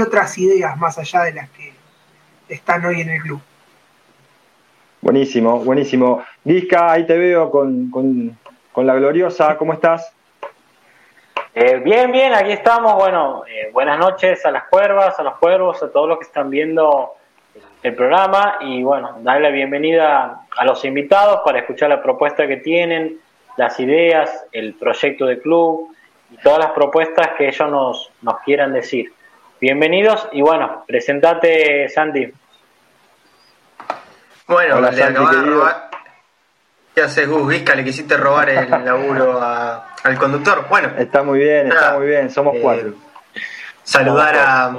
otras ideas más allá de las que están hoy en el club. Buenísimo, buenísimo. Vizca, ahí te veo con, la gloriosa, ¿cómo estás? Eh, bien, bien, aquí estamos. Bueno, eh, buenas noches a las cuervas, a los cuervos, a todos los que están viendo el programa y bueno, darle la bienvenida a los invitados para escuchar la propuesta que tienen, las ideas, el proyecto de club y todas las propuestas que ellos nos, nos quieran decir. Bienvenidos y bueno, presentate Santi. Bueno, Hola, le robar. ¿Qué haces, Gus Vizca? ¿Le quisiste robar el laburo al conductor? Bueno. Está muy bien, está muy bien, somos eh, cuatro. Saludar a,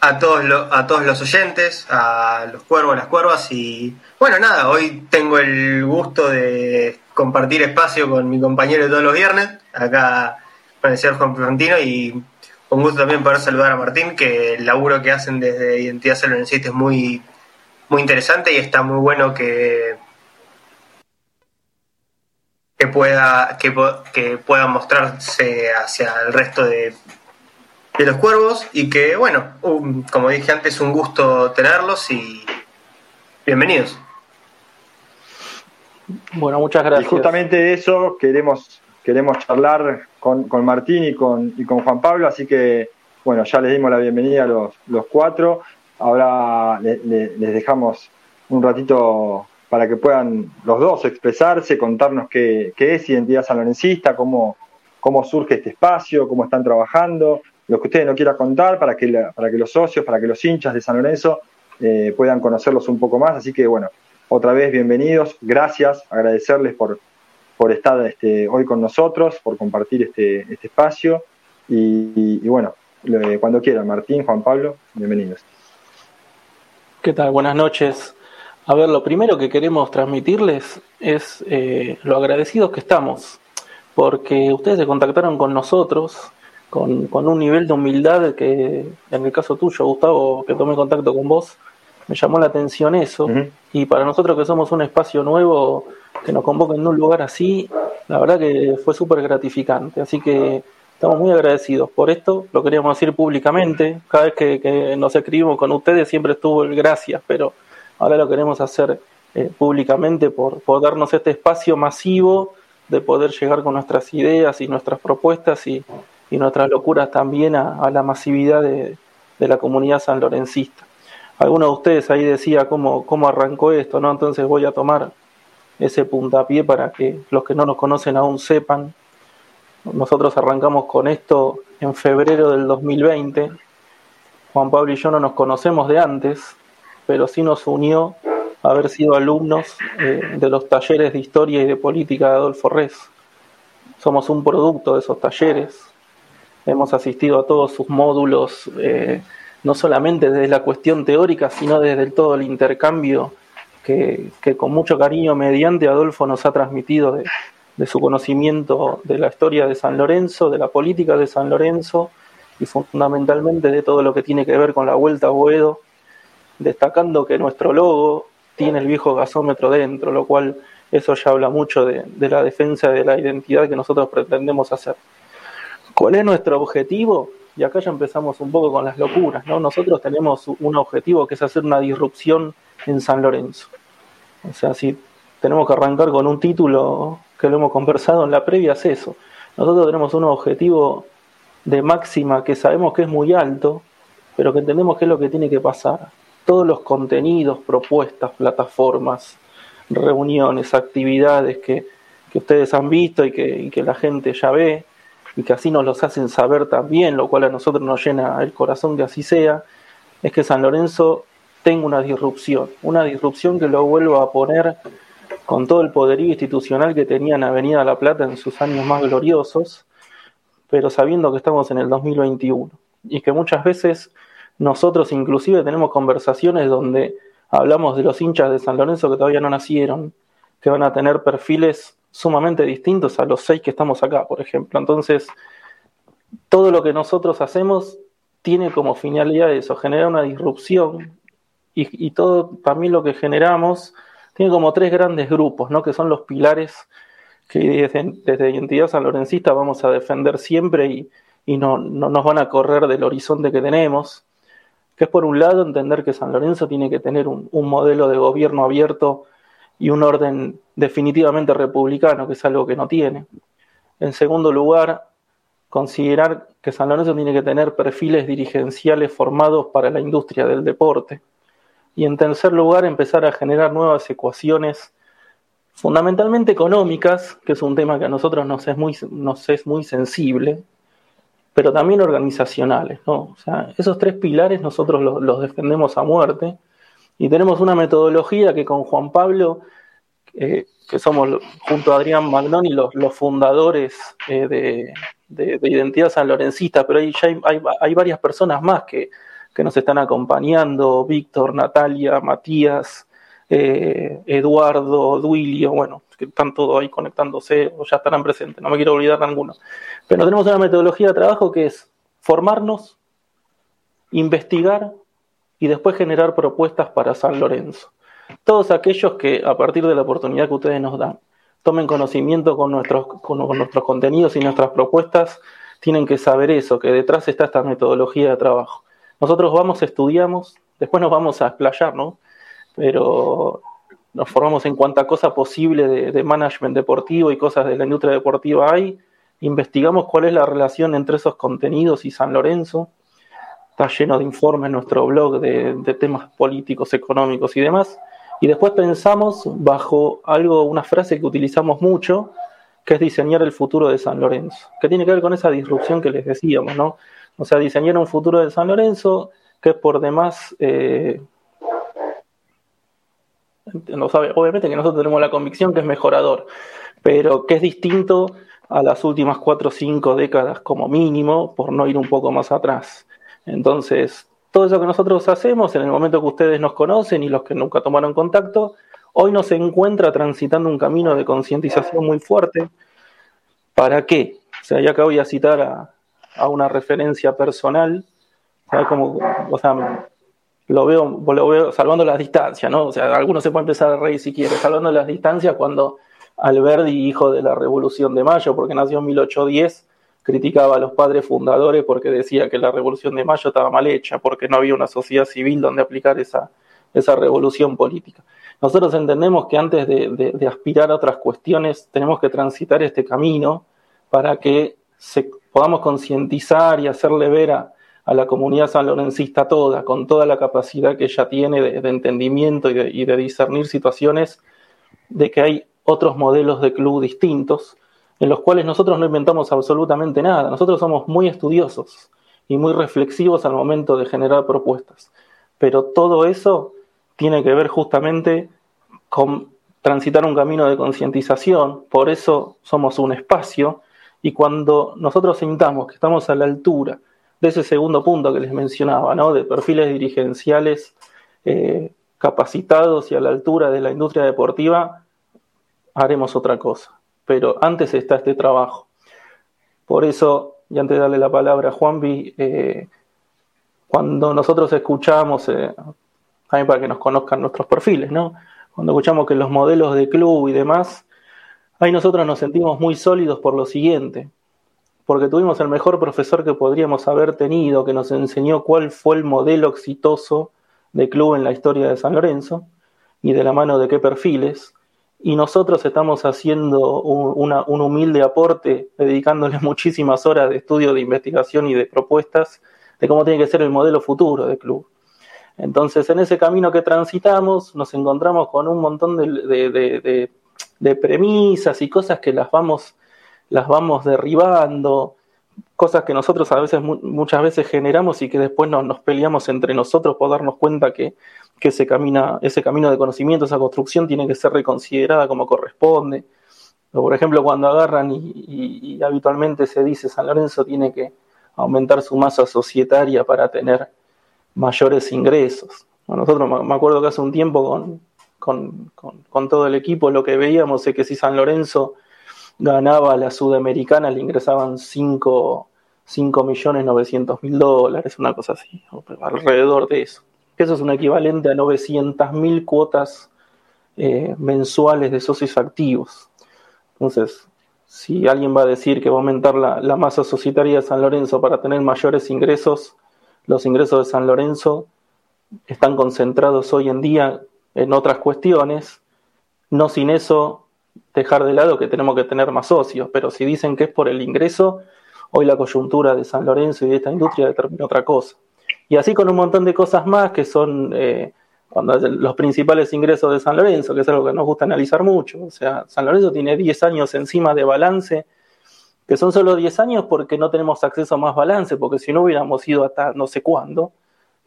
a, todos a todos los oyentes, a los cuervos, las cuervas y bueno, nada, hoy tengo el gusto de compartir espacio con mi compañero de todos los viernes, acá con el señor Juan Florentino y un gusto también poder saludar a Martín, que el laburo que hacen desde Identidad Site es muy, muy interesante y está muy bueno que, que pueda, que, que pueda mostrarse hacia el resto de, de los cuervos y que, bueno, como dije antes, un gusto tenerlos y bienvenidos. Bueno, muchas gracias. Y justamente de eso queremos, queremos charlar con, con Martín y con, y con Juan Pablo, así que, bueno, ya les dimos la bienvenida a los, los cuatro. Ahora les dejamos un ratito para que puedan los dos expresarse, contarnos qué, qué es Identidad Sanlorencista, cómo, cómo surge este espacio, cómo están trabajando, lo que ustedes no quieran contar para que, para que los socios, para que los hinchas de San Lorenzo eh, puedan conocerlos un poco más. Así que bueno, otra vez bienvenidos, gracias, agradecerles por, por estar este, hoy con nosotros, por compartir este, este espacio y, bueno, cuando quieran, Martín, Juan Pablo, bienvenidos. ¿Qué tal? Buenas noches. A ver, lo primero que queremos transmitirles es eh, lo agradecidos que estamos, porque ustedes se contactaron con nosotros con, con, un nivel de humildad que, en el caso tuyo, Gustavo, que tomé contacto con vos, me llamó la atención eso. Y para nosotros que somos un espacio nuevo, que nos convoquen en un lugar así, la verdad que fue súper gratificante. Así que estamos muy agradecidos por esto, lo queríamos decir públicamente. Cada vez que, nos escribimos con ustedes siempre estuvo el gracias, pero ahora lo queremos hacer eh, públicamente por, por darnos este espacio masivo de poder llegar con nuestras ideas y nuestras propuestas y y nuestras locuras también a, la masividad de, la comunidad sanlorencista. Alguno de ustedes ahí decía cómo, cómo arrancó esto, ¿no? Entonces voy a tomar ese puntapié para que los que no nos conocen aún sepan. Nosotros arrancamos con esto en febrero del 2020. Juan Pablo y yo no nos conocemos de antes, pero sí nos unió haber sido alumnos eh, de los talleres de historia y de política de Adolfo Res. Somos un producto de esos talleres, hemos asistido a todos sus módulos, eh, no solamente desde la cuestión teórica, sino desde todo el intercambio que, con mucho cariño mediante Adolfo nos ha transmitido de, su conocimiento de la historia de San Lorenzo, de la política de San Lorenzo y fundamentalmente de todo lo que tiene que ver con la Vuelta a Boedo, destacando que nuestro logo tiene el viejo gasómetro dentro, lo cual eso ya habla mucho de la defensa de la identidad que nosotros pretendemos hacer. ¿Cuál es nuestro objetivo? Y acá ya empezamos un poco con las locuras, ¿no? Nosotros tenemos un objetivo que es hacer una disrupción en San Lorenzo. O sea, si tenemos que arrancar con un título que lo hemos conversado en la previa, es eso. Nosotros tenemos un objetivo de máxima que sabemos que es muy alto, pero que entendemos que es lo que tiene que pasar. Todos los contenidos, propuestas, plataformas, reuniones, actividades que, ustedes han visto y que, y que la gente ya ve, y que así nos los hacen saber también, lo cual a nosotros nos llena el corazón que así sea, es que San Lorenzo tenga una disrupción, una disrupción que lo vuelva a poner con todo el poderío institucional que tenía en Avenida La Plata en sus años más gloriosos, pero sabiendo que estamos en el 2021 y que muchas veces nosotros inclusive tenemos conversaciones donde hablamos de los hinchas de San Lorenzo que todavía no nacieron, que van a tener perfiles sumamente distintos a los seis que estamos acá, por ejemplo. Entonces, todo lo que nosotros hacemos tiene como finalidad eso, generar una disrupción y, todo también lo que generamos tiene como tres grandes grupos, ¿no? que son los pilares que desde, Identidad Sanlorencista vamos a defender siempre y, y no, no, nos van a correr del horizonte que tenemos, que es por un lado entender que San Lorenzo tiene que tener un, modelo de gobierno abierto y un orden definitivamente republicano, que es algo que no tiene. En segundo lugar, considerar que San Lorenzo tiene que tener perfiles dirigenciales formados para la industria del deporte. Y en tercer lugar, empezar a generar nuevas ecuaciones fundamentalmente económicas, que es un tema que a nosotros nos es muy, nos es muy sensible, pero también organizacionales. ¿no? O sea, esos tres pilares nosotros los, defendemos a muerte y tenemos una metodología que con Juan Pablo, eh, que somos junto a Adrián Magnoni los, los fundadores eh, de, Identidad San Lorencista, pero ahí ya hay, varias personas más que, que, nos están acompañando, Víctor, Natalia, Matías, eh, Eduardo, Duilio, bueno, que están todos ahí conectándose o ya estarán presentes, no me quiero olvidar ninguno. Pero tenemos una metodología de trabajo que es formarnos, investigar y después generar propuestas para San Lorenzo. Todos aquellos que a partir de la oportunidad que ustedes nos dan tomen conocimiento con nuestros, con, nuestros contenidos y nuestras propuestas, tienen que saber eso, que detrás está esta metodología de trabajo. Nosotros vamos, estudiamos, después nos vamos a explayar, ¿no? Pero nos formamos en cuanta cosa posible de, management deportivo y cosas de la industria deportiva hay, investigamos cuál es la relación entre esos contenidos y San Lorenzo, está lleno de informes nuestro blog de, de, temas políticos, económicos y demás, y después pensamos bajo algo, una frase que utilizamos mucho, que es diseñar el futuro de San Lorenzo, que tiene que ver con esa disrupción que les decíamos, ¿no? O sea, diseñar un futuro de San Lorenzo que es por demás eh, no sabe, obviamente que nosotros tenemos la convicción que es mejorador, pero que es distinto a las últimas cuatro o cinco décadas como mínimo, por no ir un poco más atrás. Entonces, todo eso que nosotros hacemos en el momento que ustedes nos conocen y los que nunca tomaron contacto, hoy nos encuentra transitando un camino de concientización muy fuerte. ¿Para qué? O sea, ya que voy a citar a, a una referencia personal, Como, o sea, lo veo, lo veo salvando las distancias, ¿no? O sea, algunos se pueden empezar a reír si quiere, salvando las distancias cuando Alberdi, hijo de la Revolución de Mayo, porque nació en 1810, criticaba a los padres fundadores porque decía que la Revolución de Mayo estaba mal hecha, porque no había una sociedad civil donde aplicar esa, esa revolución política. Nosotros entendemos que antes de aspirar a otras cuestiones tenemos que transitar este camino para que se, podamos concientizar y hacerle ver a, la comunidad sanlorencista toda, con toda la capacidad que ella tiene de, entendimiento y de, discernir situaciones, de que hay otros modelos de club distintos, en los cuales nosotros no inventamos absolutamente nada. Nosotros somos muy estudiosos y muy reflexivos al momento de generar propuestas. Pero todo eso tiene que ver justamente con transitar un camino de concientización, por eso somos un espacio, y cuando nosotros sintamos que estamos a la altura de ese segundo punto que les mencionaba, ¿no? de perfiles dirigenciales eh, capacitados y a la altura de la industria deportiva, haremos otra cosa. Pero antes está este trabajo. Por eso, y antes de darle la palabra a Juanvi, eh, cuando nosotros escuchamos, eh, también para que nos conozcan nuestros perfiles, ¿no? cuando escuchamos que los modelos de club y demás, ahí nosotros nos sentimos muy sólidos por lo siguiente porque tuvimos el mejor profesor que podríamos haber tenido, que nos enseñó cuál fue el modelo exitoso de club en la historia de San Lorenzo y de la mano de qué perfiles. Y nosotros estamos haciendo un, un humilde aporte, dedicándole muchísimas horas de estudio, de investigación y de propuestas de cómo tiene que ser el modelo futuro de club. Entonces, en ese camino que transitamos, nos encontramos con un montón de, premisas y cosas que las vamos las vamos derribando, cosas que nosotros a veces, muchas veces generamos y que después nos peleamos entre nosotros por darnos cuenta que, que ese, camina, ese camino de conocimiento, esa construcción tiene que ser reconsiderada como corresponde. por ejemplo, cuando agarran y, habitualmente se dice San Lorenzo tiene que aumentar su masa societaria para tener mayores ingresos. nosotros me acuerdo que hace un tiempo con, con, todo el equipo lo que veíamos es que si San Lorenzo ganaba la sudamericana, le ingresaban 5 millones 900 mil dólares, una cosa así, alrededor de eso. Eso es un equivalente a 900 mil cuotas eh, mensuales de socios activos. Entonces, si alguien va a decir que va a aumentar la, masa societaria de San Lorenzo para tener mayores ingresos, los ingresos de San Lorenzo están concentrados hoy en día en otras cuestiones, no sin eso dejar de lado que tenemos que tener más socios, pero si dicen que es por el ingreso, hoy la coyuntura de San Lorenzo y de esta industria determina otra cosa. Y así con un montón de cosas más que son eh, cuando los principales ingresos de San Lorenzo, que es algo que nos gusta analizar mucho. O sea, San Lorenzo tiene 10 años encima de balance, que son solo 10 años porque no tenemos acceso a más balance, porque si no hubiéramos ido hasta no sé cuándo,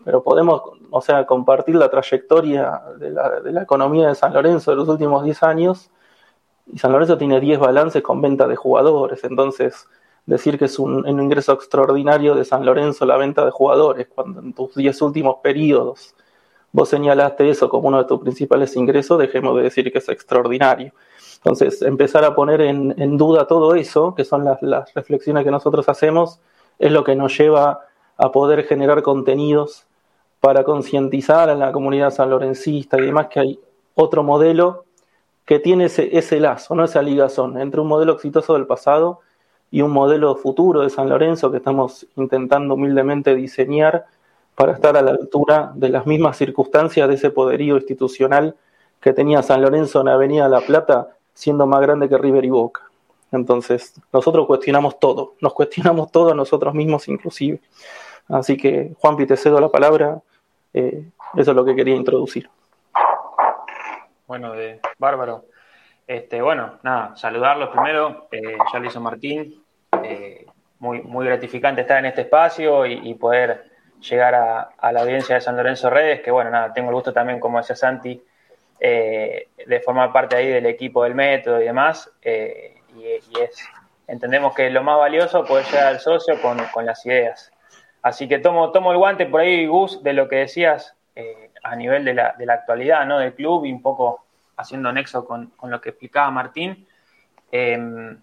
pero podemos, o sea, compartir la trayectoria de la, de la economía de San Lorenzo de los últimos 10 años, y San Lorenzo tiene 10 balances con venta de jugadores, entonces decir que es un, un ingreso extraordinario de San Lorenzo la venta de jugadores, cuando en tus 10 últimos periodos vos señalaste eso como uno de tus principales ingresos, dejemos de decir que es extraordinario. Entonces, empezar a poner en, duda todo eso, que son las, las, reflexiones que nosotros hacemos, es lo que nos lleva a poder generar contenidos para concientizar a la comunidad sanlorencista y demás que hay otro modelo que tiene ese, ese lazo, no esa ligazón entre un modelo exitoso del pasado y un modelo futuro de San Lorenzo que estamos intentando humildemente diseñar para estar a la altura de las mismas circunstancias de ese poderío institucional que tenía San Lorenzo en Avenida La Plata, siendo más grande que River y Boca. Entonces, nosotros cuestionamos todo, nos cuestionamos todo a nosotros mismos inclusive. Así que, Juanpi, te cedo la palabra, eh, eso es lo que quería introducir. Bueno, de bárbaro. Este, bueno, nada, saludarlos primero, eh, ya lo hizo Martín, eh, muy, muy gratificante estar en este espacio y, poder llegar a, la audiencia de San Lorenzo Redes, que bueno, nada, tengo el gusto también, como decía Santi, eh, de formar parte ahí del equipo del método y demás, eh, y, es, entendemos que lo más valioso poder llegar al socio con, las ideas. Así que tomo, tomo el guante por ahí, Gus, de lo que decías eh, a nivel de la, de la, actualidad ¿no? del club y un poco haciendo nexo con, con lo que explicaba Martín. Em,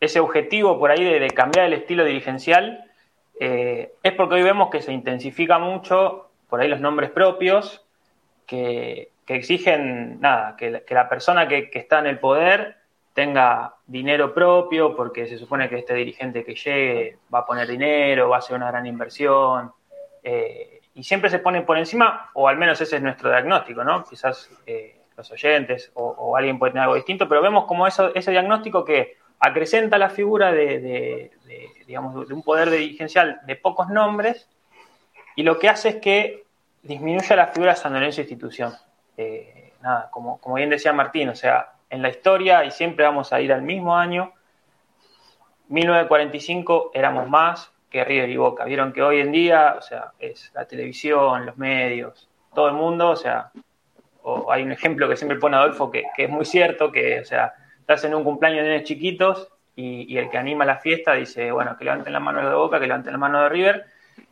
ese objetivo por ahí de, cambiar el estilo dirigencial eh, es porque hoy vemos que se intensifica mucho por ahí los nombres propios que, que exigen nada, que, que la persona que, que, está en el poder tenga dinero propio, porque se supone que este dirigente que llegue va a poner dinero, va a hacer una gran inversión, eh, y siempre se pone por encima, o al menos ese es nuestro diagnóstico, ¿no? Quizás eh, los oyentes o, alguien puede tener algo distinto, pero vemos como eso, ese diagnóstico que acrecenta la figura de, digamos, de un poder dirigencial de pocos nombres y lo que hace es que disminuya la figura de San Lorenzo institución. Eh, nada, como, como bien decía Martín, o sea, en la historia y siempre vamos a ir al mismo año, 1945 éramos más que River y Boca. Vieron que hoy en día, o sea, es la televisión, los medios, todo el mundo, o sea, o hay un ejemplo que siempre pone Adolfo que, que es muy cierto, que, o sea, estás en un cumpleaños de nenes chiquitos y, y, el que anima la fiesta dice, bueno, que levanten la mano de Boca, que levanten la mano de River,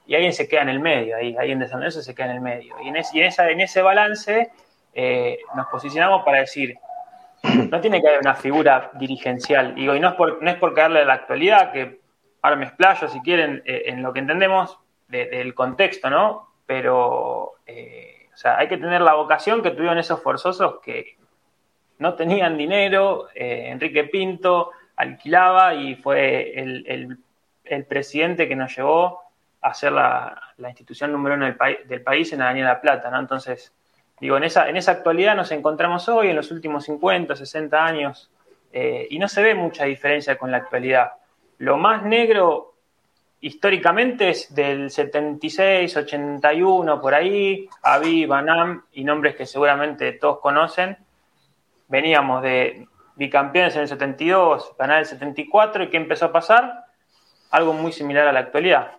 y alguien se queda en el medio, ahí, alguien de San Lorenzo se queda en el medio. Y en, ese, y en ese balance eh, nos posicionamos para decir, no tiene que haber una figura dirigencial, digo, y no es por, no es por caerle a la actualidad, que ahora me explayo si quieren eh, en lo que entendemos de, del contexto, ¿no? Pero, eh, o sea, hay que tener la vocación que tuvieron esos forzosos que, no tenían dinero, eh, Enrique Pinto alquilaba y fue el, el, presidente que nos llevó a ser la, la institución número uno del, pa del país en Avenida La Plata, ¿no? Entonces, digo, en esa, en esa actualidad nos encontramos hoy, en los últimos 50, 60 años, eh, y no se ve mucha diferencia con la actualidad. Lo más negro históricamente es del 76, 81, por ahí, Avi, Banam y nombres que seguramente todos conocen, veníamos de bicampeones en el 72, ganar el 74 y ¿qué empezó a pasar? Algo muy similar a la actualidad.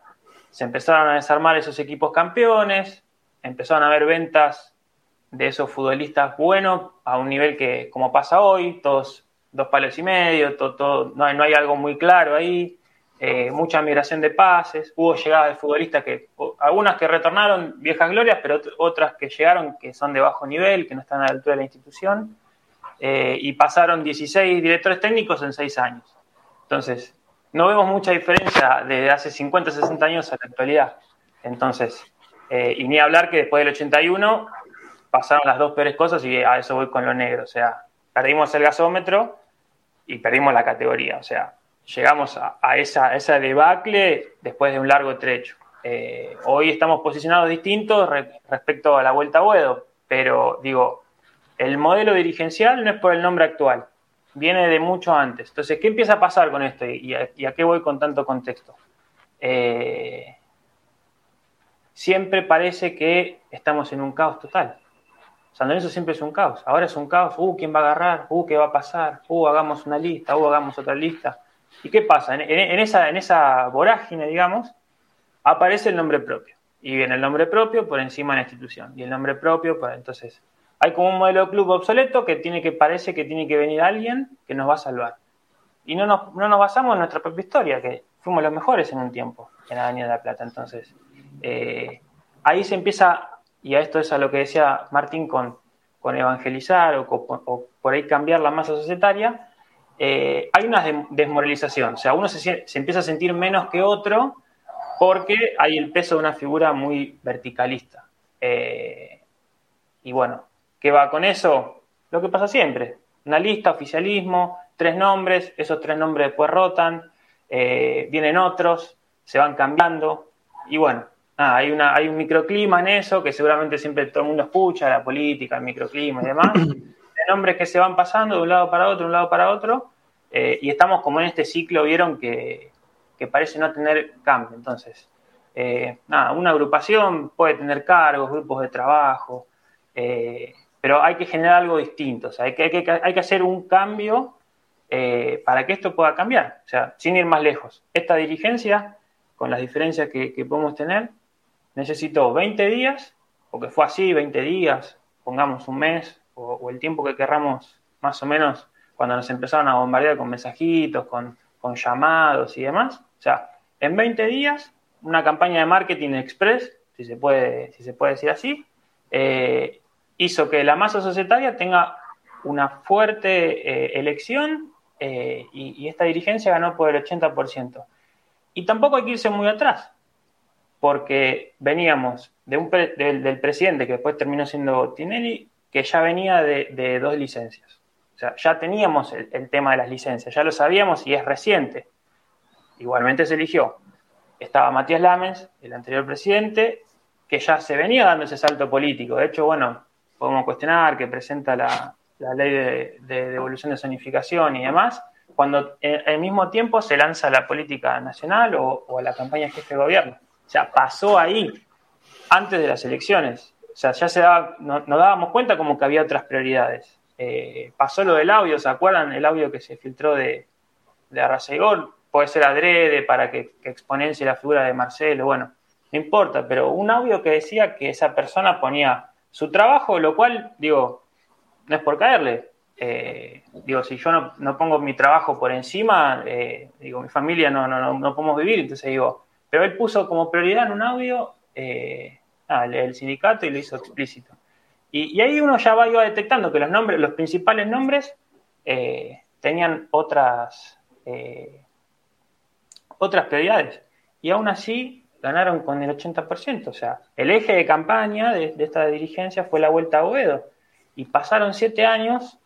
Se empezaron a desarmar esos equipos campeones, empezaron a haber ventas de esos futbolistas buenos a un nivel que, como pasa hoy, todos dos palos y medio, no, hay, no hay algo muy claro ahí, eh, mucha migración de pases, hubo llegadas de futbolistas que, algunas que retornaron viejas glorias, pero otras que llegaron que son de bajo nivel, que no están a la altura de la institución eh, y pasaron 16 directores técnicos en 6 años. Entonces, no vemos mucha diferencia desde hace 50, 60 años a la actualidad. Entonces, eh, y ni hablar que después del 81 pasaron las dos peores cosas y a eso voy con lo negro. O sea, perdimos el gasómetro y perdimos la categoría. O sea, llegamos a, a esa, debacle después de un largo trecho. Eh, hoy estamos posicionados distintos respecto a la vuelta a Boedo, pero digo, el modelo dirigencial no es por el nombre actual, viene de mucho antes. Entonces, ¿qué empieza a pasar con esto y a, qué voy con tanto contexto? Eh, siempre parece que estamos en un caos total. San Lorenzo siempre es un caos. Ahora es un caos. Uh, ¿quién va a agarrar? Uh, ¿qué va a pasar? Uh, hagamos una lista. Uh, hagamos otra lista. ¿Y qué pasa? En, esa, en esa vorágine, digamos, aparece el nombre propio. Y viene el nombre propio por encima de la institución. Y el nombre propio, pues entonces, hay como un modelo de club obsoleto que tiene que parece que tiene que venir alguien que nos va a salvar. Y no nos, no nos basamos en nuestra propia historia, que fuimos los mejores en un tiempo en la Avenida de la Plata. Entonces, eh, ahí se empieza, y a esto es a lo que decía Martín con, con evangelizar o, por ahí cambiar la masa societaria, eh, hay una desmoralización. O sea, uno se, empieza a sentir menos que otro porque hay el peso de una figura muy verticalista. Eh, y bueno, ¿qué va con eso? Lo que pasa siempre. Una lista, oficialismo, tres nombres, esos tres nombres después rotan, eh, vienen otros, se van cambiando. Y bueno, hay, una, hay un microclima en eso que seguramente siempre todo el mundo escucha, la política, el microclima y demás. De nombres que se van pasando de un lado para otro, de un lado para otro. Eh, y estamos como en este ciclo, vieron que que parece no tener cambio. Entonces, eh, nada, una agrupación puede tener cargos, grupos de trabajo, eh, pero hay que generar algo distinto, o sea, hay que, hay que, hacer un cambio eh, para que esto pueda cambiar, o sea, sin ir más lejos. Esta dirigencia, con las diferencias que, podemos tener, necesitó 20 días, o que fue así, 20 días, pongamos un mes, o, el tiempo que querramos, más o menos, cuando nos empezaron a bombardear con mensajitos, con llamados y demás. O sea, en 20 días, una campaña de marketing express, si se puede, si se puede decir así, eh, hizo que la masa societaria tenga una fuerte eh, elección eh, y, esta dirigencia ganó por el 80%. Y tampoco hay que irse muy atrás, porque veníamos de un del presidente que después terminó siendo Tinelli, que ya venía de dos licencias. O sea, ya teníamos el, tema de las licencias, ya lo sabíamos y es reciente. Igualmente se eligió. Estaba Matías Lamens, el anterior presidente, que ya se venía dando ese salto político. De hecho, bueno, podemos cuestionar que presenta la, ley de, devolución de zonificación y demás, cuando al mismo tiempo se lanza la política nacional o, la campaña jefe de gobierno. O sea, pasó ahí, antes de las elecciones. O sea, ya se daba, nos dábamos cuenta como que había otras prioridades. Eh, pasó lo del audio, ¿se acuerdan? El audio que se filtró de, de puede ser adrede para que, que, exponencie la figura de Marcelo, bueno, no importa, pero un audio que decía que esa persona ponía su trabajo, lo cual, digo, no es por caerle. Eh, digo, si yo no, pongo mi trabajo por encima, eh, digo, mi familia no, no, no, podemos vivir, entonces digo, pero él puso como prioridad en un audio el sindicato y lo hizo explícito. Y, ahí uno ya va, iba detectando que los nombres, los principales nombres eh, tenían otras, eh, otras prioridades. Y aún así ganaron con el 80%. O sea, el eje de campaña de, esta dirigencia fue la vuelta a Boedo. Y pasaron siete años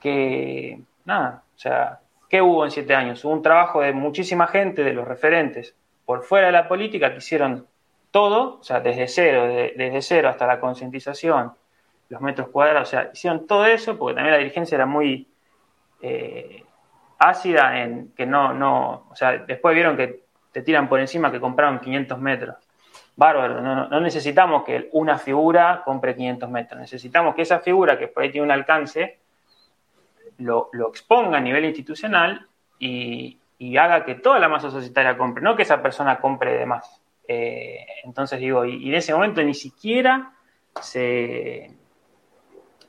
que, nada, o sea, ¿qué hubo en siete años? Hubo un trabajo de muchísima gente, de los referentes, por fuera de la política, que hicieron todo, o sea, desde cero, desde cero hasta la concientización, los metros cuadrados, o sea, hicieron todo eso porque también la dirigencia era muy eh, ácida en que no, no, o sea, después vieron que te tiran por encima que compraron 500 metros. Bárbaro, no, necesitamos que una figura compre 500 metros, necesitamos que esa figura que por ahí tiene un alcance lo, exponga a nivel institucional y, haga que toda la masa societaria compre, no que esa persona compre de más. Eh, entonces digo, y, en ese momento ni siquiera se,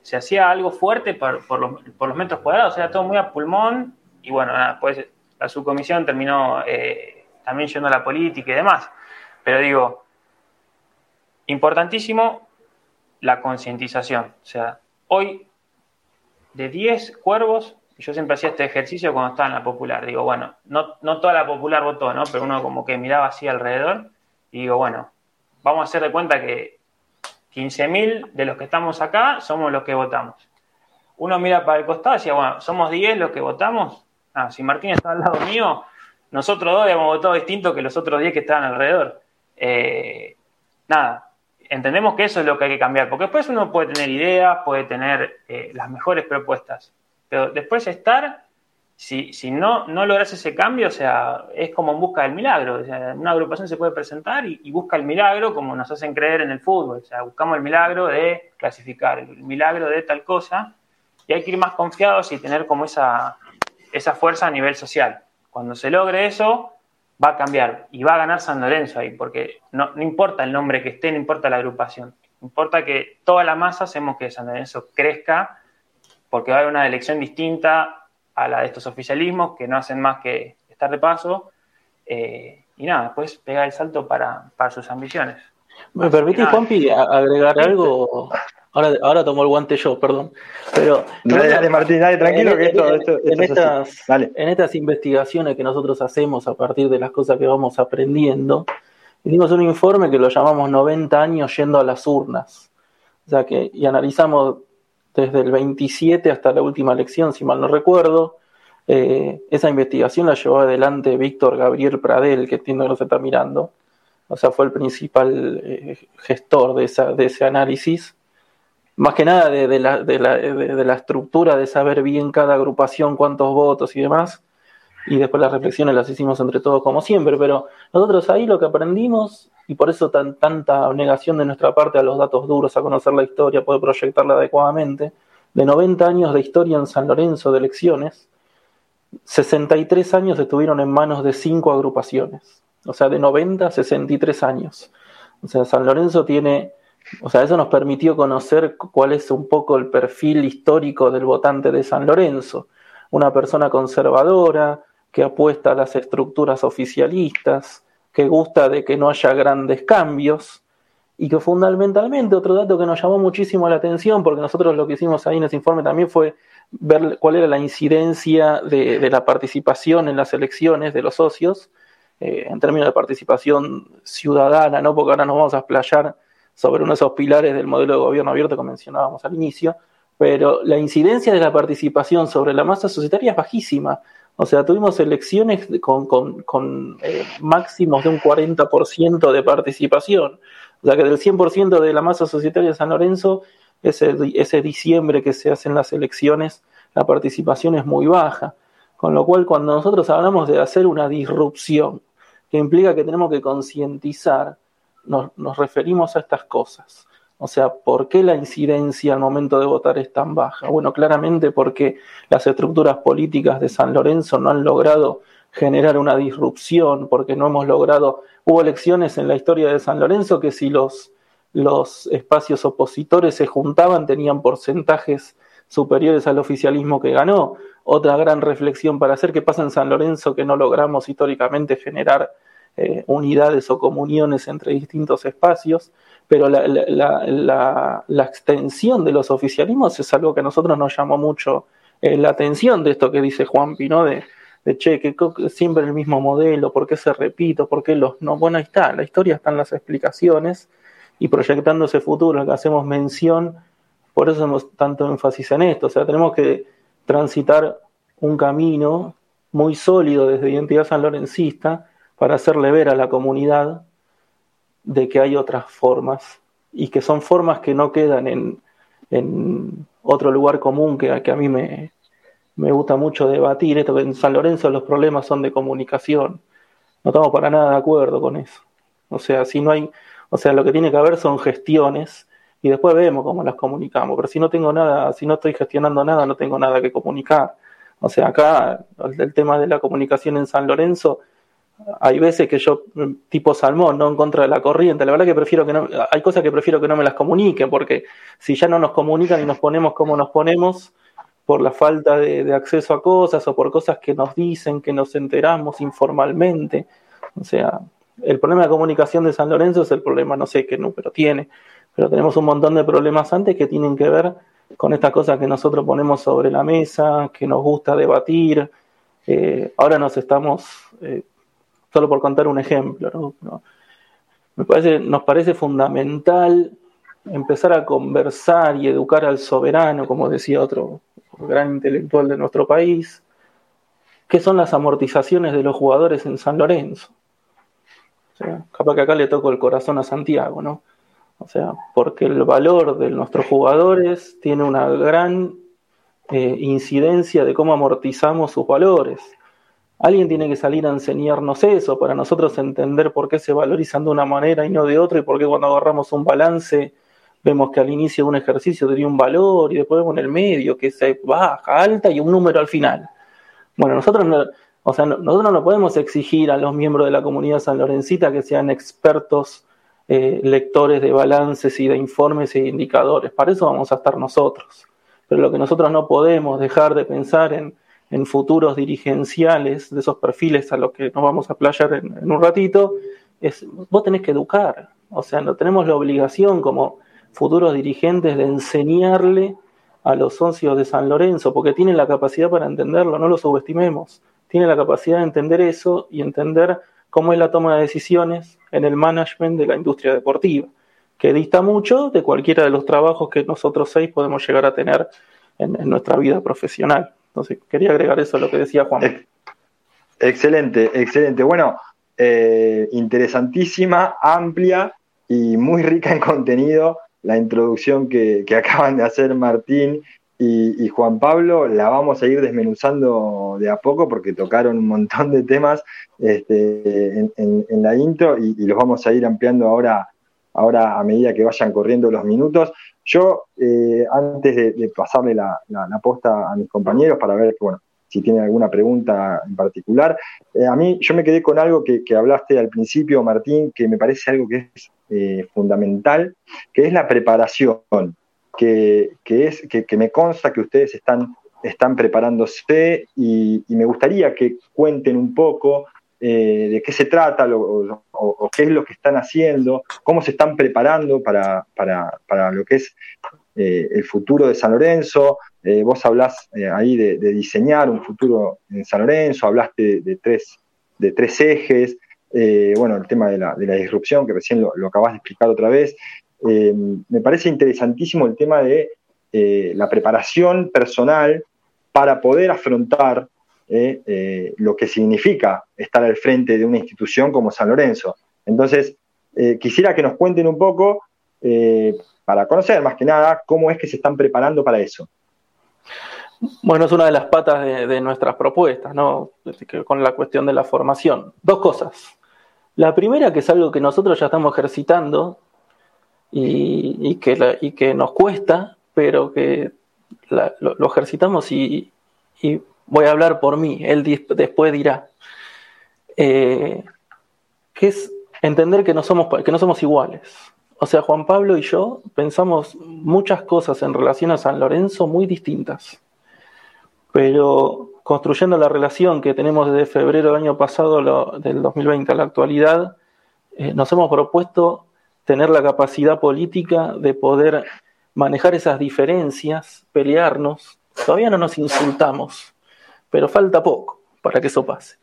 se hacía algo fuerte por, los, metros cuadrados, era todo muy a pulmón y bueno, pues la subcomisión terminó eh, también yendo a la política y demás. Pero digo, importantísimo la concientización. O sea, hoy de 10 cuervos, yo siempre hacía este ejercicio cuando estaba en la popular, digo, bueno, no, no toda la popular votó, ¿no? Pero uno como que miraba así alrededor y digo, bueno, vamos a hacer de cuenta que 15.000 de los que estamos acá somos los que votamos. Uno mira para el costado y decía, bueno, somos 10 los que votamos. Ah, si Martín está al lado mío, nosotros dos habíamos votado distinto que los otros 10 que estaban alrededor. eh, nada, entendemos que eso es lo que hay que cambiar, porque después uno puede tener ideas, puede tener eh, las mejores propuestas, pero después estar, si, si no, no logras ese cambio, o sea, es como en busca del milagro, o sea, una agrupación se puede presentar y, busca el milagro como nos hacen creer en el fútbol, o sea, buscamos el milagro de clasificar, el milagro de tal cosa, y hay que ir más confiados y tener como esa, esa fuerza a nivel social. Cuando se logre eso, va a cambiar y va a ganar San Lorenzo ahí, porque no, importa el nombre que esté, no importa la agrupación, importa que toda la masa hacemos que San Lorenzo crezca, porque va a haber una elección distinta a la de estos oficialismos que no hacen más que estar de paso, eh, y nada, después pegar el salto para, sus ambiciones. ¿Me permitís, Juanpi, agregar algo? Ahora, ahora tomó el guante yo, perdón. Pero dale, Martín, dale, tranquilo que esto, en, estas, en estas investigaciones que nosotros hacemos a partir de las cosas que vamos aprendiendo, hicimos un informe que lo llamamos 90 años yendo a las urnas. O sea que, y analizamos desde el 27 hasta la última elección, si mal no recuerdo. Eh, esa investigación la llevó adelante Víctor Gabriel Pradel, que entiendo que nos está mirando. O sea, fue el principal eh, gestor de, esa, de ese análisis más que nada de, la, de, la, de, la, estructura, de saber bien cada agrupación, cuántos votos y demás. Y después las reflexiones las hicimos entre todos como siempre, pero nosotros ahí lo que aprendimos, y por eso tan, tanta negación de nuestra parte a los datos duros, a conocer la historia, poder proyectarla adecuadamente, de 90 años de historia en San Lorenzo de elecciones, 63 años estuvieron en manos de cinco agrupaciones. O sea, de 90 a 63 años. O sea, San Lorenzo tiene o sea, eso nos permitió conocer cuál es un poco el perfil histórico del votante de San Lorenzo. Una persona conservadora, que apuesta a las estructuras oficialistas, que gusta de que no haya grandes cambios y que fundamentalmente, otro dato que nos llamó muchísimo la atención, porque nosotros lo que hicimos ahí en ese informe también fue ver cuál era la incidencia de, la participación en las elecciones de los socios, eh, en términos de participación ciudadana, ¿no? porque ahora nos vamos a explayar sobre uno de esos pilares del modelo de gobierno abierto que mencionábamos al inicio, pero la incidencia de la participación sobre la masa societaria es bajísima. O sea, tuvimos elecciones con, con, eh, máximos de un 40% de participación. O sea, que del 100% de la masa societaria de San Lorenzo, ese, ese diciembre que se hacen las elecciones, la participación es muy baja. Con lo cual, cuando nosotros hablamos de hacer una disrupción, que implica que tenemos que concientizar nos, referimos a estas cosas. O sea, ¿por qué la incidencia al momento de votar es tan baja? Bueno, claramente porque las estructuras políticas de San Lorenzo no han logrado generar una disrupción, porque no hemos logrado, hubo elecciones en la historia de San Lorenzo que si los, los espacios opositores se juntaban tenían porcentajes superiores al oficialismo que ganó. Otra gran reflexión para hacer, ¿qué pasa en San Lorenzo que no logramos históricamente generar eh, unidades o comuniones entre distintos espacios, pero la, extensión de los oficialismos es algo que a nosotros nos llamó mucho eh, la atención de esto que dice Juan Pino, de, che, que siempre el mismo modelo, por qué se repite, por qué los no. Bueno, ahí está, la historia están las explicaciones y proyectando ese futuro que hacemos mención, por eso hemos tanto énfasis en esto, o sea, tenemos que transitar un camino muy sólido desde identidad sanlorencista para hacerle ver a la comunidad de que hay otras formas y que son formas que no quedan en, en otro lugar común que, que a mí me, me, gusta mucho debatir, esto en San Lorenzo los problemas son de comunicación. No estamos para nada de acuerdo con eso. O sea, si no hay, o sea, lo que tiene que haber son gestiones y después vemos cómo las comunicamos. Pero si no tengo nada, si no estoy gestionando nada, no tengo nada que comunicar. O sea, acá el tema de la comunicación en San Lorenzo hay veces que yo, tipo salmón, no en contra de la corriente, la verdad que prefiero que no, hay cosas que prefiero que no me las comuniquen, porque si ya no nos comunican y nos ponemos como nos ponemos, por la falta de, acceso a cosas o por cosas que nos dicen, que nos enteramos informalmente, o sea, el problema de comunicación de San Lorenzo es el problema, no sé qué número tiene, pero tenemos un montón de problemas antes que tienen que ver con estas cosas que nosotros ponemos sobre la mesa, que nos gusta debatir. Eh, ahora nos estamos eh, solo por contar un ejemplo. Me parece, nos parece fundamental empezar a conversar y educar al soberano, como decía otro gran intelectual de nuestro país, qué son las amortizaciones de los jugadores en San Lorenzo. O sea, capaz que acá le toco el corazón a Santiago, ¿no? O sea, porque el valor de nuestros jugadores tiene una gran eh, incidencia de cómo amortizamos sus valores. Alguien tiene que salir a enseñarnos eso para nosotros entender por qué se valorizan de una manera y no de otra y por qué cuando agarramos un balance vemos que al inicio de un ejercicio tenía un valor y después vemos en el medio que se baja, alta y un número al final. Bueno, nosotros no, o sea, nosotros no podemos exigir a los miembros de la comunidad San Lorencita que sean expertos eh, lectores de balances y de informes e indicadores. Para eso vamos a estar nosotros. Pero lo que nosotros no podemos dejar de pensar en, futuros dirigenciales de esos perfiles a los que nos vamos a playar en, un ratito, es vos tenés que educar. O sea, no tenemos la obligación como futuros dirigentes de enseñarle a los socios de San Lorenzo, porque tienen la capacidad para entenderlo, no lo subestimemos tiene la capacidad de entender eso y entender cómo es la toma de decisiones en el management de la industria deportiva, que dista mucho de cualquiera de los trabajos que nosotros seis podemos llegar a tener en, nuestra vida profesional. Entonces, quería agregar eso a lo que decía Juan. Excelente, excelente. Bueno, eh, interesantísima, amplia y muy rica en contenido la introducción que, que acaban de hacer Martín y, Juan Pablo la vamos a ir desmenuzando de a poco porque tocaron un montón de temas este, en, la intro y, los vamos a ir ampliando ahora, ahora a medida que vayan corriendo los minutos. Yo, eh, antes de, pasarle la, la, posta a mis compañeros para ver bueno, si tienen alguna pregunta en particular, eh, a mí yo me quedé con algo que, hablaste al principio, Martín, que me parece algo que es eh, fundamental, que es la preparación que, es, que, me consta que ustedes están, están preparándose y, me gustaría que cuenten un poco eh, de qué se trata o, qué es lo que están haciendo, cómo se están preparando para, lo que es eh, el futuro de San Lorenzo. Eh, vos hablás ahí de, diseñar un futuro en San Lorenzo, hablaste de, tres, de tres ejes. bueno, el tema de la, disrupción, que recién lo, lo acabas de explicar otra vez, me parece interesantísimo el tema de la preparación personal para poder afrontar eh, lo que significa estar al frente de una institución como San Lorenzo. Entonces, quisiera que nos cuenten un poco, para conocer más que nada, cómo es que se están preparando para eso. Bueno, es una de las patas de, nuestras propuestas, ¿no? Con la cuestión de la formación. Dos cosas. La primera, que es algo que nosotros ya estamos ejercitando, y que nos cuesta, pero que lo, ejercitamos y, voy a hablar por mí, él después dirá, eh, que es entender que no, somos, que no somos iguales. O sea, Juan Pablo y yo pensamos muchas cosas en relación a San Lorenzo muy distintas, pero construyendo la relación que tenemos desde febrero del año pasado, del 2020 a la actualidad, eh, nos hemos propuesto tener la capacidad política de poder manejar esas diferencias, pelearnos. Todavía no nos insultamos, pero falta poco para que eso pase.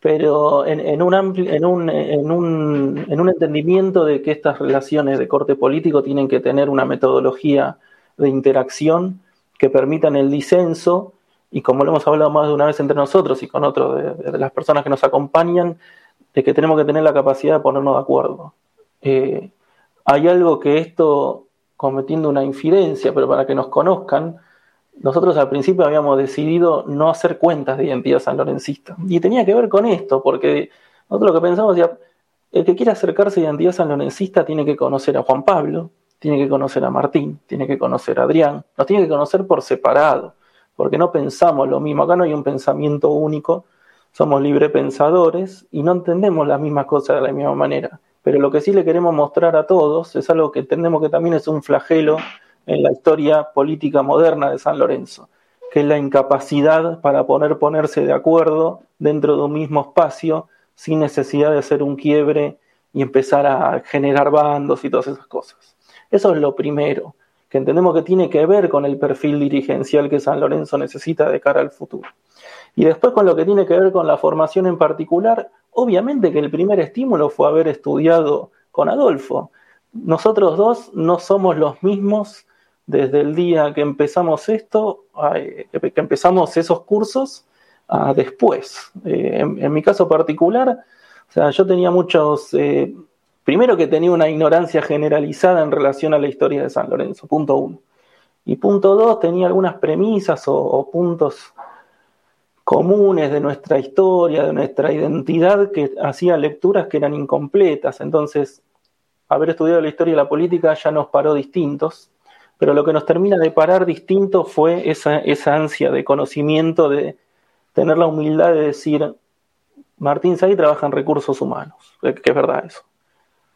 Pero en, un, en, un, en, un, en un entendimiento de que estas relaciones de corte político tienen que tener una metodología de interacción que permitan el disenso y como lo hemos hablado más de una vez entre nosotros y con otros de las personas que nos acompañan, de que tenemos que tener la capacidad de ponernos de acuerdo. Eh, hay algo que esto, cometiendo una infidencia, pero para que nos conozcan, nosotros al principio habíamos decidido no hacer cuentas de identidad sanlorencista. Y tenía que ver con esto, porque nosotros lo que pensamos, ya, el que quiera acercarse a identidad sanlorencista tiene que conocer a Juan Pablo, tiene que conocer a Martín, tiene que conocer a Adrián, nos tiene que conocer por separado, porque no pensamos lo mismo, acá no hay un pensamiento único, somos libre pensadores y no entendemos las mismas cosas de la misma manera pero lo que sí le queremos mostrar a todos es algo que entendemos que también es un flagelo en la historia política moderna de San Lorenzo, que es la incapacidad para poder ponerse de acuerdo dentro de un mismo espacio sin necesidad de hacer un quiebre y empezar a generar bandos y todas esas cosas. Eso es lo primero, que entendemos que tiene que ver con el perfil dirigencial que San Lorenzo necesita de cara al futuro. Y después con lo que tiene que ver con la formación en particular, obviamente que el primer estímulo fue haber estudiado con Adolfo. Nosotros dos no somos los mismos desde el día que empezamos esto, que empezamos esos cursos, a después. Eh, en, mi caso particular, O sea, yo tenía muchos, eh, primero que tenía una ignorancia generalizada en relación a la historia de San Lorenzo, punto uno. Y punto dos, tenía algunas premisas o puntos comunes de nuestra historia, de nuestra identidad, que hacía lecturas que eran incompletas. Entonces, haber estudiado la historia y la política ya nos paró distintos, pero lo que nos termina de parar distintos fue esa, esa ansia de conocimiento, de tener la humildad de decir, Martín Say trabaja en recursos humanos, que es verdad eso.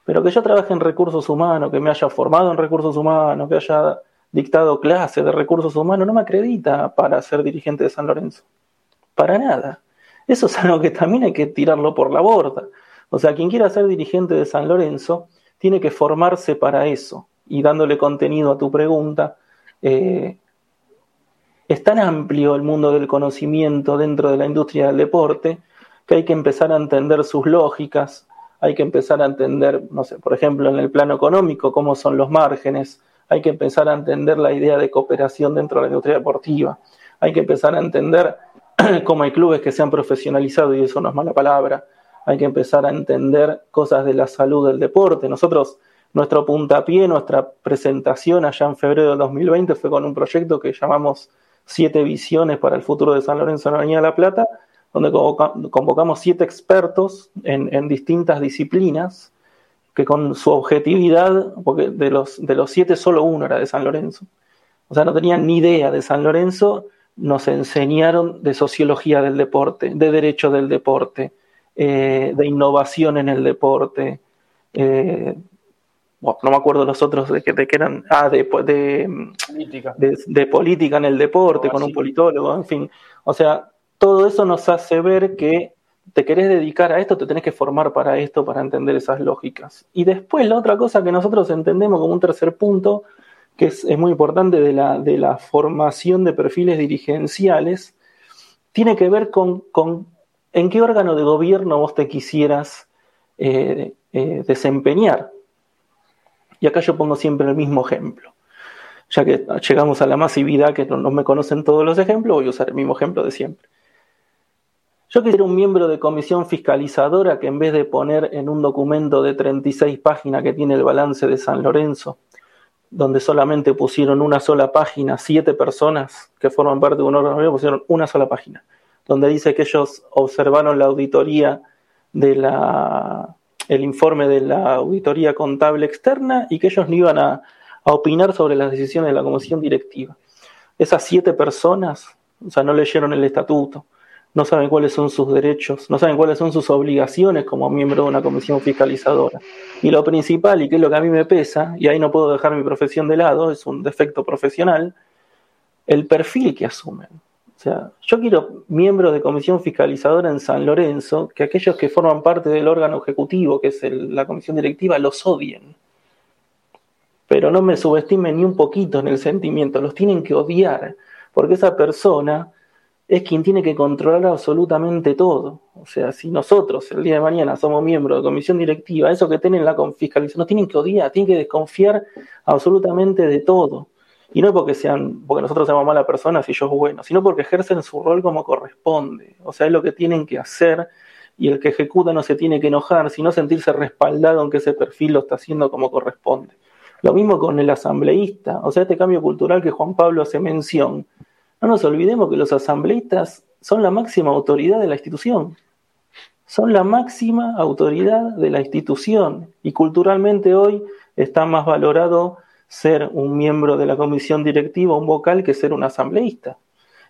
Pero que yo trabaje en recursos humanos, que me haya formado en recursos humanos, que haya dictado clases de recursos humanos, no me acredita para ser dirigente de San Lorenzo. Para nada. Eso es algo que también hay que tirarlo por la borda. O sea, quien quiera ser dirigente de San Lorenzo tiene que formarse para eso. Y dándole contenido a tu pregunta, eh, es tan amplio el mundo del conocimiento dentro de la industria del deporte que hay que empezar a entender sus lógicas, hay que empezar a entender, no sé, por ejemplo, en el plano económico, cómo son los márgenes, hay que empezar a entender la idea de cooperación dentro de la industria deportiva, hay que empezar a entender como hay clubes que se han profesionalizado, y eso no es mala palabra, hay que empezar a entender cosas de la salud del deporte. Nosotros, nuestro puntapié, nuestra presentación allá en febrero del 2020 fue con un proyecto que llamamos Siete Visiones para el Futuro de San Lorenzo en la Avenida de la Plata, donde convocamos siete expertos en, en, distintas disciplinas, que con su objetividad, porque de los, de los siete solo uno era de San Lorenzo, o sea, no tenían ni idea de San Lorenzo, nos enseñaron de sociología del deporte, de derecho del deporte, eh, de innovación en el deporte. Eh, no me acuerdo los otros de que, de que eran. Ah, de, de, política. De, política en el deporte, con un politólogo, en fin. O sea, todo eso nos hace ver que te querés dedicar a esto, te tenés que formar para esto, para entender esas lógicas. Y después, la otra cosa que nosotros entendemos como un tercer punto que es, muy importante de la, de la, formación de perfiles dirigenciales, tiene que ver con, con en qué órgano de gobierno vos te quisieras eh, eh, desempeñar. Y acá yo pongo siempre el mismo ejemplo. Ya que llegamos a la masividad que no, no me conocen todos los ejemplos, voy a usar el mismo ejemplo de siempre. Yo quisiera un miembro de comisión fiscalizadora que en vez de poner en un documento de 36 páginas que tiene el balance de San Lorenzo, donde solamente pusieron una sola página, siete personas que forman parte de un órgano, pusieron una sola página, donde dice que ellos observaron la auditoría de la, el informe de la auditoría contable externa y que ellos no iban a, a opinar sobre las decisiones de la comisión directiva. Esas siete personas, o sea, no leyeron el estatuto, no saben cuáles son sus derechos, no saben cuáles son sus obligaciones como miembro de una comisión fiscalizadora. Y lo principal, y que es lo que a mí me pesa, y ahí no puedo dejar mi profesión de lado, es un defecto profesional, el perfil que asumen. O sea, yo quiero miembros de comisión fiscalizadora en San Lorenzo, que aquellos que forman parte del órgano ejecutivo, que es la comisión directiva, los odien. Pero no me subestimen ni un poquito en el sentimiento, los tienen que odiar, porque esa persona es quien tiene que controlar absolutamente todo. O sea, si nosotros el día de mañana somos miembros de comisión directiva, eso que tienen la fiscalización, nos tienen que odiar, tienen que desconfiar absolutamente de todo. Y no porque sean, porque nosotros seamos malas personas y ellos buenos, sino porque ejercen su rol como corresponde. O sea, es lo que tienen que hacer y el que ejecuta no se tiene que enojar, sino sentirse respaldado en que ese perfil lo está haciendo como corresponde. Lo mismo con el asambleísta, o sea, este cambio cultural que Juan Pablo hace mención, no nos olvidemos que los asambleístas son la máxima autoridad de la institución. Son la máxima autoridad de la institución. Y culturalmente hoy está más valorado ser un miembro de la comisión directiva, un vocal, que ser un asambleísta.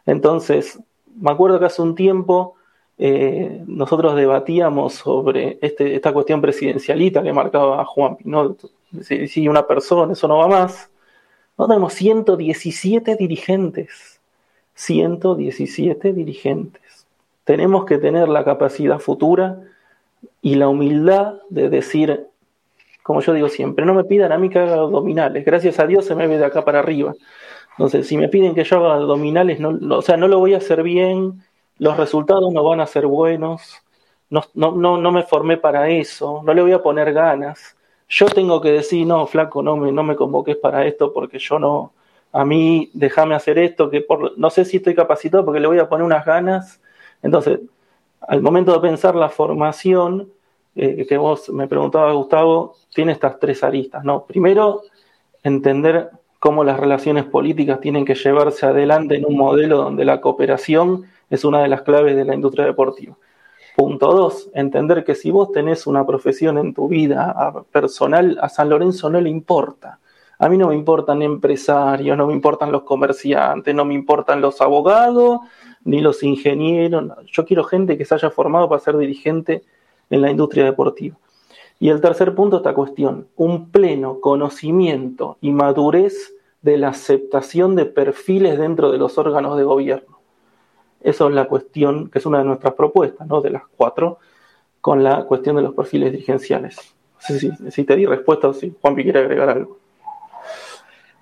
Entonces, me acuerdo que hace un tiempo eh, nosotros debatíamos sobre este, esta cuestión presidencialista que marcaba Juan Pinot, si, una persona, eso no va más. No tenemos 117 dirigentes 117 dirigentes. Tenemos que tener la capacidad futura y la humildad de decir, como yo digo siempre, no me pidan a mí que haga abdominales, gracias a Dios se me ve de acá para arriba. Entonces, si me piden que yo haga abdominales, o sea, no lo voy a hacer bien, los resultados no van a ser buenos, no, no, no, no me formé para eso, no le voy a poner ganas. Yo tengo que decir, no, flaco, no me, no me convoques para esto porque yo no, a mí déjame hacer esto, que por, no sé si estoy capacitado porque le voy a poner unas ganas. Entonces, al momento de pensar la formación, eh, que vos me preguntabas, Gustavo, tiene estas tres aristas, ¿no? Primero, entender cómo las relaciones políticas tienen que llevarse adelante en un modelo donde la cooperación es una de las claves de la industria deportiva. Punto dos, entender que si vos tenés una profesión en tu vida personal, a San Lorenzo no le importa. A mí no me importan empresarios, no me importan los comerciantes, no me importan los abogados, ni los ingenieros. Yo quiero gente que se haya formado para ser dirigente en la industria deportiva. Y el tercer punto, esta cuestión, un pleno conocimiento y madurez de la aceptación de perfiles dentro de los órganos de gobierno. Eso es la cuestión, que es una de nuestras propuestas, ¿no? De las cuatro, con la cuestión de los perfiles dirigenciales. No sé si, te di respuesta o si Juanpi quiere agregar algo.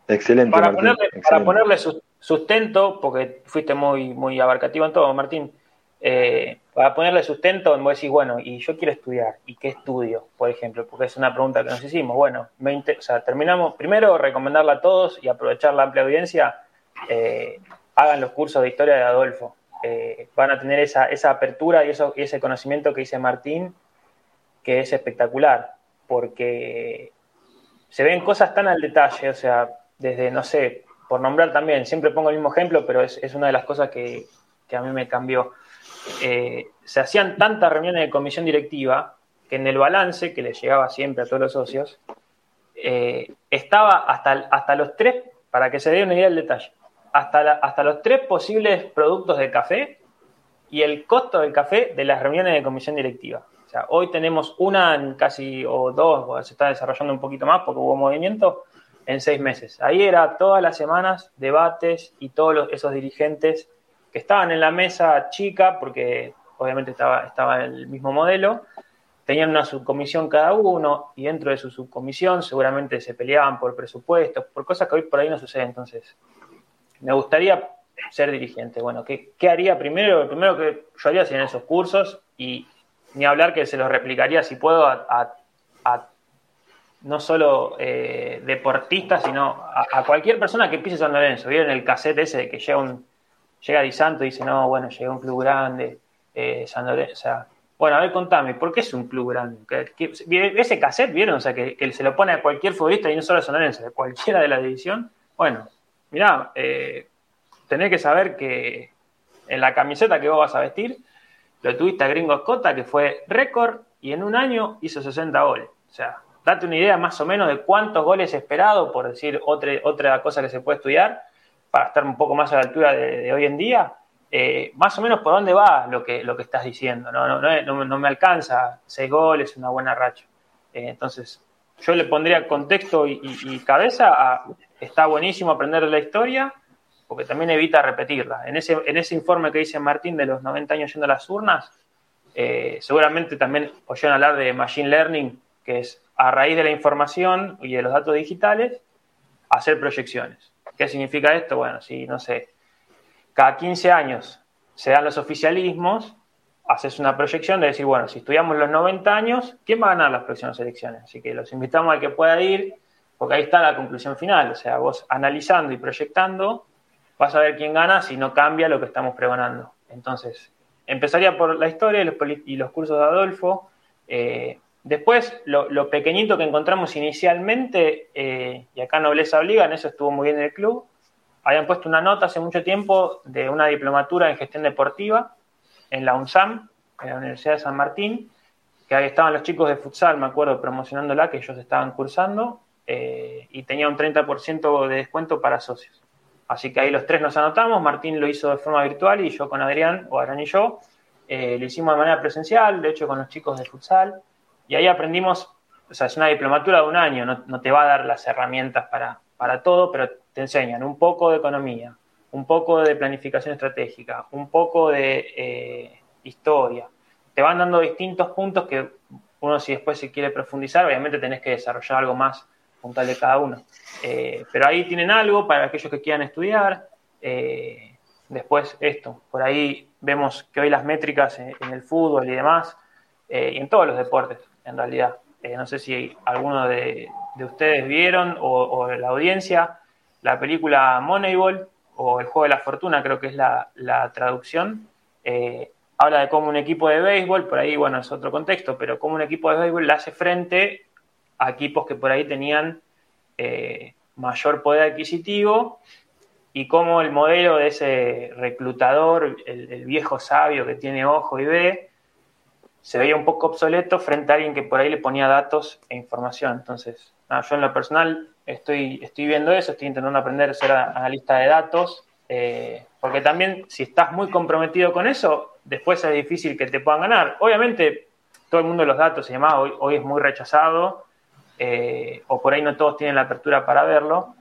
Excelente. Para, ponerle, para ponerle sustento, porque fuiste muy, muy abarcativo en todo, Martín, eh, para ponerle sustento, me decís, bueno, y yo quiero estudiar, ¿y qué estudio, por ejemplo? Porque es una pregunta que nos hicimos. Bueno, o sea, terminamos, primero recomendarla a todos y aprovechar la amplia audiencia, eh, hagan los cursos de historia de Adolfo. Eh, van a tener esa, esa apertura y, eso, y ese conocimiento que dice Martín, que es espectacular, porque se ven cosas tan al detalle, o sea, desde, no sé, por nombrar también, siempre pongo el mismo ejemplo, pero es, es una de las cosas que, que, a mí me cambió. Eh, se hacían tantas reuniones de comisión directiva que en el balance, que le llegaba siempre a todos los socios, eh, estaba hasta, hasta los tres, para que se dé una idea del detalle, hasta, hasta los tres posibles productos de café y el costo del café de las reuniones de comisión directiva. Hoy tenemos una casi o dos, se está desarrollando un poquito más porque hubo movimiento en seis meses. Ahí era todas las semanas debates y todos esos dirigentes que estaban en la mesa chica, porque obviamente estaba, estaba el mismo modelo, tenían una subcomisión cada uno y dentro de su subcomisión seguramente se peleaban por presupuestos, por cosas que hoy por ahí no suceden. Entonces, me gustaría ser dirigente. Bueno, ¿qué, qué haría primero? Lo primero que yo haría serían esos cursos y ni hablar que se los replicaría si puedo a, no solo eh, deportistas, sino a, cualquier persona que pise San Lorenzo. ¿Vieron el cassette ese de que llega un llega Di Santo y dice, no, bueno, llega un club grande, eh, San Lorenzo, o sea, bueno, a ver, contame, ¿por qué es un club grande? ese cassette, ¿vieron? O sea, que, se lo pone a cualquier futbolista y no solo a San Lorenzo, de cualquiera de la división. Bueno, mirá, eh, tenés que saber que en la camiseta que vos vas a vestir, lo tuviste a Gringo Escota, que fue récord, y en un año hizo 60 goles. O sea, date una idea más o menos de cuántos goles esperado, por decir otra, otra cosa que se puede estudiar, para estar un poco más a la altura de, hoy en día, eh, más o menos por dónde va lo que, lo que estás diciendo. No, no, no, me alcanza, seis goles, una buena racha. Eh, entonces, yo le pondría contexto y, cabeza a, está buenísimo aprender la historia, porque también evita repetirla. En ese, en ese informe que dice Martín de los 90 años yendo a las urnas, eh, seguramente también oyeron hablar de Machine Learning, que es a raíz de la información y de los datos digitales, hacer proyecciones. ¿Qué significa esto? Bueno, si, no sé, cada 15 años se dan los oficialismos, haces una proyección de decir, bueno, si estudiamos los 90 años, ¿quién va a ganar las próximas elecciones? Así que los invitamos a que pueda ir, porque ahí está la conclusión final. O sea, vos analizando y proyectando, vas a ver quién gana si no cambia lo que estamos pregonando. Entonces, empezaría por la historia y los, cursos de Adolfo. Eh, Después, lo, pequeñito que encontramos inicialmente, eh, y acá Nobleza Obliga, en eso estuvo muy bien el club, habían puesto una nota hace mucho tiempo de una diplomatura en gestión deportiva en la UNSAM, en la Universidad de San Martín, que ahí estaban los chicos de futsal, me acuerdo, promocionándola, que ellos estaban cursando, eh, y tenía un 30% de descuento para socios. Así que ahí los tres nos anotamos, Martín lo hizo de forma virtual y yo con Adrián, o Adrián y yo, eh, lo hicimos de manera presencial, de hecho con los chicos de futsal. Y ahí aprendimos, o sea, es una diplomatura de un año, no, te va a dar las herramientas para, para todo, pero te enseñan un poco de economía, un poco de planificación estratégica, un poco de eh, historia. Te van dando distintos puntos que uno si después se quiere profundizar, obviamente tenés que desarrollar algo más puntual de cada uno. Eh, pero ahí tienen algo para aquellos que quieran estudiar. Eh, después esto, por ahí vemos que hoy las métricas en, el fútbol y demás, y en todos los deportes, en realidad. Eh, no sé si alguno de, ustedes vieron o, la audiencia la película Moneyball o El Juego de la Fortuna, creo que es la, traducción. Eh, habla de cómo un equipo de béisbol, por ahí, bueno, es otro contexto, pero cómo un equipo de béisbol le hace frente a equipos que por ahí tenían eh, mayor poder adquisitivo y cómo el modelo de ese reclutador, el, viejo sabio que tiene ojo y ve, se veía un poco obsoleto frente a alguien que por ahí le ponía datos e información. Entonces, yo en lo personal estoy, estoy viendo eso, estoy intentando aprender a ser analista de datos, eh, porque también si estás muy comprometido con eso, después es difícil que te puedan ganar. Obviamente, todo el mundo de los datos y demás hoy, hoy es muy rechazado, eh, o por ahí no todos tienen la apertura para verlo,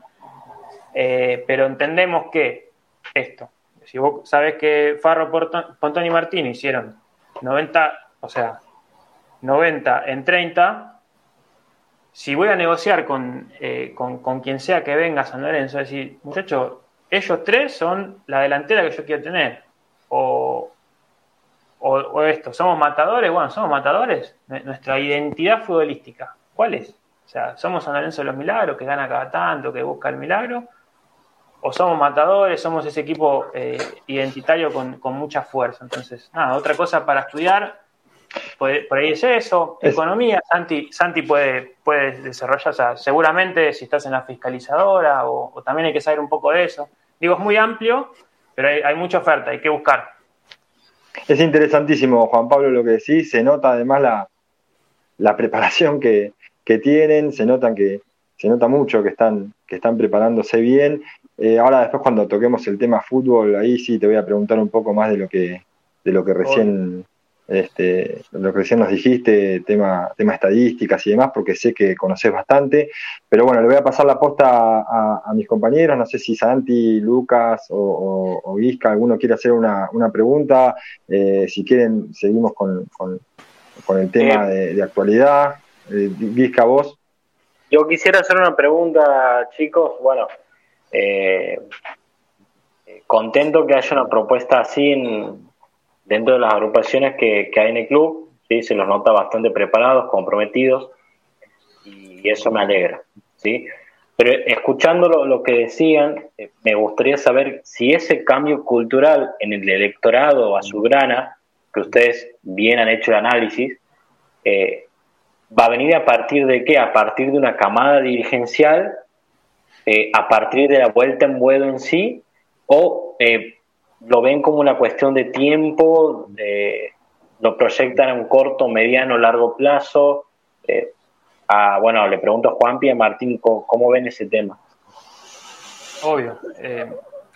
eh, pero entendemos que esto, si vos sabés que Farro, Pontón y Martín hicieron 90, o sea, 90 en 30, si voy a negociar eh, con, con, quien sea que venga a San Lorenzo, decir, muchachos, ellos tres son la delantera que yo quiero tener. O, o, esto, ¿somos matadores? Bueno, somos matadores. Nuestra identidad futbolística, ¿cuál es? O sea, ¿somos San Lorenzo de los Milagros que gana cada tanto, que busca el milagro? ¿O somos matadores, somos ese equipo eh, identitario con, mucha fuerza? Entonces, nada, otra cosa para estudiar, por, ahí es eso, economía, Santi, Santi puede, puede desarrollar, o sea, seguramente si estás en la fiscalizadora o, también hay que saber un poco de eso. Digo, es muy amplio, pero hay, mucha oferta, hay que buscar. Es interesantísimo, Juan Pablo, lo que decís, se nota además la, la preparación que, que tienen, se notan que se nota mucho que están, que están preparándose bien. Eh, ahora después cuando toquemos el tema fútbol, ahí sí te voy a preguntar un poco más de lo que, de lo que recién, este, lo que recién nos dijiste, tema, tema estadísticas y demás, porque sé que conoces bastante. Pero bueno, le voy a pasar la posta a, mis compañeros, no sé si Santi, Lucas o, o, alguno quiere hacer una, pregunta. Eh, si quieren, seguimos con, el tema eh, de actualidad. Eh, vos. Yo quisiera hacer una pregunta, chicos. Bueno, eh, contento que haya una propuesta así dentro de las agrupaciones que, hay en el club. ¿sí? Se los nota bastante preparados, comprometidos, y eso me alegra. ¿sí? Pero escuchando lo, que decían, eh, me gustaría saber si ese cambio cultural en el electorado a su grana, que ustedes bien han hecho el análisis, eh, va a venir a partir de qué? A partir de una camada dirigencial, eh, a partir de la vuelta en vuelo en sí, o eh, lo ven como una cuestión de tiempo, lo proyectan en un corto, mediano, largo plazo. Eh, bueno, le pregunto a Juan y a Martín, ¿cómo, ven ese tema? Obvio,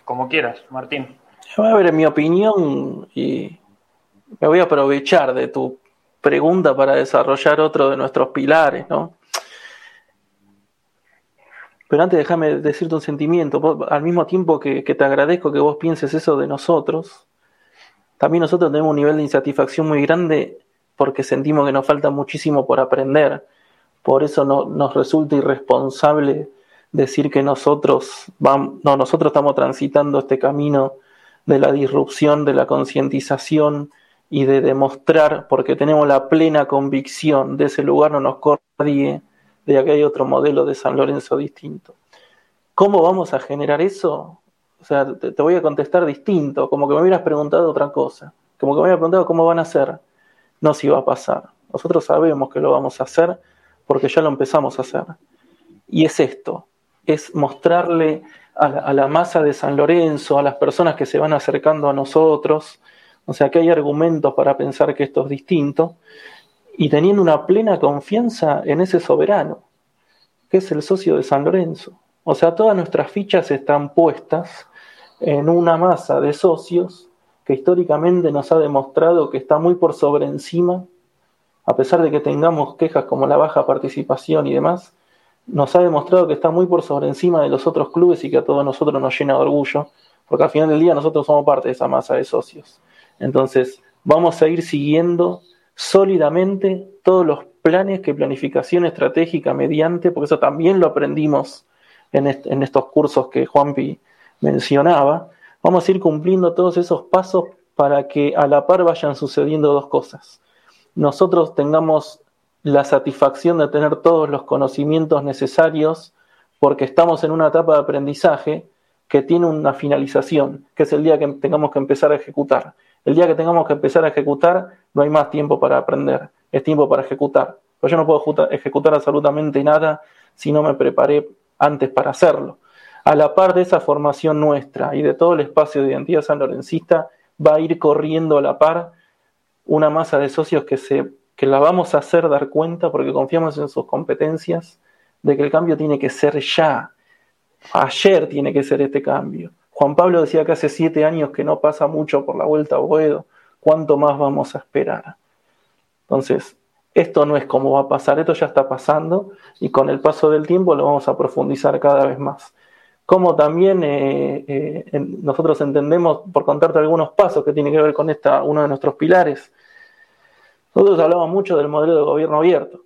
como quieras, Martín. A ver, en mi opinión, y me voy a aprovechar de tu pregunta para desarrollar otro de nuestros pilares, ¿no? Pero antes déjame decirte un sentimiento, al mismo tiempo que, te agradezco que vos pienses eso de nosotros, también nosotros tenemos un nivel de insatisfacción muy grande porque sentimos que nos falta muchísimo por aprender. Por eso no, nos resulta irresponsable decir que nosotros, vamos, no, nosotros estamos transitando este camino de la disrupción, de la concientización, y de demostrar, porque tenemos la plena convicción de ese lugar, no nos corre nadie, de que hay otro modelo de San Lorenzo distinto. ¿Cómo vamos a generar eso? O sea, te, voy a contestar distinto, como que me hubieras preguntado otra cosa, como que me hubieras preguntado cómo van a hacer, no si va a pasar. Nosotros sabemos que lo vamos a hacer porque ya lo empezamos a hacer. Y es esto, es mostrarle a la, a la masa de San Lorenzo, a las personas que se van acercando a nosotros, o sea que hay argumentos para pensar que esto es distinto y teniendo una plena confianza en ese soberano, que es el socio de San Lorenzo. O sea, todas nuestras fichas están puestas en una masa de socios que históricamente nos ha demostrado que está muy por sobre encima, a pesar de que tengamos quejas como la baja participación y demás, nos ha demostrado que está muy por sobre encima de los otros clubes y que a todos nosotros nos llena de orgullo, porque al final del día nosotros somos parte de esa masa de socios. Entonces, vamos a ir siguiendo sólidamente todos los planes que planificación estratégica mediante, porque eso también lo aprendimos en, estos cursos que Juanpi mencionaba, vamos a ir cumpliendo todos esos pasos para que a la par vayan sucediendo dos cosas. Nosotros tengamos la satisfacción de tener todos los conocimientos necesarios porque estamos en una etapa de aprendizaje que tiene una finalización, que es el día que tengamos que empezar a ejecutar. El día que tengamos que empezar a ejecutar, no hay más tiempo para aprender, es tiempo para ejecutar. Pero yo no puedo ejecutar absolutamente nada si no me preparé antes para hacerlo. A la par de esa formación nuestra y de todo el espacio de identidad sanlorencista, va a ir corriendo a la par una masa de socios que, se, que la vamos a hacer dar cuenta porque confiamos en sus competencias, de que el cambio tiene que ser ya. Ayer tiene que ser este cambio. Juan Pablo decía que hace siete años que no pasa mucho por la vuelta a Boedo. ¿Cuánto más vamos a esperar? Entonces, esto no es como va a pasar, esto ya está pasando y con el paso del tiempo lo vamos a profundizar cada vez más. Como también eh, eh, nosotros entendemos, por contarte algunos pasos que tienen que ver con esta, uno de nuestros pilares, nosotros hablamos mucho del modelo de gobierno abierto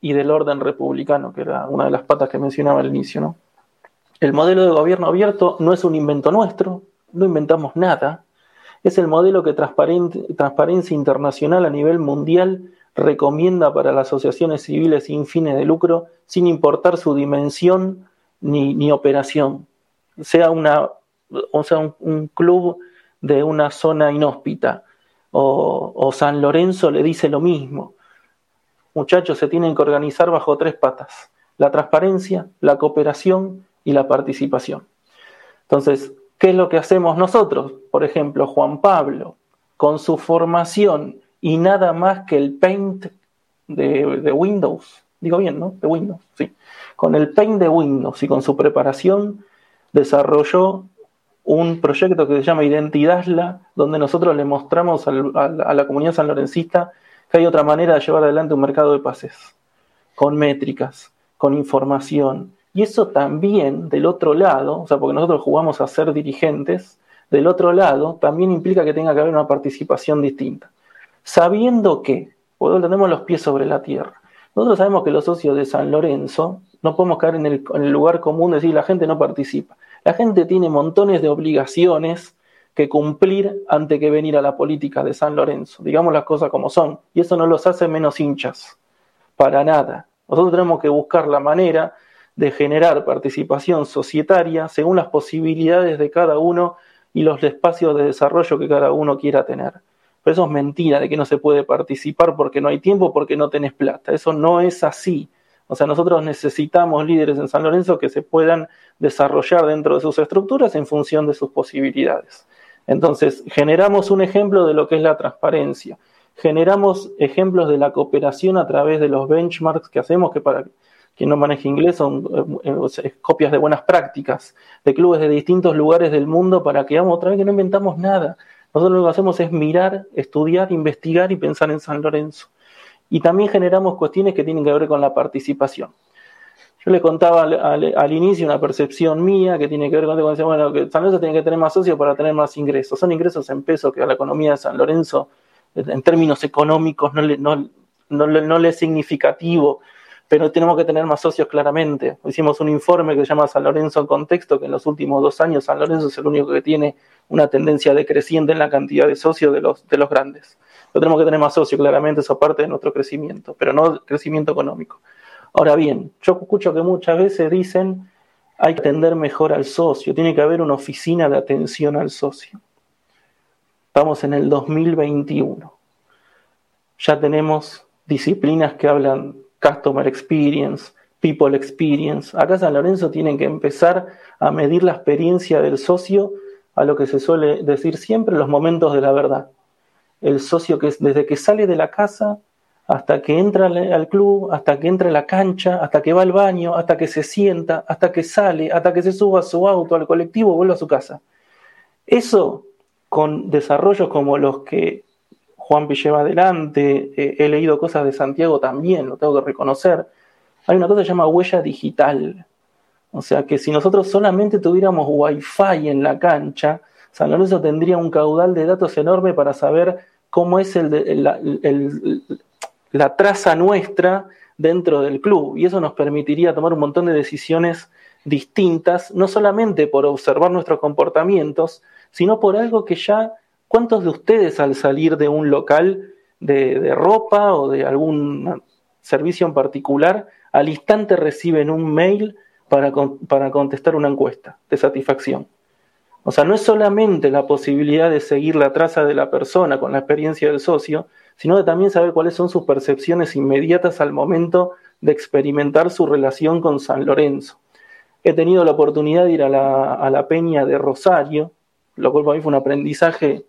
y del orden republicano, que era una de las patas que mencionaba al inicio. ¿no? El modelo de gobierno abierto no es un invento nuestro, no inventamos nada, es el modelo que Transparencia Internacional a nivel mundial recomienda para las asociaciones civiles sin fines de lucro, sin importar su dimensión ni, operación, sea, una, o sea un, club de una zona inhóspita, o San Lorenzo le dice lo mismo. Muchachos, se tienen que organizar bajo tres patas, la transparencia, la cooperación y la participación. Entonces, ¿qué es lo que hacemos nosotros? Por ejemplo, Juan Pablo, con su formación y nada más que el Paint de, Windows, digo bien, ¿no? De Windows, sí. Con el Paint de Windows y con su preparación desarrolló un proyecto que se llama Identidadla, donde nosotros le mostramos a la comunidad sanlorencista que hay otra manera de llevar adelante un mercado de pases, con métricas, con información. Y eso también, del otro lado, o sea, porque nosotros jugamos a ser dirigentes, del otro lado también implica que tenga que haber una participación distinta sabiendo que, nosotros tenemos los pies sobre la tierra. Nosotros sabemos que los socios de San Lorenzo no podemos caer en el, lugar común de decir la gente no participa. La gente tiene montones de obligaciones que cumplir antes que venir a la política de San Lorenzo. Digamos las cosas como son. Y eso no los hace menos hinchas. Para nada. Nosotros tenemos que buscar la manera de generar participación societaria según las posibilidades de cada uno y los espacios de desarrollo que cada uno quiera tener. Pero eso es mentira de que no se puede participar porque no hay tiempo, porque no tenés plata. Eso no es así. O sea, nosotros necesitamos líderes en San Lorenzo que se puedan desarrollar dentro de sus estructuras en función de sus posibilidades. Entonces, generamos un ejemplo de lo que es la transparencia. Generamos ejemplos de la cooperación a través de los benchmarks que hacemos, que para quien no maneja inglés son eh, eh, copias de buenas prácticas de clubes de distintos lugares del mundo para que, vamos, otra vez que no inventamos nada. Nosotros lo que hacemos es mirar, estudiar, investigar y pensar en San Lorenzo. Y también generamos cuestiones que tienen que ver con la participación. Yo le contaba al, inicio una percepción mía que tiene que ver con, bueno, que San Lorenzo tiene que tener más socios para tener más ingresos. Son ingresos en pesos que a la economía de San Lorenzo, en términos económicos, no le, no, no, no le es significativo pero tenemos que tener más socios claramente. Hicimos un informe que se llama San Lorenzo en Contexto, que en los últimos dos años San Lorenzo es el único que tiene una tendencia decreciente en la cantidad de socios de los, de los grandes. Pero tenemos que tener más socios, claramente, eso parte de nuestro crecimiento, pero no crecimiento económico. Ahora bien, yo escucho que muchas veces dicen hay que atender mejor al socio, tiene que haber una oficina de atención al socio. Estamos en el 2021. Ya tenemos disciplinas que hablan Customer Experience, People Experience. Acá San Lorenzo tienen que empezar a medir la experiencia del socio a lo que se suele decir siempre los momentos de la verdad. El socio que desde que sale de la casa hasta que entra al club, hasta que entra a la cancha, hasta que va al baño, hasta que se sienta, hasta que sale, hasta que se suba a su auto, al colectivo, vuelve a su casa. Eso con desarrollos como los que Juanpi lleva adelante, eh, he leído cosas de Santiago también, lo tengo que reconocer. Hay una cosa que se llama huella digital. O sea que si nosotros solamente tuviéramos Wi-Fi en la cancha, San Lorenzo tendría un caudal de datos enorme para saber cómo es la traza nuestra dentro del club. Y eso nos permitiría tomar un montón de decisiones distintas, no solamente por observar nuestros comportamientos, sino por algo que ya ¿Cuántos de ustedes al salir de un local de, ropa o de algún servicio en particular, al instante reciben un mail para, para contestar una encuesta de satisfacción? O sea, no es solamente la posibilidad de seguir la traza de la persona con la experiencia del socio, sino de también saber cuáles son sus percepciones inmediatas al momento de experimentar su relación con San Lorenzo. He tenido la oportunidad de ir a la, a la peña de Rosario, lo cual para mí fue un aprendizaje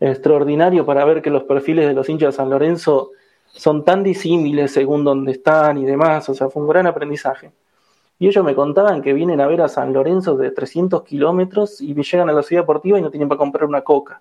extraordinario para ver que los perfiles de los hinchas de San Lorenzo son tan disímiles según donde están y demás, o sea, fue un gran aprendizaje. Y ellos me contaban que vienen a ver a San Lorenzo de 300 kilómetros y llegan a la ciudad deportiva y no tienen para comprar una coca.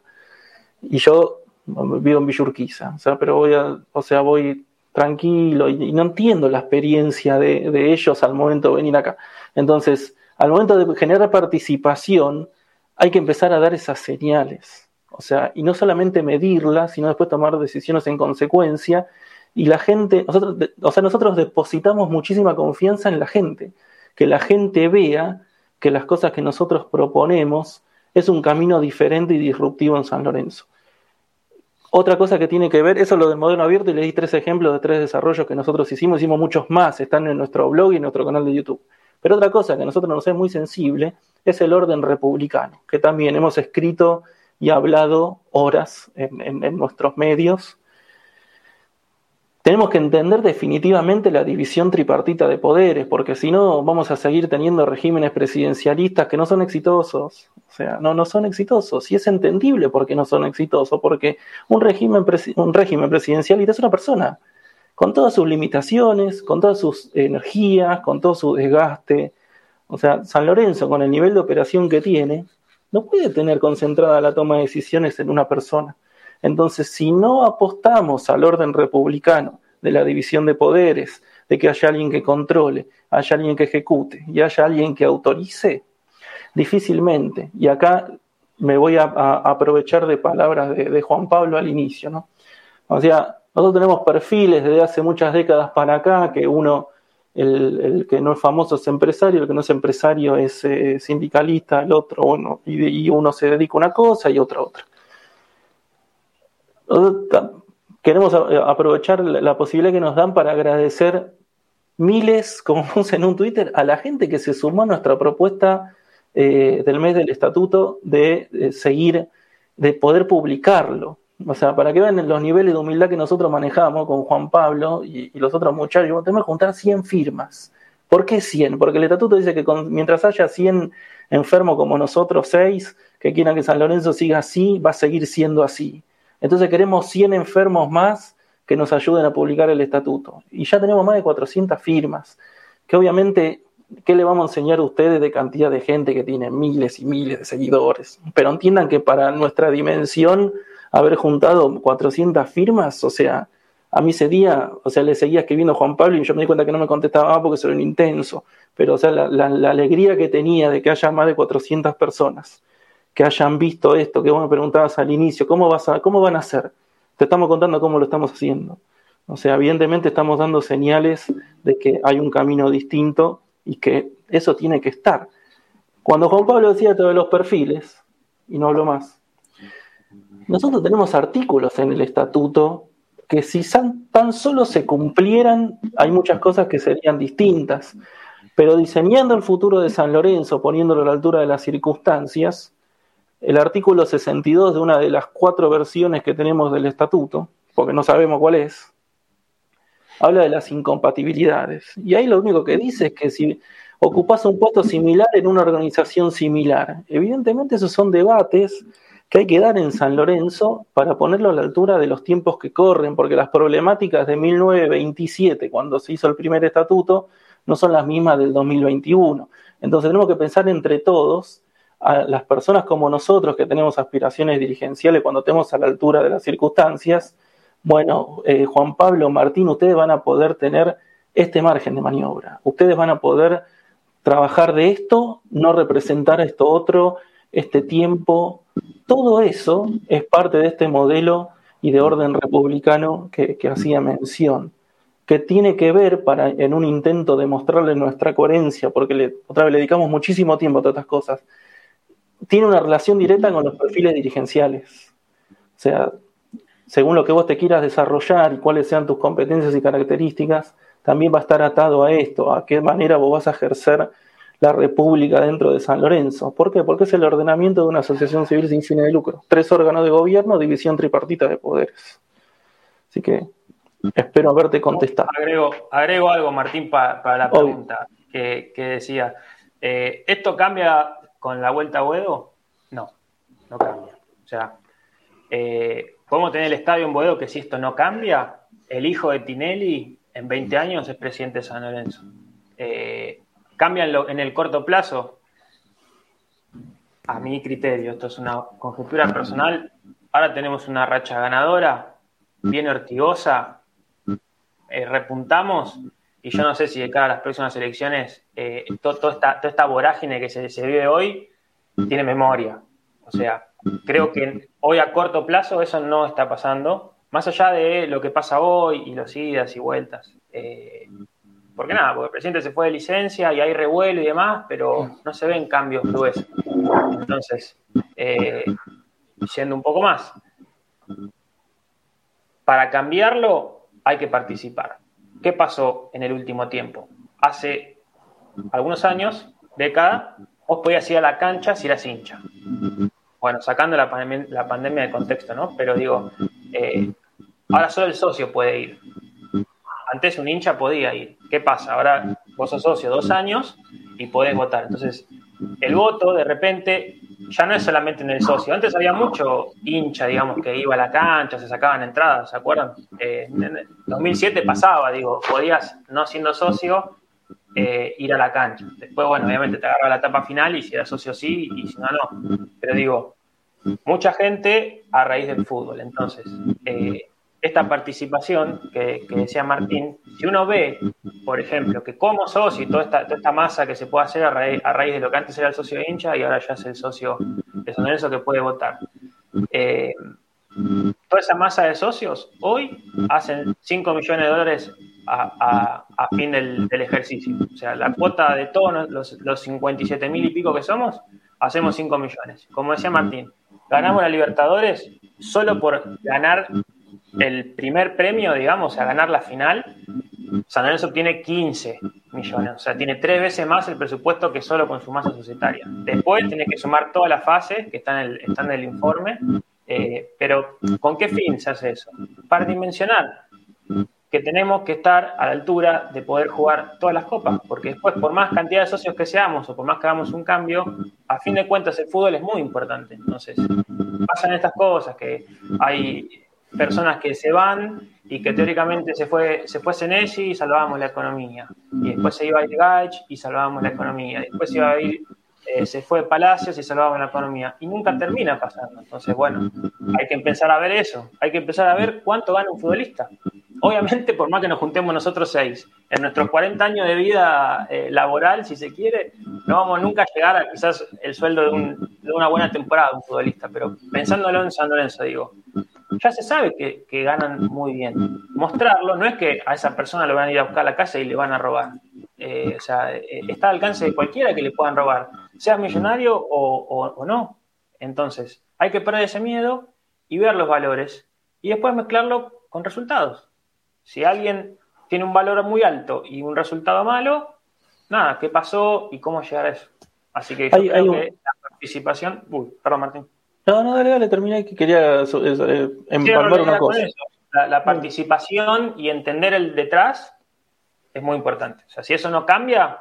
Y yo vivo en Villurquiza, o sea, pero voy o sea, voy tranquilo y, no entiendo la experiencia de, ellos al momento de venir acá. Entonces, al momento de generar participación, hay que empezar a dar esas señales. O sea, y no solamente medirla, sino después tomar decisiones en consecuencia. Y la gente, nosotros, o sea, nosotros depositamos muchísima confianza en la gente, que la gente vea que las cosas que nosotros proponemos es un camino diferente y disruptivo en San Lorenzo. Otra cosa que tiene que ver, eso es lo del modelo abierto, y le di tres ejemplos de tres desarrollos que nosotros hicimos, hicimos muchos más, están en nuestro blog y en nuestro canal de YouTube. Pero otra cosa que a nosotros nos es muy sensible es el orden republicano, que también hemos escrito y hablado horas en, nuestros medios. Tenemos que entender definitivamente la división tripartita de poderes, porque si no vamos a seguir teniendo regímenes presidencialistas que no son exitosos. O sea, no, no son exitosos. Y es entendible por qué no son exitosos, porque un régimen, un régimen presidencialista es una persona, con todas sus limitaciones, con todas sus energías, con todo su desgaste. O sea, San Lorenzo, con el nivel de operación que tiene, no puede tener concentrada la toma de decisiones en una persona. Entonces, si no apostamos al orden republicano de la división de poderes, de que haya alguien que controle, haya alguien que ejecute y haya alguien que autorice, difícilmente, y acá me voy a, aprovechar de palabras de, de, Juan Pablo al inicio, ¿no? O sea, nosotros tenemos perfiles desde hace muchas décadas para acá que uno el, que no es famoso es empresario, el que no es empresario es eh, sindicalista, el otro, bueno, y, uno se dedica a una cosa y otra a otra. Queremos aprovechar la posibilidad que nos dan para agradecer miles, como puse en un Twitter, a la gente que se sumó a nuestra propuesta eh, del mes del estatuto de seguir, de poder publicarlo. O sea, para que vean los niveles de humildad que nosotros manejamos con Juan Pablo y, los otros muchachos, tenemos que juntar 100 firmas. ¿Por qué 100? Porque el estatuto dice que mientras haya 100 enfermos como nosotros, 6, que quieran que San Lorenzo siga así, va a seguir siendo así. Entonces queremos 100 enfermos más que nos ayuden a publicar el estatuto. Y ya tenemos más de 400 firmas, que obviamente, ¿qué le vamos a enseñar a ustedes de cantidad de gente que tiene miles y miles de seguidores? Pero entiendan que para nuestra dimensión haber juntado 400 firmas, o sea, a mí ese día, o sea, le seguía escribiendo Juan Pablo y yo me di cuenta que no me contestaba porque era un intenso, pero o sea, la, alegría que tenía de que haya más de 400 personas que hayan visto esto, que vos me preguntabas al inicio, ¿cómo, vas a, cómo van a hacer? Te estamos contando cómo lo estamos haciendo. O sea, evidentemente estamos dando señales de que hay un camino distinto y que eso tiene que estar. Cuando Juan Pablo decía todo de los perfiles, y no hablo más, nosotros tenemos artículos en el estatuto que si tan solo se cumplieran, hay muchas cosas que serían distintas. Pero diseñando el futuro de San Lorenzo, poniéndolo a la altura de las circunstancias, el artículo 62 de una de las cuatro versiones que tenemos del estatuto, porque no sabemos cuál es, habla de las incompatibilidades. Y ahí lo único que dice es que si ocupas un puesto similar en una organización similar, evidentemente esos son debates que hay que dar en San Lorenzo para ponerlo a la altura de los tiempos que corren, porque las problemáticas de 1927, cuando se hizo el primer estatuto, no son las mismas del 2021. Entonces tenemos que pensar entre todos, a las personas como nosotros que tenemos aspiraciones dirigenciales cuando estemos a la altura de las circunstancias, bueno, eh, Juan Pablo, Martín, ustedes van a poder tener este margen de maniobra. Ustedes van a poder trabajar de esto, no representar esto otro, este tiempo, todo eso es parte de este modelo y de orden republicano que, hacía mención, que tiene que ver para, en un intento de mostrarle nuestra coherencia, porque otra vez le dedicamos muchísimo tiempo a todas estas cosas, tiene una relación directa con los perfiles dirigenciales. O sea, según lo que vos te quieras desarrollar y cuáles sean tus competencias y características, también va a estar atado a esto, a qué manera vos vas a ejercer la república dentro de San Lorenzo. ¿Por qué? Porque es el ordenamiento de una asociación civil sin fines de lucro. Tres órganos de gobierno, división tripartita de poderes. Así que espero haberte contestado. Agrego, agrego algo, Martín, para la pregunta que, decía. Eh, ¿Esto cambia con la vuelta a Boedo? No, no cambia. O sea, eh, podemos tener el estadio en Boedo que si esto no cambia, el hijo de Tinelli en 20 años es presidente de San Lorenzo. Eh, ¿Cambia en, el corto plazo? A mi criterio, esto es una conjetura personal. Ahora tenemos una racha ganadora, bien ortigosa, eh, repuntamos y yo no sé si de cara a las próximas elecciones eh, toda esta vorágine que se, se, vive hoy tiene memoria. O sea, creo que hoy a corto plazo eso no está pasando, más allá de lo que pasa hoy y los idas y vueltas. Eh, porque nada, porque el presidente se fue de licencia y hay revuelo y demás, pero no se ven cambios gruesos. Entonces, eh, yendo un poco más, para cambiarlo hay que participar. ¿Qué pasó en el último tiempo? Hace algunos años, década, vos podías ir a la cancha si eras hincha. Bueno, sacando la, pandemia, la pandemia de contexto, ¿no? Pero digo, eh, ahora solo el socio puede ir. Antes un hincha podía ir. ¿Qué pasa? Ahora vos sos socio dos años y podés votar. Entonces, el voto de repente ya no es solamente en el socio. Antes había mucho hincha, digamos, que iba a la cancha, se sacaban entradas, ¿se acuerdan? Eh, en 2007 pasaba, digo, podías, no siendo socio, eh, ir a la cancha. Después, bueno, obviamente te agarra la etapa final y si era socio sí y si no, no. Pero digo, mucha gente a raíz del fútbol. Entonces, eh, esta participación que, decía Martín, si uno ve, por ejemplo, que como socio toda esta, toda esta masa que se puede hacer a raíz, de lo que antes era el socio hincha y ahora ya es el socio de San que puede votar. Eh, toda esa masa de socios hoy hacen 5 millones de dólares a, fin del, ejercicio. O sea, la cuota de todos los, los 57 mil y pico que somos, hacemos 5 millones. Como decía Martín, ganamos la Libertadores solo por ganar el primer premio, digamos, a ganar la final, San Lorenzo obtiene 15 millones, o sea, tiene tres veces más el presupuesto que solo con su masa societaria. Después tiene que sumar todas las fases que están en el, informe, eh, pero ¿con qué fin se hace eso? Para dimensionar que tenemos que estar a la altura de poder jugar todas las copas, porque después, por más cantidad de socios que seamos o por más que hagamos un cambio, a fin de cuentas el fútbol es muy importante. Entonces, pasan estas cosas, que hay personas que se van y que teóricamente se fue, se fue Senesi y salvábamos la economía. Y después se iba a ir y salvábamos la economía. Después se iba a ir, eh, se fue Palacios y salvábamos la economía. Y nunca termina pasando. Entonces, bueno, hay que empezar a ver eso. Hay que empezar a ver cuánto gana un futbolista. Obviamente, por más que nos juntemos nosotros seis, en nuestros 40 años de vida eh, laboral, si se quiere, no vamos nunca a llegar a quizás el sueldo de, de una buena temporada de un futbolista. Pero pensándolo en San Lorenzo, digo, ya se sabe que, ganan muy bien. Mostrarlo no es que a esa persona le van a ir a buscar a la casa y le van a robar. Eh, o sea, eh, está al alcance de cualquiera que le puedan robar, sea millonario o, no. Entonces, hay que perder ese miedo y ver los valores y después mezclarlo con resultados. Si alguien tiene un valor muy alto y un resultado malo, nada, ¿qué pasó y cómo llegar a eso? Así que yo creo que la participación. Uy, perdón, Martín. No, no, dale, dale, terminé que quería eh, empalmar una cosa. La, participación y entender el detrás es muy importante. O sea, si eso no cambia,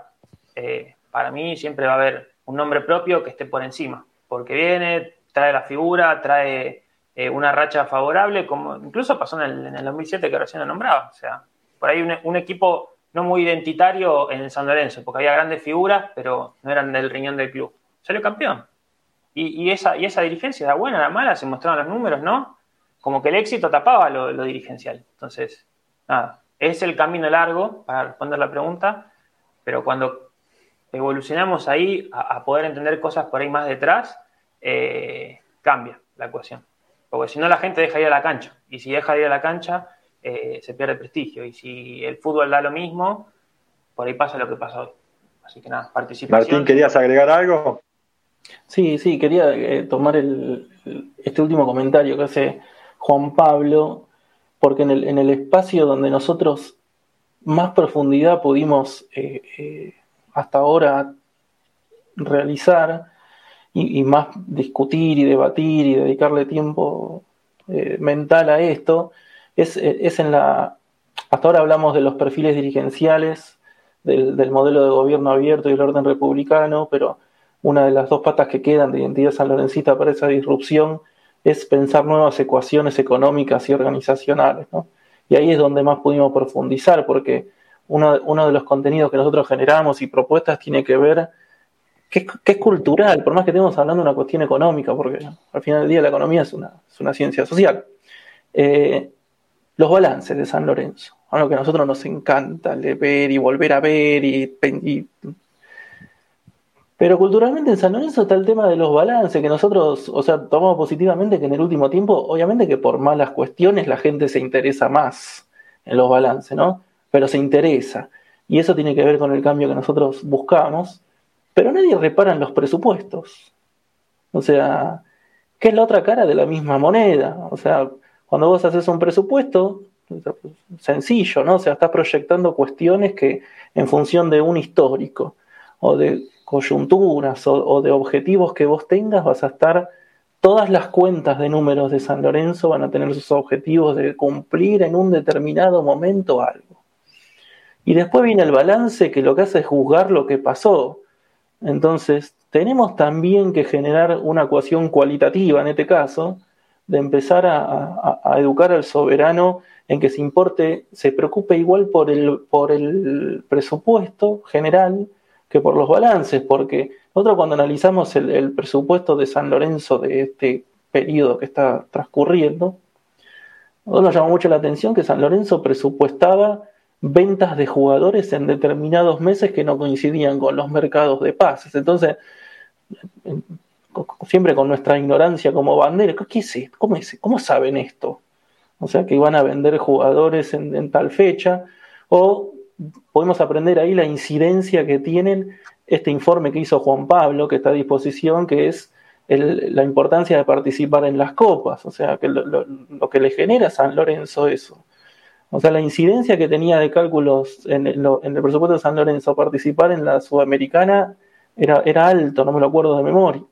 eh, para mí siempre va a haber un nombre propio que esté por encima, porque viene, trae la figura, trae eh, una racha favorable, como incluso pasó en el, 2007 que recién lo nombraba. O sea, por ahí un, equipo no muy identitario en el San Lorenzo, porque había grandes figuras, pero no eran del riñón del club. Salió campeón. Y, esa, y esa dirigencia era buena, era mala, se mostraban los números, ¿no? Como que el éxito tapaba lo, dirigencial. Entonces, nada, es el camino largo para responder la pregunta, pero cuando evolucionamos ahí a, poder entender cosas por ahí más detrás, eh, cambia la ecuación. Porque si no, la gente deja de ir a la cancha. Y si deja de ir a la cancha, eh, se pierde prestigio. Y si el fútbol da lo mismo, por ahí pasa lo que pasa hoy. Así que nada, participación. Martín, ¿querías agregar algo? Sí, sí, quería eh, tomar el, este último comentario que hace Juan Pablo, porque en el, en el espacio donde nosotros más profundidad pudimos eh, eh, hasta ahora realizar y, más discutir y debatir y dedicarle tiempo eh, mental a esto es, es, en la... Hasta ahora hablamos de los perfiles dirigenciales, del modelo de gobierno abierto y el orden republicano, pero una de las dos patas que quedan de identidad sanlorencista para esa disrupción es pensar nuevas ecuaciones económicas y organizacionales. ¿no? Y ahí es donde más pudimos profundizar, porque uno, uno de los contenidos que nosotros generamos y propuestas tiene que ver, que, es cultural, por más que estemos hablando de una cuestión económica, porque al final del día la economía es una, es una ciencia social. Eh, los balances de San Lorenzo, algo que a nosotros nos encanta ver y volver a ver y pero culturalmente en San Lorenzo está el tema de los balances, que nosotros, o sea, tomamos positivamente que en el último tiempo, obviamente que por malas cuestiones la gente se interesa más en los balances, ¿no? Pero se interesa. Y eso tiene que ver con el cambio que nosotros buscamos, pero nadie repara en los presupuestos. O sea, ¿qué es la otra cara de la misma moneda? O sea, cuando vos haces un presupuesto, sencillo, ¿no? O sea, estás proyectando cuestiones que en función de un histórico o de coyunturas o, de objetivos que vos tengas, vas a estar, todas las cuentas de números de San Lorenzo van a tener sus objetivos de cumplir en un determinado momento algo. Y después viene el balance que lo que hace es juzgar lo que pasó. Entonces, tenemos también que generar una ecuación cualitativa en este caso, de empezar a, a educar al soberano en que se importe, se preocupe igual por el, por el presupuesto general, que por los balances, porque nosotros cuando analizamos el, presupuesto de San Lorenzo de este periodo que está transcurriendo, nos llamó mucho la atención que San Lorenzo presupuestaba ventas de jugadores en determinados meses que no coincidían con los mercados de pases. Entonces, siempre con nuestra ignorancia como bandera, ¿qué es esto? ¿Cómo, es? ¿Cómo saben esto? O sea, que iban a vender jugadores en, en tal fecha, o podemos aprender ahí la incidencia que tienen este informe que hizo Juan Pablo, que está a disposición, que es la importancia de participar en las copas, o sea, que lo, que le genera San Lorenzo eso. O sea, la incidencia que tenía de cálculos en el, presupuesto de San Lorenzo participar en la Sudamericana era, era alto, no me lo acuerdo de memoria.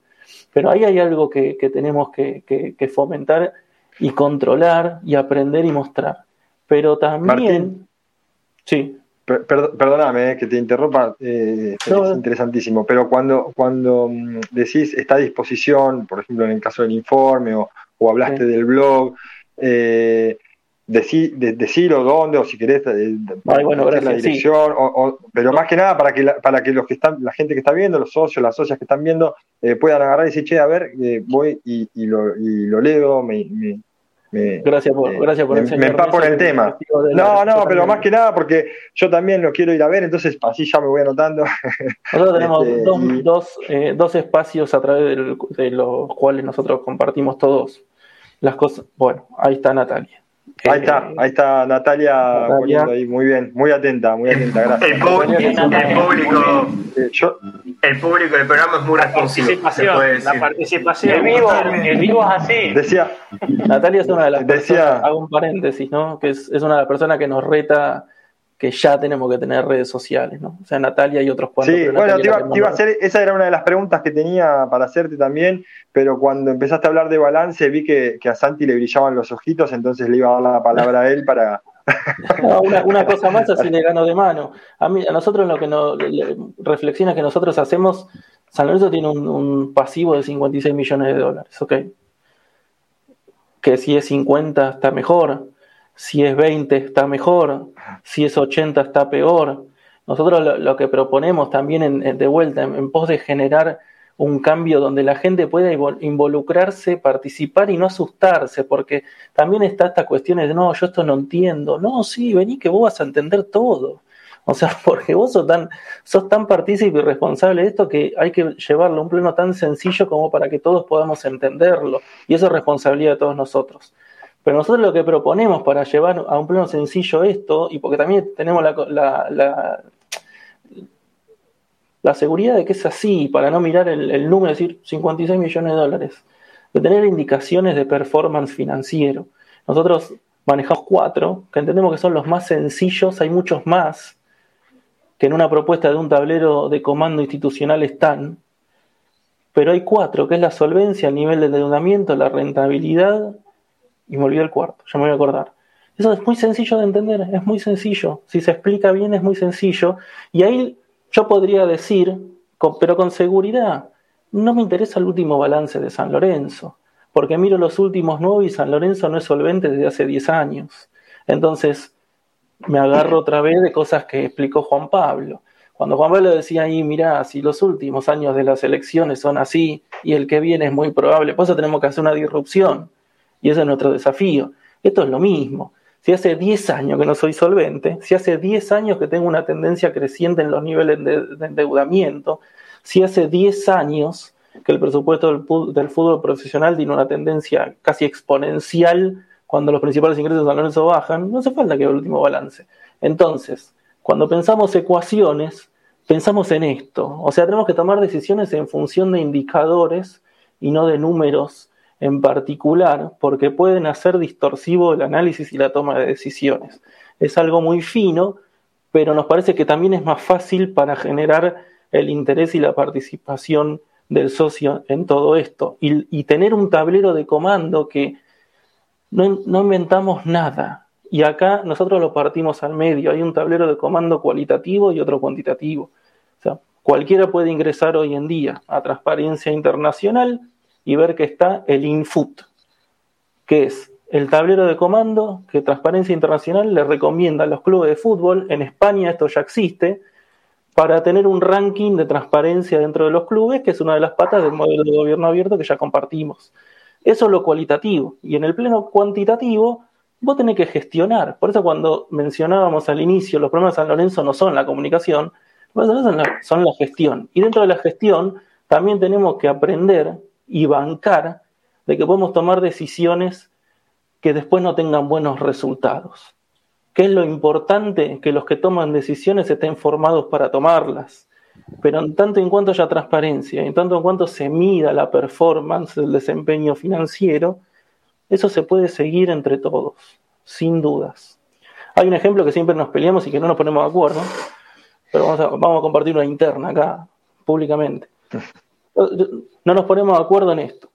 Pero ahí hay algo que, tenemos que, que, fomentar y controlar y aprender y mostrar. Pero también... Sí perdóname eh, que te interrumpa, eh, es interesantísimo, pero cuando, cuando mm, decís está a disposición, por ejemplo en el caso del informe o, hablaste del blog, eh, decirlo dónde o si querés eh, bueno, la dirección, pero más que nada para que, la, para que los que están, la gente que está viendo, los socios, las socias que están viendo, puedan agarrar y decir, che, a ver, voy y, lo, y lo leo, me gracias por, gracias por me, me empapo en el tema. No, no, pero más que nada porque yo también lo quiero ir a ver, entonces así ya me voy anotando. Nosotros tenemos este, dos, dos, eh, dos, espacios a través de los cuales nosotros compartimos todos las cosas. Bueno, ahí está Natalia. Ahí está, ahí está Natalia, poniendo ahí, muy bien, muy atenta, muy atenta, gracias. El, público, eh, el público del programa es muy responsivo. La participación, el vivo, el vivo es así. Decía, Natalia es una de las decía, hago un paréntesis, ¿no? Que es, es una de las personas que nos reta que ya tenemos que tener redes sociales, ¿no? O sea, Natalia y otros cuantos. Sí, bueno, te iba, a hacer, esa era una de las preguntas que tenía para hacerte también, pero cuando empezaste a hablar de balance vi que, a Santi le brillaban los ojitos, entonces le iba a dar la palabra a él para... una, cosa más así le gano de mano. A, mí, a nosotros lo que nos reflexiona que nosotros hacemos, San Lorenzo tiene un, un pasivo de 56 millones de dólares, ¿ok? Que si es 50 está mejor, si es 20 está mejor, si es 80 está peor. Nosotros lo, que proponemos también de vuelta, en, pos de generar un cambio donde la gente pueda involucrarse, participar y no asustarse, porque también está esta cuestión de, no, yo esto no entiendo. No, sí, vení que vos vas a entender todo. O sea, porque vos sos tan, sos tan partícipe y responsable de esto que hay que llevarlo a un plano tan sencillo como para que todos podamos entenderlo. Y eso es responsabilidad de todos nosotros. Pero nosotros lo que proponemos para llevar a un plano sencillo esto, y porque también tenemos la, la, seguridad de que es así, para no mirar el, número, es decir, 56 millones de dólares, de tener indicaciones de performance financiero. Nosotros manejamos cuatro, que entendemos que son los más sencillos, hay muchos más que en una propuesta de un tablero de comando institucional están, pero hay cuatro, que es la solvencia, el nivel de endeudamiento, la rentabilidad, y me olvidé el cuarto, ya me voy a acordar. Eso es muy sencillo de entender, es muy sencillo. Si se explica bien es muy sencillo. Y ahí yo podría decir, pero con seguridad, no me interesa el último balance de San Lorenzo, porque miro los últimos nueve y San Lorenzo no es solvente desde hace 10 años. Entonces, me agarro otra vez de cosas que explicó Juan Pablo. Cuando Juan Pablo decía ahí, mira, si los últimos años de las elecciones son así y el que viene es muy probable, pues eso tenemos que hacer una disrupción. Y ese es nuestro desafío. Esto es lo mismo. Si hace 10 años que no soy solvente, si hace 10 años que tengo una tendencia creciente en los niveles de, endeudamiento, si hace 10 años que el presupuesto del, fútbol profesional tiene una tendencia casi exponencial cuando los principales ingresos Lorenzo bajan, no hace falta que el último balance. Entonces, cuando pensamos ecuaciones, pensamos en esto. O sea, tenemos que tomar decisiones en función de indicadores y no de números en particular porque pueden hacer distorsivo el análisis y la toma de decisiones. Es algo muy fino, pero nos parece que también es más fácil para generar el interés y la participación del socio en todo esto. Y, tener un tablero de comando que no, no inventamos nada. Y acá nosotros lo partimos al medio. Hay un tablero de comando cualitativo y otro cuantitativo. O sea, cualquiera puede ingresar hoy en día a Transparencia Internacional y ver que está el infoot, que es el tablero de comando que Transparencia Internacional le recomienda a los clubes de fútbol, en España esto ya existe, para tener un ranking de transparencia dentro de los clubes, que es una de las patas del modelo de gobierno abierto que ya compartimos. Eso es lo cualitativo. Y en el pleno cuantitativo, vos tenés que gestionar. Por eso cuando mencionábamos al inicio, los problemas de San Lorenzo no son la comunicación, son la, son la gestión. Y dentro de la gestión también tenemos que aprender y bancar de que podemos tomar decisiones que después no tengan buenos resultados. ¿Qué es lo importante? Que los que toman decisiones estén formados para tomarlas. Pero en tanto en cuanto haya transparencia, en tanto en cuanto se mida la performance del desempeño financiero, eso se puede seguir entre todos, sin dudas. Hay un ejemplo que siempre nos peleamos y que no nos ponemos de acuerdo, pero vamos a, vamos a compartir una interna acá, públicamente no nos ponemos de acuerdo en esto.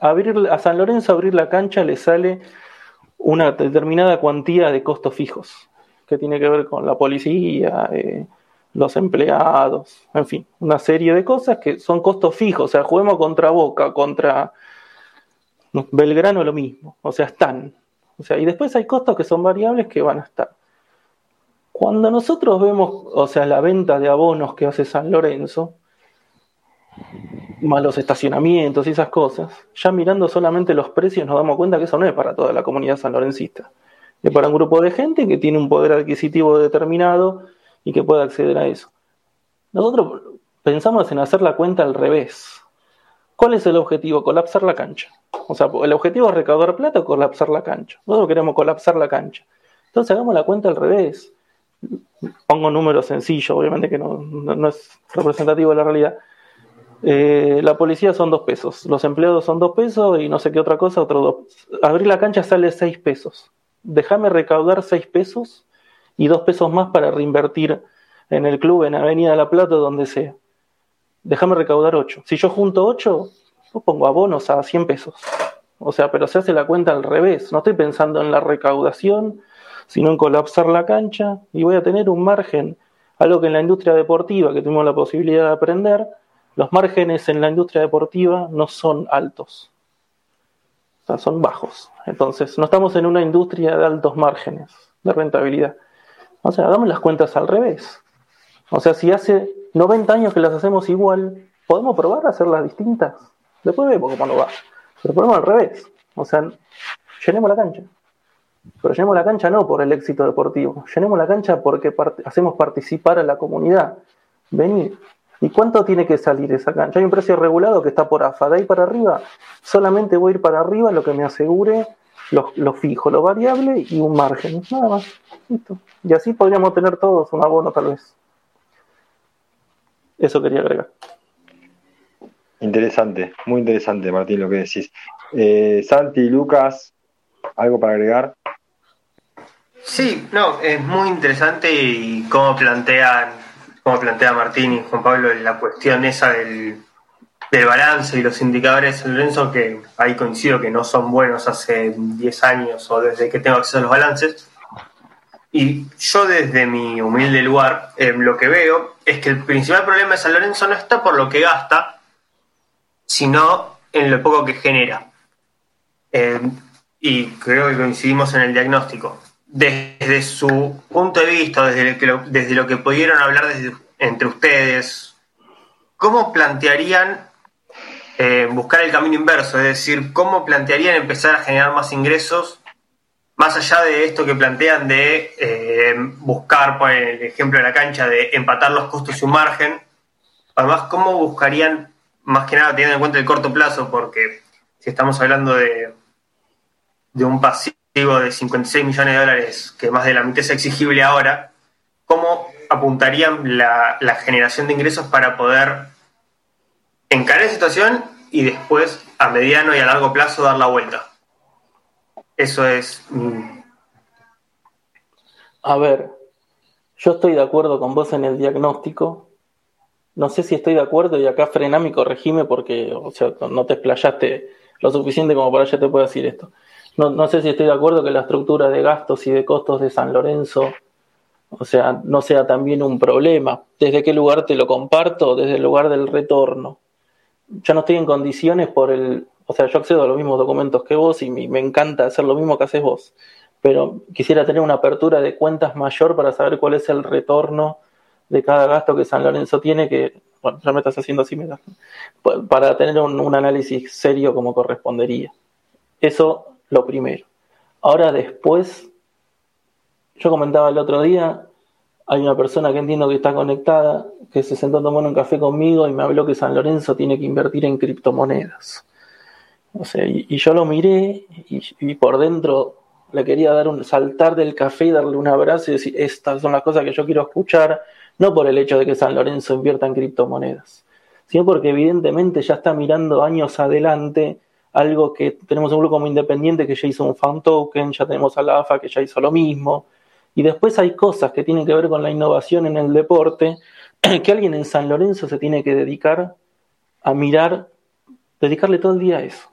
Abrir, a San Lorenzo abrir la cancha le sale una determinada cuantía de costos fijos, que tiene que ver con la policía, eh, los empleados, en fin, una serie de cosas que son costos fijos. O sea, juguemos contra Boca, contra Belgrano, lo mismo. O sea, están. O sea, y después hay costos que son variables que van a estar. Cuando nosotros vemos, o sea, la venta de abonos que hace San Lorenzo, más los estacionamientos y esas cosas, ya mirando solamente los precios nos damos cuenta que eso no es para toda la comunidad sanlorencista. Es para un grupo de gente que tiene un poder adquisitivo determinado y que puede acceder a eso. Nosotros pensamos en hacer la cuenta al revés. ¿Cuál es el objetivo? Colapsar la cancha. O sea, el objetivo es recaudar plata o colapsar la cancha. Nosotros queremos colapsar la cancha. Entonces hagamos la cuenta al revés. Pongo números sencillos, obviamente que no, no es representativo de la realidad eh, la policía son dos pesos, los empleados son dos pesos y no sé qué otra cosa, otro dos. Abrir la cancha sale seis pesos. Déjame recaudar seis pesos y dos pesos más para reinvertir en el club, en Avenida La Plata, donde sea. Déjame recaudar ocho. Si yo junto ocho, yo pongo abonos a 100 pesos. O sea, pero se hace la cuenta al revés. No estoy pensando en la recaudación, sino en colapsar la cancha y voy a tener un margen. Algo que en la industria deportiva, que tuvimos la posibilidad de aprender, los márgenes en la industria deportiva no son altos, o sea, son bajos. Entonces, no estamos en una industria de altos márgenes de rentabilidad. O sea, hagamos las cuentas al revés. O sea, si hace 90 años que las hacemos igual, ¿podemos probar a hacerlas distintas? Después vemos cómo no va. Pero ponemos al revés. O sea, llenemos la cancha. Pero llenemos la cancha no por el éxito deportivo. Llenemos la cancha porque hacemos participar a la comunidad. Venir, ¿Y cuánto tiene que salir esa cancha? Hay un precio regulado que está por AFA. De ahí para arriba, solamente voy a ir para arriba lo que me asegure lo, fijo, lo variable y un margen. Nada más. Listo. Y así podríamos tener todos un abono, tal vez. Eso quería agregar. Interesante, muy interesante, Martín, lo que decís. Eh, Santi, Lucas, ¿algo para agregar? Sí, no, es muy interesante y cómo plantean como plantea Martín y Juan Pablo, la cuestión esa del, balance y los indicadores de San Lorenzo, que ahí coincido que no son buenos hace 10 años o desde que tengo acceso a los balances. Y yo desde mi humilde lugar eh, lo que veo es que el principal problema de San Lorenzo no está por lo que gasta, sino en lo poco que genera. Eh, y creo que coincidimos en el diagnóstico. Desde su punto de vista, desde lo que, desde lo que pudieron hablar entre ustedes, ¿cómo plantearían eh, buscar el camino inverso? Es decir, ¿cómo plantearían empezar a generar más ingresos más allá de esto que plantean de eh, buscar, por el ejemplo de la cancha, de empatar los costos y un margen, además, ¿cómo buscarían, más que nada teniendo en cuenta el corto plazo? Porque si estamos hablando de, de un pasivo de 56 millones de dólares, que más de la mitad es exigible ahora, ¿cómo apuntarían la, generación de ingresos para poder encarar la situación y después, a mediano y a largo plazo, dar la vuelta? Eso es... A ver, yo estoy de acuerdo con vos en el diagnóstico. No sé si estoy de acuerdo y acá frename y corregime porque, o sea, no te explayaste lo suficiente como para ya te puedo decir esto. No, sé si estoy de acuerdo que la estructura de gastos y de costos de San Lorenzo, o sea, no sea también un problema. ¿Desde qué lugar te lo comparto? Desde el lugar del retorno. Yo no estoy en condiciones por el, o sea, yo accedo a los mismos documentos que vos y me, encanta hacer lo mismo que haces vos, pero quisiera tener una apertura de cuentas mayor para saber cuál es el retorno de cada gasto que San Lorenzo tiene, que, bueno, ya me estás haciendo así, para tener un, análisis serio como correspondería. Eso lo primero. Ahora después, yo comentaba el otro día, hay una persona que entiendo que está conectada, que se sentó tomar un café conmigo y me habló que San Lorenzo tiene que invertir en criptomonedas. O sea, y, yo lo miré y, por dentro le quería dar un saltar del café y darle un abrazo y decir, estas son las cosas que yo quiero escuchar, no por el hecho de que San Lorenzo invierta en criptomonedas, sino porque evidentemente ya está mirando años adelante algo que tenemos un grupo como independiente que ya hizo un fan token, ya tenemos a la AFA que ya hizo lo mismo, y después hay cosas que tienen que ver con la innovación en el deporte, que alguien en San Lorenzo se tiene que dedicar a mirar, dedicarle todo el día a eso.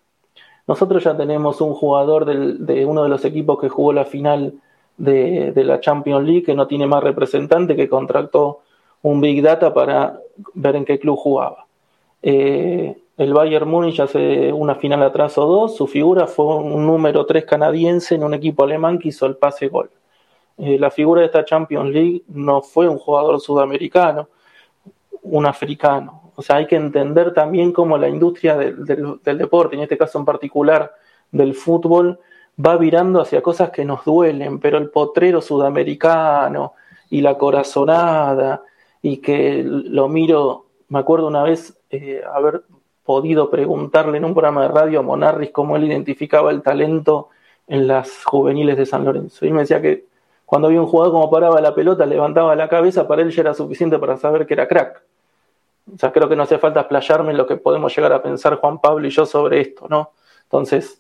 Nosotros ya tenemos un jugador de uno de los equipos que jugó la final de, la Champions League que no tiene más representante, que contrató un Big Data para ver en qué club jugaba. Eh, el Bayern Múnich hace una final atrás o dos, su figura fue un número 3 canadiense en un equipo alemán que hizo el pase gol. Eh, la figura de esta Champions League no fue un jugador sudamericano, un africano, o sea, hay que entender también cómo la industria del, deporte, en este caso en particular del fútbol, va virando hacia cosas que nos duelen, pero el potrero sudamericano y la corazonada, y que lo miro, me acuerdo una vez eh, haber podido preguntarle en un programa de radio a Monarris cómo él identificaba el talento en las juveniles de San Lorenzo. Y me decía que cuando había un jugador como paraba la pelota, levantaba la cabeza, para él ya era suficiente para saber que era crack. O sea, creo que no hace falta explayarme en lo que podemos llegar a pensar Juan Pablo y yo sobre esto, ¿no? Entonces,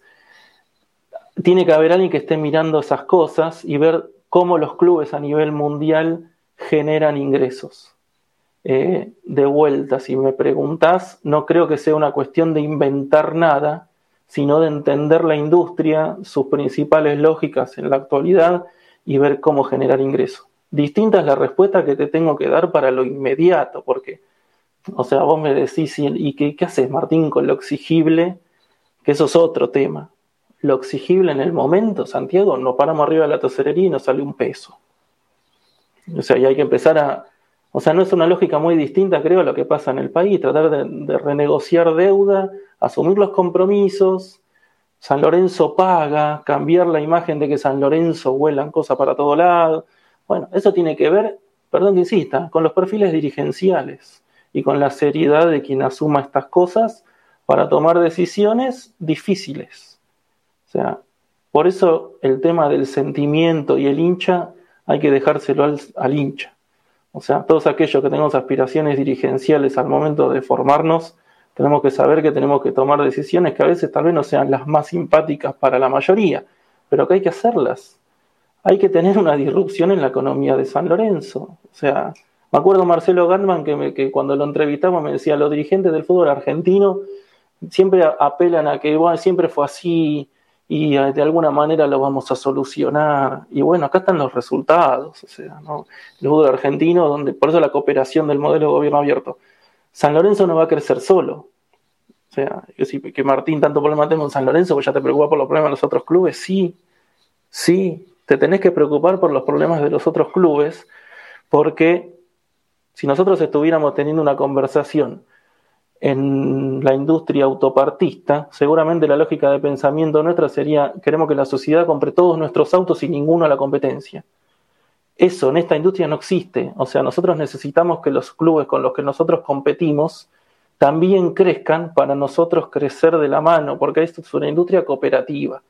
tiene que haber alguien que esté mirando esas cosas y ver cómo los clubes a nivel mundial generan ingresos. Eh, de vuelta, si me preguntas, no creo que sea una cuestión de inventar nada, sino de entender la industria, sus principales lógicas en la actualidad y ver cómo generar ingresos. Distinta es la respuesta que te tengo que dar para lo inmediato, porque o sea, vos me decís, ¿y qué, qué haces, Martín, con lo exigible? Que eso es otro tema. Lo exigible en el momento, Santiago, nos paramos arriba de la tesorería y nos sale un peso. O sea, y hay que empezar a. O sea, no es una lógica muy distinta, creo, a lo que pasa en el país. Tratar de, renegociar deuda, asumir los compromisos. San Lorenzo paga, cambiar la imagen de que San Lorenzo vuelan cosas para todo lado. Bueno, eso tiene que ver, perdón que insista, con los perfiles dirigenciales y con la seriedad de quien asuma estas cosas para tomar decisiones difíciles. O sea, por eso el tema del sentimiento y el hincha hay que dejárselo al, hincha. O sea, todos aquellos que tenemos aspiraciones dirigenciales al momento de formarnos, tenemos que saber que tenemos que tomar decisiones que a veces tal vez no sean las más simpáticas para la mayoría, pero que hay que hacerlas. Hay que tener una disrupción en la economía de San Lorenzo. O sea, Me acuerdo Marcelo Gantman que, que cuando lo entrevistamos me decía, los dirigentes del fútbol argentino siempre apelan a que bueno, siempre fue así y de alguna manera lo vamos a solucionar. Y bueno, acá están los resultados, o sea, ¿no? el fútbol argentino, donde por eso la cooperación del modelo de gobierno abierto. San Lorenzo no va a crecer solo. O sea, que Martín tanto problema tengo en San Lorenzo, pues ya te preocupa por los problemas de los otros clubes, sí, sí, te tenés que preocupar por los problemas de los otros clubes, porque si nosotros estuviéramos teniendo una conversación en la industria autopartista, seguramente la lógica de pensamiento nuestra sería, queremos que la sociedad compre todos nuestros autos y ninguno a la competencia. Eso en esta industria no existe. O sea, nosotros necesitamos que los clubes con los que nosotros competimos también crezcan para nosotros crecer de la mano, porque esto es una industria cooperativa.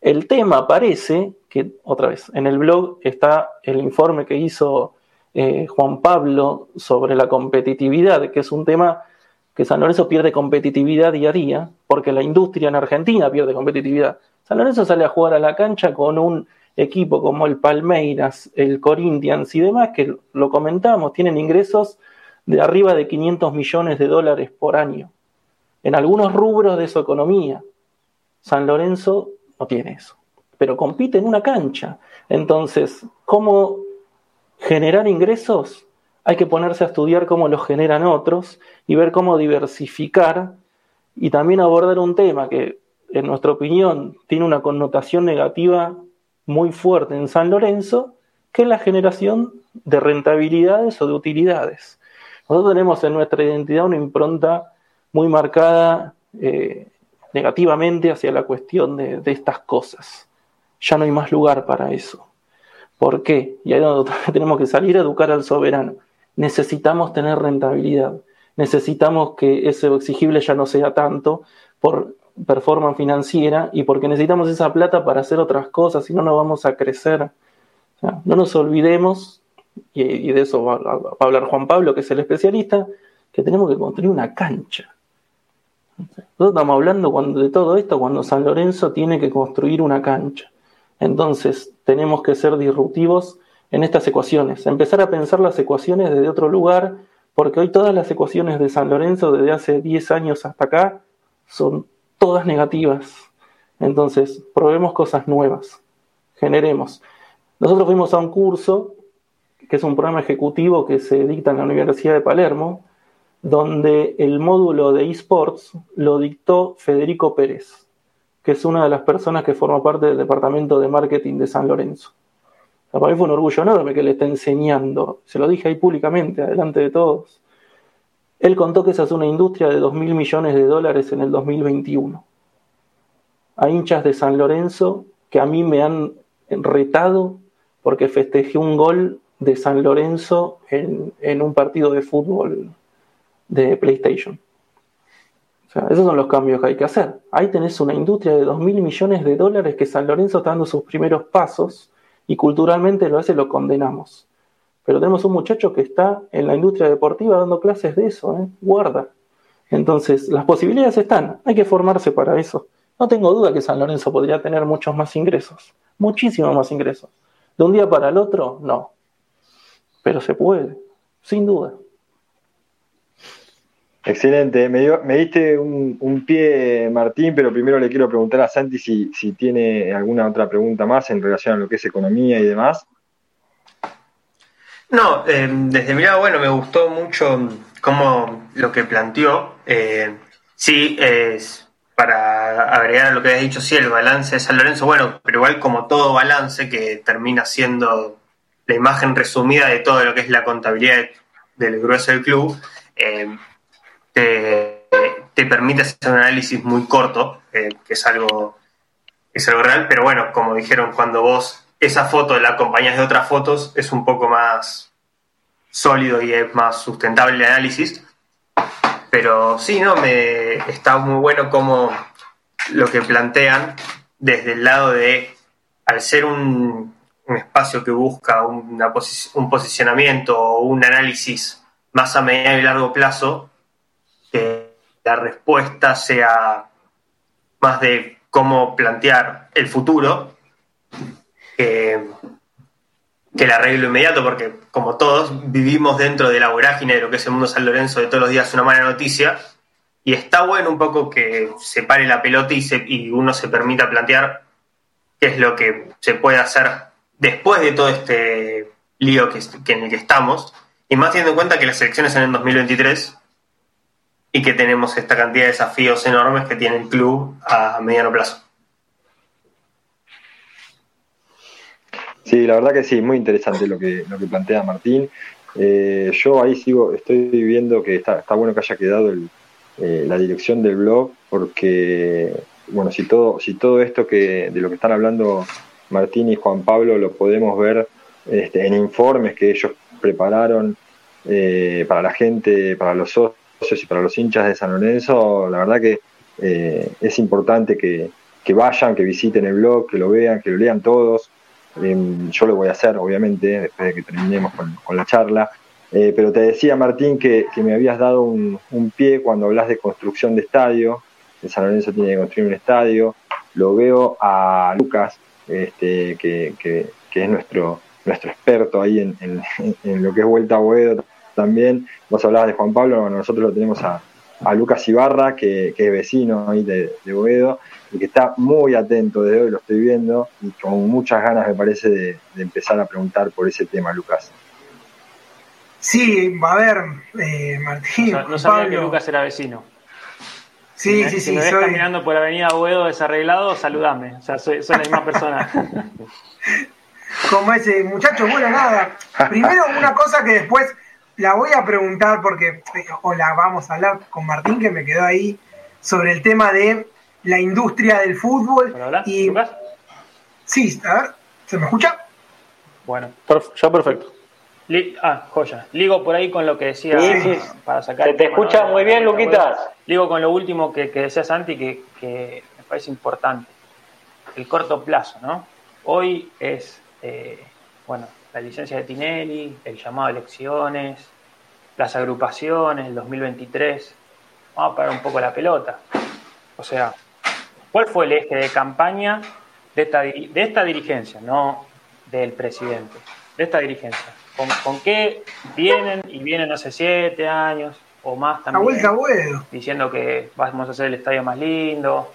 El tema parece que, otra vez, en el blog está el informe que hizo eh, Juan Pablo sobre la competitividad, que es un tema que San Lorenzo pierde competitividad día a día, porque la industria en Argentina pierde competitividad. San Lorenzo sale a jugar a la cancha con un equipo como el Palmeiras, el Corinthians y demás, que lo comentamos, tienen ingresos de arriba de 500 millones de dólares por año, en algunos rubros de su economía. San Lorenzo no tiene eso, pero compite en una cancha. Entonces, ¿cómo generar ingresos? Hay que ponerse a estudiar cómo los generan otros y ver cómo diversificar y también abordar un tema que, en nuestra opinión, tiene una connotación negativa muy fuerte en San Lorenzo, que es la generación de rentabilidades o de utilidades. Nosotros tenemos en nuestra identidad una impronta muy marcada eh, negativamente hacia la cuestión de, de estas cosas. Ya no hay más lugar para eso. ¿Por qué? Y ahí es donde tenemos que salir a educar al soberano necesitamos tener rentabilidad, necesitamos que ese exigible ya no sea tanto por performance financiera y porque necesitamos esa plata para hacer otras cosas, si no, no vamos a crecer. no nos olvidemos, y, de eso va, a hablar Juan Pablo, que es el especialista, que tenemos que construir una cancha. Nosotros estamos hablando cuando, de todo esto cuando San Lorenzo tiene que construir una cancha. Entonces, tenemos que ser disruptivos en estas ecuaciones, empezar a pensar las ecuaciones desde otro lugar, porque hoy todas las ecuaciones de San Lorenzo desde hace 10 años hasta acá son todas negativas. Entonces, probemos cosas nuevas, generemos. Nosotros fuimos a un curso, que es un programa ejecutivo que se dicta en la Universidad de Palermo, donde el módulo de esports lo dictó Federico Pérez, que es una de las personas que forma parte del departamento de marketing de San Lorenzo para mí fue un orgullo enorme que le esté enseñando. Se lo dije ahí públicamente, delante de todos. Él contó que esa es una industria de 2 mil millones de dólares en el 2021. Hay hinchas de San Lorenzo que a mí me han retado porque festejé un gol de San Lorenzo en, en un partido de fútbol de PlayStation. O sea, esos son los cambios que hay que hacer. Ahí tenés una industria de 2 mil millones de dólares que San Lorenzo está dando sus primeros pasos y culturalmente lo hace, lo condenamos. Pero tenemos un muchacho que está en la industria deportiva dando clases de eso, ¿eh? guarda. Entonces, las posibilidades están, hay que formarse para eso. No tengo duda que San Lorenzo podría tener muchos más ingresos, muchísimos más ingresos. De un día para el otro, no. Pero se puede, sin duda. Excelente, me, diste un, pie, Martín, pero primero le quiero preguntar a Santi si, tiene alguna otra pregunta más en relación a lo que es economía y demás. No, eh, desde mi lado, bueno, me gustó mucho como lo que planteó. Eh, sí, para agregar a lo que has dicho, sí, el balance de San Lorenzo, bueno, pero igual como todo balance que termina siendo la imagen resumida de todo lo que es la contabilidad del grueso del club. Eh, te, permite hacer un análisis muy corto, eh, que es algo, es algo real, pero bueno, como dijeron, cuando vos esa foto la acompañas de otras fotos, es un poco más sólido y es más sustentable el análisis. Pero sí, ¿no? Me está muy bueno como lo que plantean desde el lado de, al ser un, espacio que busca un posicionamiento o un análisis más a mediano y largo plazo, que la respuesta sea más de cómo plantear el futuro que, que el arreglo inmediato, porque como todos vivimos dentro de la vorágine de lo que es el mundo San Lorenzo de todos los días una mala noticia, y está bueno un poco que se pare la pelota y, se, y uno se permita plantear qué es lo que se puede hacer después de todo este lío que, que en el que estamos, y más teniendo en cuenta que las elecciones son en 2023 y que tenemos esta cantidad de desafíos enormes que tiene el club a mediano plazo. Sí, la verdad que sí, muy interesante lo que, lo que plantea Martín. Eh, yo ahí sigo, estoy viendo que está, está bueno que haya quedado eh, la dirección del blog, porque, bueno, si todo, si todo esto que de lo que están hablando Martín y Juan Pablo lo podemos ver este, en informes que ellos prepararon eh, para la gente, para los socios y para los hinchas de San Lorenzo, la verdad que es importante que, que vayan, que visiten el blog, que lo vean, que lo lean todos Em, yo lo voy a hacer, obviamente, después de que terminemos con, la charla. Eh, pero te decía, Martín, que, me habías dado un, pie cuando hablas de construcción de estadio. que San Lorenzo tiene que construir un estadio. Lo veo a Lucas, este, que, es nuestro, nuestro experto ahí en, lo que es Vuelta a Boedo también. Vos hablabas de Juan Pablo, nosotros lo tenemos a, Lucas Ibarra, que, es vecino ahí de, de Boedo y que está muy atento desde hoy, lo estoy viendo, y con muchas ganas me parece de, empezar a preguntar por ese tema, Lucas. Sí, a ver, eh, Martín. No, sabía que Lucas era vecino. Sí, sí, sí. Si me ves caminando por la avenida Boedo desarreglado, saludame. O sea, soy, la misma persona. Como ese muchacho, bueno, nada. Primero, una cosa que después la voy a preguntar porque, eh, o la vamos a hablar con Martín, que me quedó ahí, sobre el tema de la industria del fútbol. y... Sí, a ver, ¿se me escucha? Bueno, ya perfecto. ah, joya. Ligo por ahí con lo que decía para sacar. Se te escucha muy bien, Luquitas. Ligo con lo último que, que decía Santi, que, que, me parece importante. El corto plazo, ¿no? Hoy es, eh, bueno, la licencia de Tinelli, el llamado a elecciones, las agrupaciones, el 2023. Vamos a parar un poco la pelota. O sea, ¿Cuál fue el eje de campaña de esta, de esta dirigencia, no del presidente, de esta dirigencia? ¿Con, qué vienen y vienen hace siete años o más también? vuelta bueno. Diciendo que vamos a hacer el estadio más lindo,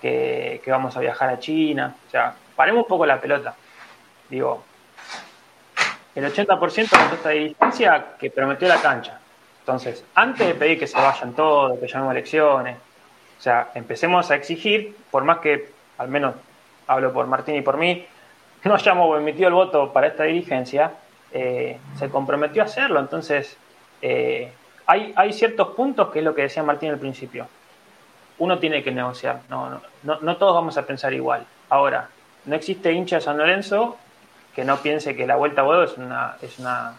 que, vamos a viajar a China. O sea, paremos un poco la pelota. Digo, el 80% de esta dirigencia que prometió la cancha. Entonces, antes de pedir que se vayan todos, que llamemos elecciones, o sea, empecemos a exigir, por más que, al menos hablo por Martín y por mí, no hayamos emitido el voto para esta dirigencia, eh, se comprometió a hacerlo. Entonces, eh, hay, hay ciertos puntos que es lo que decía Martín al principio. Uno tiene que negociar, no, no, no, todos vamos a pensar igual. Ahora, no existe hincha de San Lorenzo que no piense que la vuelta a huevo es una, es una,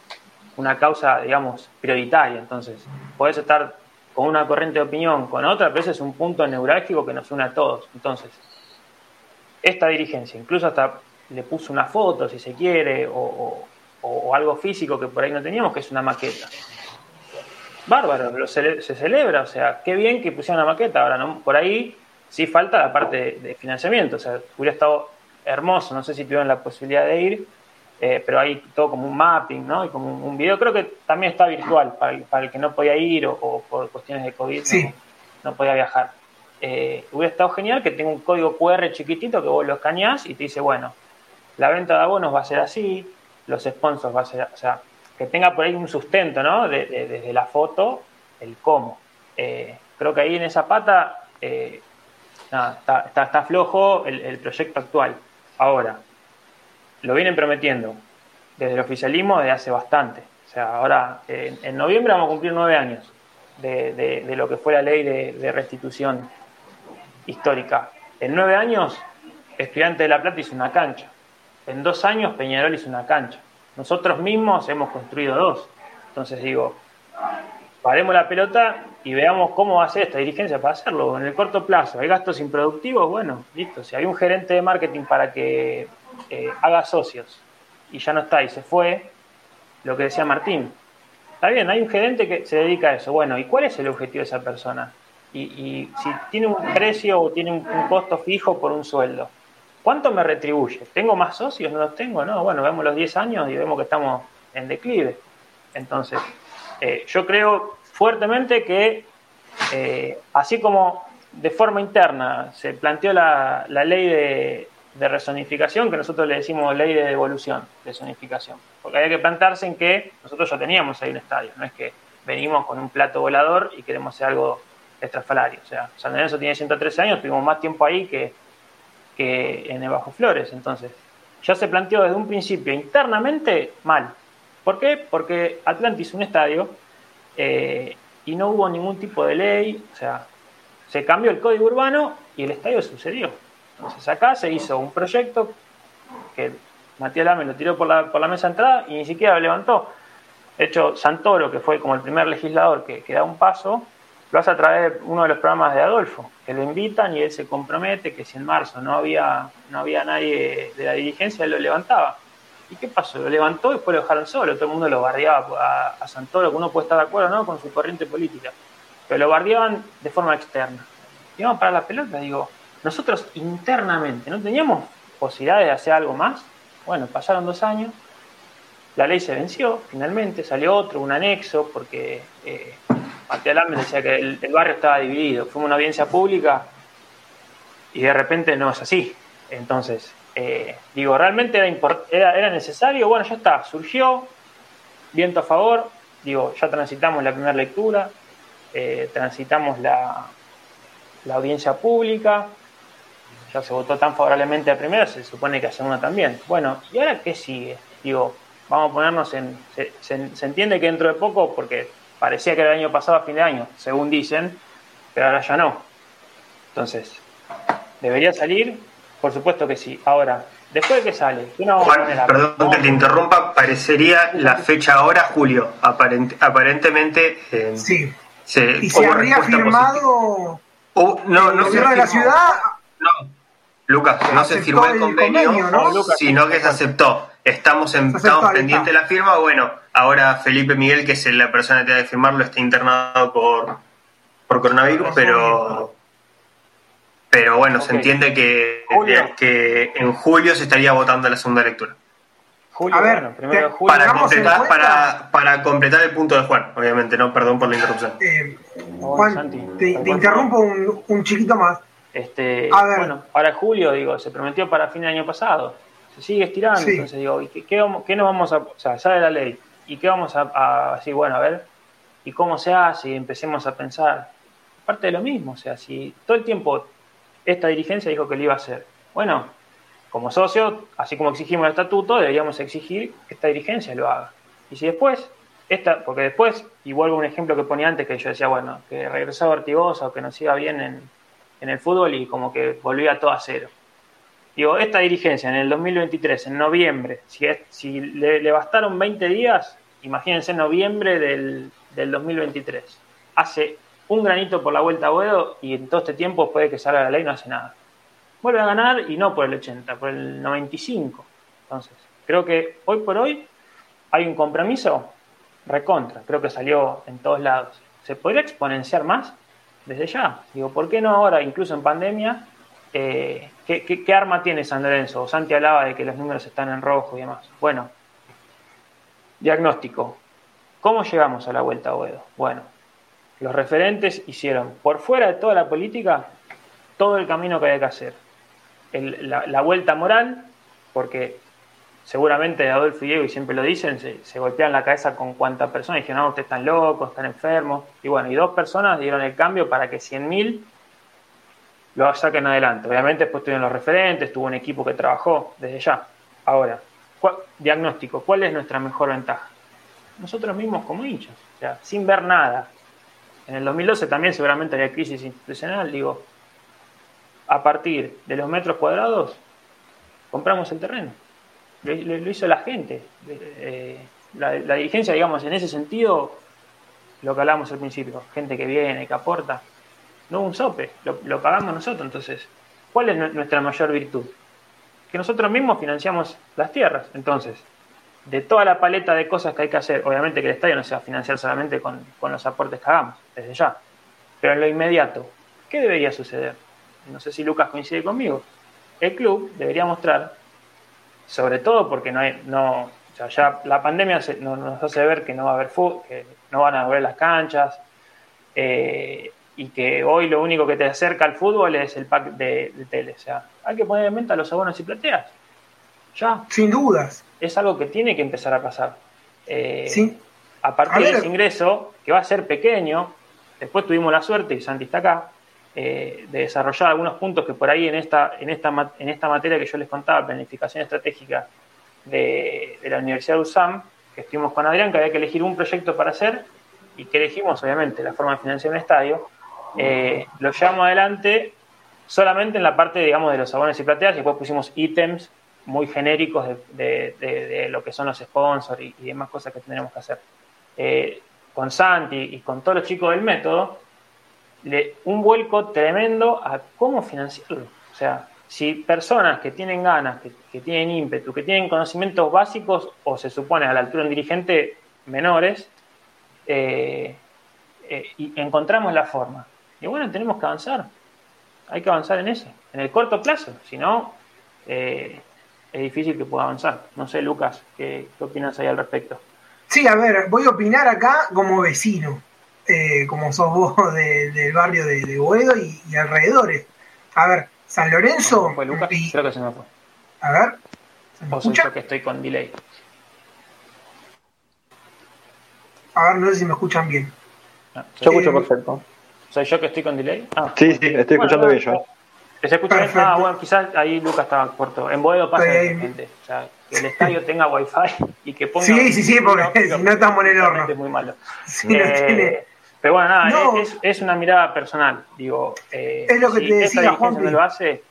una causa, digamos, prioritaria. Entonces, puedes estar con una corriente de opinión, con otra, pero ese es un punto neurálgico que nos une a todos. Entonces, esta dirigencia, incluso hasta le puso una foto, si se quiere, o, algo físico que por ahí no teníamos, que es una maqueta. Bárbaro, se, celebra, o sea, qué bien que pusieron una maqueta. Ahora, ¿no? por ahí sí falta la parte de, financiamiento, o sea, hubiera estado hermoso, no sé si tuvieron la posibilidad de ir, eh, pero hay todo como un mapping, ¿no? Y como un, video, creo que también está virtual para el, para el que no podía ir o, por cuestiones de COVID no, podía viajar. Eh, hubiera estado genial que tenga un código QR chiquitito que vos lo escaneás y te dice, bueno, la venta de abonos va a ser así, los sponsors va a ser, o sea, que tenga por ahí un sustento, ¿no? desde la foto, el cómo. Eh, creo que ahí en esa pata nada, está, está, flojo el, el proyecto actual. Ahora, lo vienen prometiendo desde el oficialismo desde hace bastante. O sea, ahora en, noviembre vamos a cumplir nueve años de, lo que fue la ley de, restitución histórica. En nueve años, Estudiante de La Plata hizo una cancha. En dos años, Peñarol hizo una cancha. Nosotros mismos hemos construido dos. Entonces digo, paremos la pelota y veamos cómo ser esta dirigencia para hacerlo. En el corto plazo, ¿hay gastos improductivos? Bueno, listo. Si hay un gerente de marketing para que eh, haga socios y ya no está y se fue, lo que decía Martín. Está bien, hay un gerente que se dedica a eso. Bueno, ¿y cuál es el objetivo de esa persona? Y, si tiene un precio o tiene un, costo fijo por un sueldo, ¿cuánto me retribuye? ¿Tengo más socios? ¿No los tengo? No, bueno, vemos los 10 años y vemos que estamos en declive. Entonces, eh, yo creo fuertemente que, eh, así como de forma interna se planteó la, ley de, de, resonificación, que nosotros le decimos ley de devolución, de zonificación, porque hay que plantarse en que nosotros ya teníamos ahí un estadio, no es que venimos con un plato volador y queremos hacer algo extrafalario. O sea, San Lorenzo tiene 113 años, tuvimos más tiempo ahí que, que en el Bajo Flores. Entonces, ya se planteó desde un principio internamente mal. ¿Por qué? Porque Atlantis un estadio eh, y no hubo ningún tipo de ley, o sea, se cambió el código urbano y el estadio sucedió. Entonces acá se hizo un proyecto que Matías Lame lo tiró por la, por la mesa de entrada y ni siquiera lo levantó. De hecho, Santoro, que fue como el primer legislador que, que da un paso, lo hace a través de uno de los programas de Adolfo, que lo invitan y él se compromete que si en marzo no había, no había nadie de la dirigencia, él lo levantaba. ¿Y qué pasó? Lo levantó y después lo dejaron solo. Todo el mundo lo bardeaba a, Santoro, que uno puede estar de acuerdo ¿no? con su corriente política. Pero lo bardeaban de forma externa. Y vamos para la pelota, digo, nosotros internamente no teníamos posibilidad de hacer algo más. Bueno, pasaron dos años, la ley se venció, finalmente salió otro, un anexo, porque eh, Matías Alarme decía que el, barrio estaba dividido. Fuimos una audiencia pública y de repente no es así. Entonces, eh, digo, ¿realmente era, era, necesario? Bueno, ya está, surgió, viento a favor, digo, ya transitamos la primera lectura, eh, transitamos la, la audiencia pública, ya se votó tan favorablemente a primera, se supone que a segunda también. Bueno, ¿y ahora qué sigue? Digo, vamos a ponernos en... se entiende que dentro de poco, porque parecía que era el año pasado a fin de año, según dicen, pero ahora ya no. Entonces, ¿debería salir? Por supuesto que sí. Ahora, después de que sale, perdón que te interrumpa, parecería la fecha ahora julio, aparentemente. Eh, sí. y se habría firmado no, no de la ciudad. No, Lucas, no se firmó el convenio, sino que se aceptó. Estamos, en, estamos pendientes de la firma. Bueno, ahora Felipe Miguel, que es la persona que tiene que firmarlo, está internado por, por coronavirus, pero pero bueno, se entiende que, que en julio se estaría votando la segunda lectura. a ver, primero julio. Para, completar, para, para, completar el punto de Juan, obviamente, no, perdón por la interrupción. Eh, Juan, te, interrumpo un, un, chiquito más. Este, Bueno, ahora julio, digo, se prometió para fin de año pasado se sigue estirando. Entonces digo, ¿y qué, nos vamos a, o sea, sale la ley, ¿y qué vamos a, decir? Bueno, a ver, ¿y cómo se hace? Y empecemos a pensar. Parte de lo mismo, o sea, si todo el tiempo esta dirigencia dijo que lo iba a hacer, bueno, como socio, así como exigimos el estatuto, deberíamos exigir que esta dirigencia lo haga. Y si después, esta, porque después, y vuelvo a un ejemplo que ponía antes, que yo decía, bueno, que regresaba Artigosa o que nos iba bien en, en el fútbol y como que volvía todo a cero. Digo, esta dirigencia en el 2023, en noviembre, si, si le, bastaron 20 días, imagínense noviembre del, 2023, hace un granito por la vuelta a Boedo y en todo este tiempo puede que salga la ley no hace nada. Vuelve a ganar y no por el 80, por el 95. Entonces, creo que hoy por hoy hay un compromiso recontra, creo que salió en todos lados. ¿Se podría exponenciar más? Desde ya. Digo, ¿por qué no ahora, incluso en pandemia, eh, ¿qué, arma tiene San Lorenzo? Santi hablaba de que los números están en rojo y demás. Bueno, diagnóstico. ¿Cómo llegamos a la vuelta a Oedo? Bueno, los referentes hicieron por fuera de toda la política todo el camino que había que hacer. la, vuelta moral, porque seguramente Adolfo y Diego, y siempre lo dicen, se, golpean la cabeza con cuántas personas dijeron, no, ustedes están locos, están enfermos. Y bueno, y dos personas dieron el cambio para que 100.000 lo saquen adelante. Obviamente después tuvieron los referentes, tuvo un equipo que trabajó desde ya. Ahora, diagnóstico, ¿cuál es nuestra mejor ventaja? Nosotros mismos como hinchas, o sea, sin ver nada. En el 2012 también seguramente había crisis institucional, digo, a partir de los metros cuadrados, compramos el terreno. Lo, hizo la gente. Eh, la, la, dirigencia, digamos, en ese sentido, lo que hablamos al principio, gente que viene, que aporta, no un sope, lo, pagamos nosotros. Entonces, ¿cuál es nuestra mayor virtud? Que nosotros mismos financiamos las tierras. Entonces, de toda la paleta de cosas que hay que hacer, obviamente que el estadio no se va a financiar solamente con, los aportes que hagamos, desde ya. Pero en lo inmediato, ¿qué debería suceder? No sé si Lucas coincide conmigo. el club debería mostrar, sobre todo porque no hay, no, o sea, ya la pandemia nos hace ver que no va a haber fútbol, que no van a volver las canchas, eh, y que hoy lo único que te acerca al fútbol es el pack de, tele. O sea, hay que poner en venta los abonos y plateas. Ya. Sin dudas. Es algo que tiene que empezar a pasar. Eh, sí. A partir de ese ingreso, que va a ser pequeño, después tuvimos la suerte, y Santi está acá, eh, de desarrollar algunos puntos que por ahí en esta, en esta, en esta materia que yo les contaba, planificación estratégica de, de la Universidad de USAM, que estuvimos con Adrián, que había que elegir un proyecto para hacer y que elegimos, obviamente, la forma de financiar un estadio, eh, lo llevamos adelante solamente en la parte, digamos, de los abonos y plateas, y después pusimos ítems muy genéricos de, lo que son los sponsors y, demás cosas que tendremos que hacer. Eh, con Santi y con todos los chicos del método, un vuelco tremendo a cómo financiarlo. O sea, si personas que tienen ganas, que, tienen ímpetu, que tienen conocimientos básicos o se supone a la altura de un dirigente menores, eh, y encontramos la forma y bueno, tenemos que avanzar. Hay que avanzar en eso, en el corto plazo. Si no, eh, es difícil que pueda avanzar. No sé, Lucas, ¿qué, opinas ahí al respecto? Sí, a ver, voy a opinar acá como vecino, eh, como sos vos del barrio de, de Boedo y, alrededores. A ver, San Lorenzo. ¿Fue Lucas? Creo que se me fue. A ver. ¿se soy yo que estoy con delay. A ver, no sé si me escuchan bien. yo escucho eh, perfecto. ¿Soy yo que estoy con delay? Ah, sí, sí, estoy escuchando bien yo. ¿Se escucha bien? Ah, bueno, quizás ahí Lucas estaba corto. En Boedo pasa gente. O sea, que el estadio tenga wifi y que ponga. Sí, sí, sí, porque si no estamos en el horno. Es muy malo. Eh, pero bueno, nada, es, es, una mirada personal. Digo, eh, es lo que te decía, Juan. no lo hace,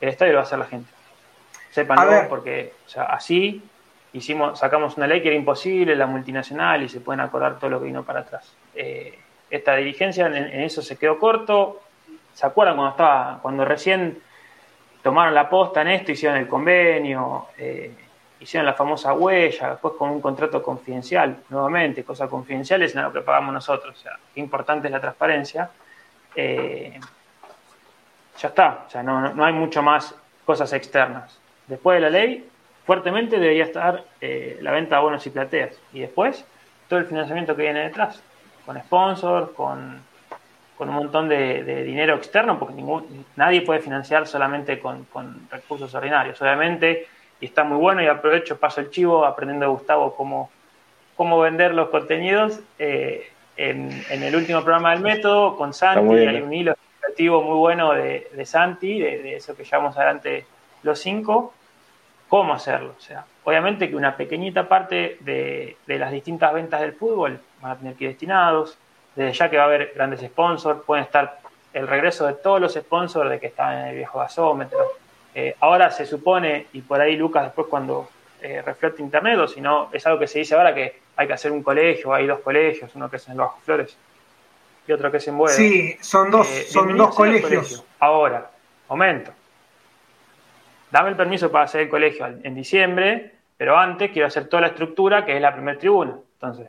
el estadio lo va a hacer la gente. Sépanlo, porque o sea, así hicimos, sacamos una ley que era imposible, la multinacional, y se pueden acordar todo lo que vino para atrás. Eh, esta dirigencia en, eso se quedó corto. ¿Se acuerdan cuando estaba, cuando recién tomaron la posta en esto, hicieron el convenio, eh, hicieron la famosa huella, después con un contrato confidencial, nuevamente, cosas confidenciales en lo que pagamos nosotros, o sea, qué importante es la transparencia. Eh, ya está, o sea, no, no, hay mucho más cosas externas. Después de la ley, fuertemente debería estar eh, la venta de bonos y plateas. Y después, todo el financiamiento que viene detrás con sponsors, con, con un montón de, dinero externo, porque ningún, nadie puede financiar solamente con, recursos ordinarios. Obviamente, y está muy bueno, y aprovecho, paso el chivo, aprendiendo de Gustavo cómo, cómo vender los contenidos. Eh, en, el último programa del método, con Santi, hay un hilo educativo muy bueno de, Santi, de, eso que llevamos adelante los cinco, cómo hacerlo. O sea, obviamente que una pequeñita parte de, de las distintas ventas del fútbol van a tener que ir destinados. Desde ya que va a haber grandes sponsors, pueden estar el regreso de todos los sponsors de que estaban en el viejo gasómetro. Eh, ahora se supone, y por ahí Lucas después cuando eh, refleja internet, o si no, es algo que se dice ahora que hay que hacer un colegio, hay dos colegios, uno que es en el Bajo Flores y otro que es en Buenos. Sí, son dos, eh, son dos colegios. Ahora, momento. Dame el permiso para hacer el colegio en diciembre, pero antes quiero hacer toda la estructura que es la primera tribuna. Entonces,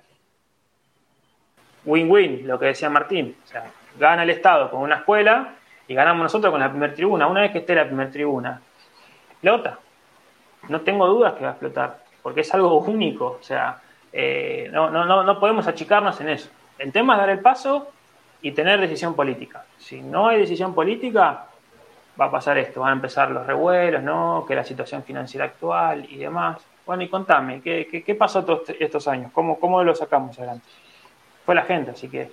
win-win, lo que decía Martín. O sea, gana el Estado con una escuela y ganamos nosotros con la primera tribuna. Una vez que esté la primera tribuna, explota. No tengo dudas que va a explotar, porque es algo único. O sea, eh, no, no, no podemos achicarnos en eso. El tema es dar el paso y tener decisión política. Si no hay decisión política, va a pasar esto, van a empezar los revuelos, ¿no? Que la situación financiera actual y demás. Bueno, y contame, ¿qué, qué, pasó todos estos años? ¿Cómo, ¿Cómo lo sacamos adelante? Fue la gente, así que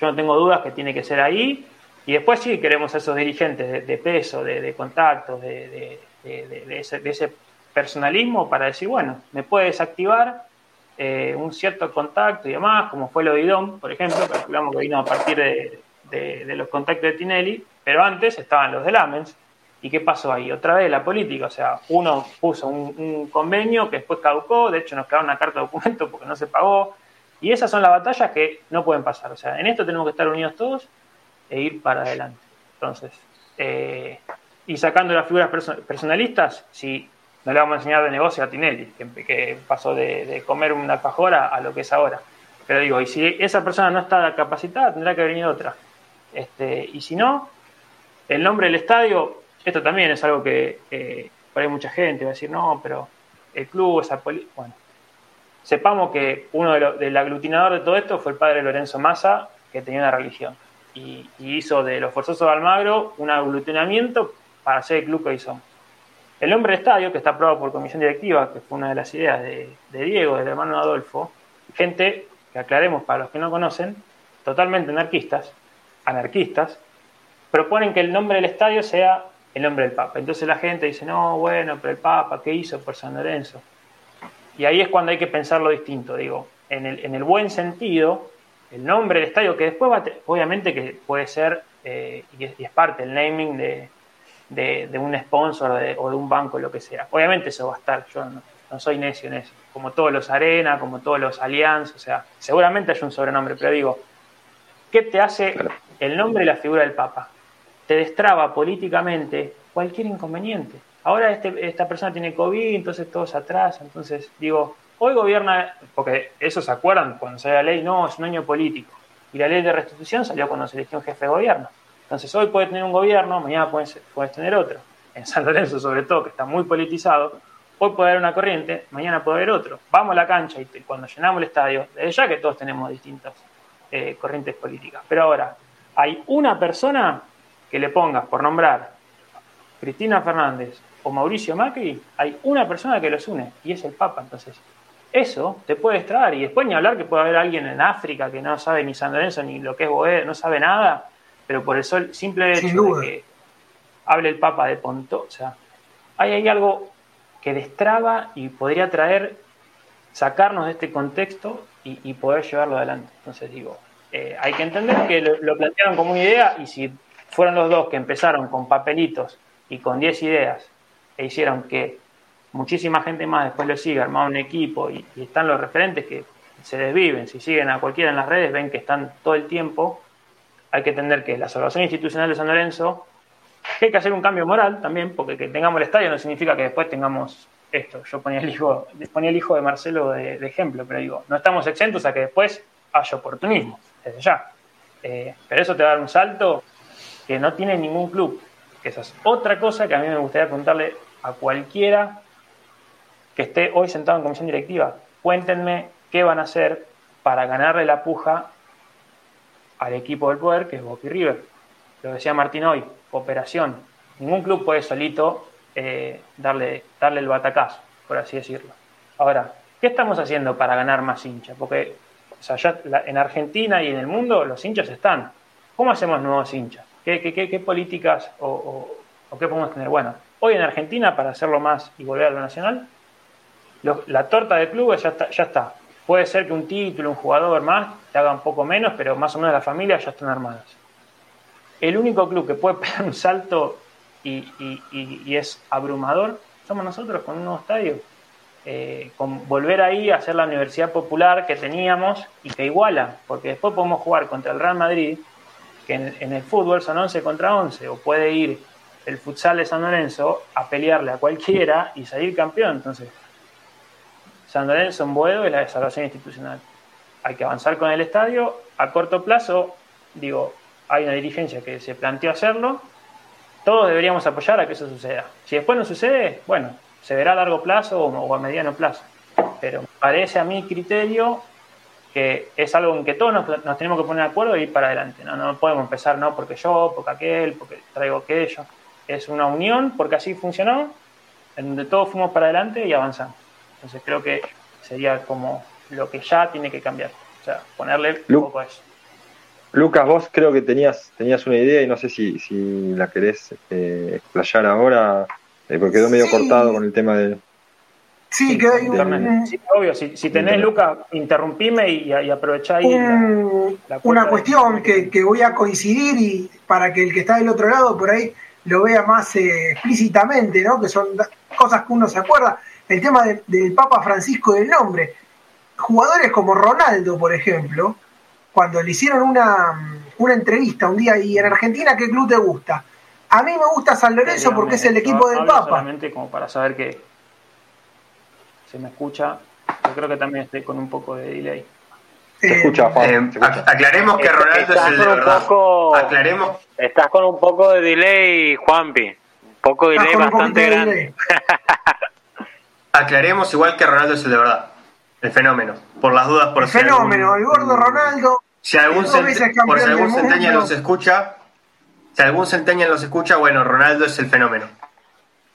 yo no tengo dudas que tiene que ser ahí. Y después sí queremos a esos dirigentes de, peso, de, de contactos, de, ese, personalismo para decir, bueno, me puede desactivar eh, un cierto contacto y demás, como fue lo de Idom, por ejemplo, calculamos que vino a partir de, los contactos de Tinelli, pero antes estaban los de Lamens. ¿Y qué pasó ahí? Otra vez la política, o sea, uno puso un, un convenio que después caducó, de hecho nos quedaron una carta de documento porque no se pagó, y esas son las batallas que no pueden pasar. O sea, en esto tenemos que estar unidos todos e ir para adelante. Entonces, eh, y sacando las figuras personalistas, si no le vamos a enseñar de negocio a Tinelli, que, pasó de, comer una cajora a lo que es ahora. Pero digo, y si esa persona no está capacitada, tendrá que venir otra. Este, y si no, el nombre del estadio esto también es algo que eh, por ahí mucha gente va a decir, no, pero el club, esa bueno, sepamos que uno del aglutinador de todo esto fue el padre Lorenzo Massa, que tenía una religión, y, hizo de los forzosos de Almagro un aglutinamiento para hacer el club que hizo. El nombre del estadio, que está aprobado por comisión directiva, que fue una de las ideas de, de Diego, del hermano Adolfo, gente, que aclaremos para los que no conocen, totalmente anarquistas, anarquistas, proponen que el nombre del estadio sea el nombre del Papa. Entonces la gente dice, no, bueno, pero el Papa, ¿qué hizo por San Lorenzo? Y ahí es cuando hay que pensarlo distinto, digo, en el, en el buen sentido, el nombre del estadio, que después va, obviamente que puede ser, eh, y, es, parte el naming de, de, un sponsor o de un banco, lo que sea. Obviamente eso va a estar, yo no, soy necio en eso, como todos los Arena, como todos los Allianz, o sea, seguramente hay un sobrenombre, pero digo, ¿qué te hace el nombre y la figura del Papa? te destraba políticamente cualquier inconveniente. Ahora este, esta persona tiene COVID, entonces todos atrás, entonces digo, hoy gobierna, porque eso se acuerdan cuando sale la ley, no, es un año político. Y la ley de restitución salió cuando se eligió un jefe de gobierno. Entonces hoy puede tener un gobierno, mañana puedes tener otro. En San Lorenzo sobre todo, que está muy politizado, hoy puede haber una corriente, mañana puede haber otro. Vamos a la cancha y cuando llenamos el estadio, desde ya que todos tenemos distintas eh, corrientes políticas. Pero ahora, hay una persona que le pongas por nombrar Cristina Fernández o Mauricio Macri, hay una persona que los une y es el Papa. Entonces, eso te puede extraer. Y después ni hablar que puede haber alguien en África que no sabe ni San Lorenzo ni lo que es Boed, no sabe nada, pero por el simple hecho de que hable el Papa de Ponto, o sea, hay ahí algo que destraba y podría traer, sacarnos de este contexto y, poder llevarlo adelante. Entonces digo, eh, hay que entender que lo, lo plantearon como una idea y si fueron los dos que empezaron con papelitos y con 10 ideas e hicieron que muchísima gente más después lo siga, armaron un equipo y, están los referentes que se desviven. Si siguen a cualquiera en las redes, ven que están todo el tiempo. Hay que entender que la salvación institucional de San Lorenzo, hay que hacer un cambio moral también, porque que tengamos el estadio no significa que después tengamos esto. Yo ponía el hijo, ponía el hijo de Marcelo de, ejemplo, pero digo, no estamos exentos a que después haya oportunismo, desde ya. Eh, pero eso te va a dar un salto que no tiene ningún club. Esa es otra cosa que a mí me gustaría preguntarle a cualquiera que esté hoy sentado en comisión directiva. Cuéntenme qué van a hacer para ganarle la puja al equipo del poder, que es Boca River. Lo decía Martín hoy, cooperación. Ningún club puede solito eh, darle, darle el batacazo, por así decirlo. Ahora, ¿qué estamos haciendo para ganar más hinchas? Porque en Argentina y en el mundo los hinchas están. ¿Cómo hacemos nuevos hinchas? ¿Qué, políticas o, qué podemos tener? Bueno, hoy en Argentina, para hacerlo más y volver a lo nacional, la torta de clubes ya está, ya está. Puede ser que un título, un jugador más, te haga un poco menos, pero más o menos las familias ya están armadas. El único club que puede pegar un salto y, es abrumador somos nosotros con un nuevo estadio. Eh, con volver ahí a hacer la universidad popular que teníamos y que iguala, porque después podemos jugar contra el Real Madrid que en, el fútbol son 11 contra 11, o puede ir el futsal de San Lorenzo a pelearle a cualquiera y salir campeón. Entonces, San Lorenzo en Boedo es la desarrollación institucional. Hay que avanzar con el estadio. A corto plazo, digo, hay una dirigencia que se planteó hacerlo. Todos deberíamos apoyar a que eso suceda. Si después no sucede, bueno, se verá a largo plazo o a mediano plazo. Pero parece a mi criterio que es algo en que todos nos, tenemos que poner de acuerdo y ir para adelante. ¿no? no podemos empezar, no porque yo, porque aquel, porque traigo aquello. Es una unión porque así funcionó, en donde todos fuimos para adelante y avanzamos. Entonces creo que sería como lo que ya tiene que cambiar. O sea, ponerle un poco a eso. Lucas, vos creo que tenías, tenías una idea y no sé si, si la querés eh, explayar ahora, eh, porque quedó medio cortado con el tema de... Sí, que hay un, sí, obvio, si, si tenés, Luca, interrumpime y, y aprovechá ahí una cuestión que, que, voy a coincidir y para que el que está del otro lado por ahí lo vea más eh, explícitamente, ¿no? que son cosas que uno se acuerda, el tema del Papa Francisco y del nombre. Jugadores como Ronaldo, por ejemplo, cuando le hicieron una, una entrevista un día y en Argentina, ¿qué club te gusta? A mí me gusta San Lorenzo porque es el equipo del Papa. Solamente como para saber que se me escucha. Yo creo que también estoy con un poco de delay. Se escucha, Juan. Eh, aclaremos que Ronaldo es el de verdad. Poco, aclaremos. Estás con un poco de delay, Juanpi. Poco delay, bastante grande. Aclaremos igual que Ronaldo es el de verdad. El fenómeno. Por las dudas, por el fenómeno, el gordo Ronaldo. Si algún, por si algún centenial los escucha, si algún centenial los escucha, bueno, Ronaldo es el fenómeno.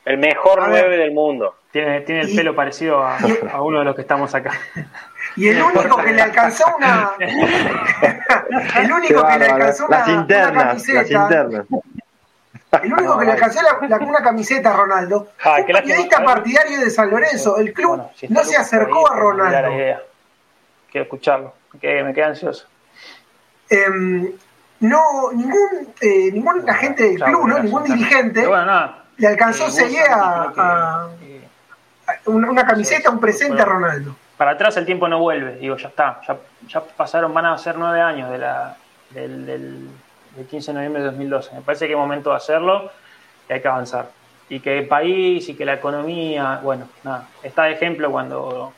El mejor nueve del mundo. Tiene, tiene el pelo parecido a, a, uno de los que estamos acá. Y el único que le alcanzó una. el único que le alcanzó una, las internas, camiseta. Las internas. El único que le alcanzó la, una camiseta a Ronaldo ah, un periodista partidario de San Lorenzo. El club no se acercó a Ronaldo. Quiero escucharlo, que me queda ansioso. Em, no, ningún, eh, ningún agente del club, ¿no? ningún dirigente le alcanzó eh, a, a, una camiseta, un presente a Ronaldo. Para atrás el tiempo no vuelve, digo, ya está, ya, ya pasaron, van a ser nueve años de la, del, del, 15 de noviembre de 2012. Me parece que es momento de hacerlo y hay que avanzar. Y que el país y que la economía, bueno, nada, está de ejemplo cuando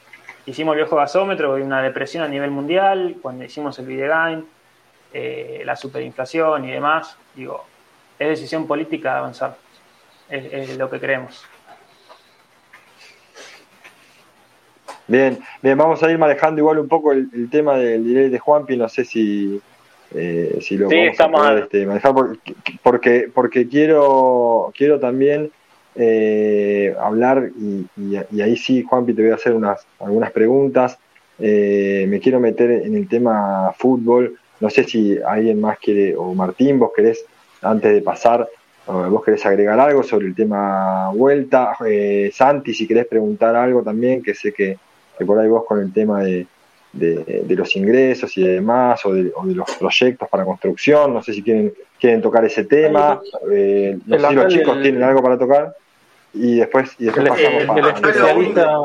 hicimos el viejo gasómetro, una depresión a nivel mundial, cuando hicimos el Videgain, eh, la superinflación y demás, digo, es decisión política avanzar, es, lo que creemos. Bien, bien, vamos a ir manejando igual un poco el, tema del delay de Juanpi, no sé si, eh, si lo sí, vamos a este, manejar porque, porque, quiero, quiero también eh, hablar y, y, ahí sí, Juanpi, te voy a hacer unas, algunas preguntas. me quiero meter en el tema fútbol. No sé si alguien más quiere, o Martín, vos querés, antes de pasar, vos querés agregar algo sobre el tema vuelta. Eh, Santi, si querés preguntar algo también, que sé que, por ahí vos con el tema de, de, los ingresos y demás, o de, los proyectos para construcción, no sé si quieren, quieren tocar ese tema. Eh, no sé si los chicos tienen algo para tocar. Y después, y después el, pasamos el, especialista,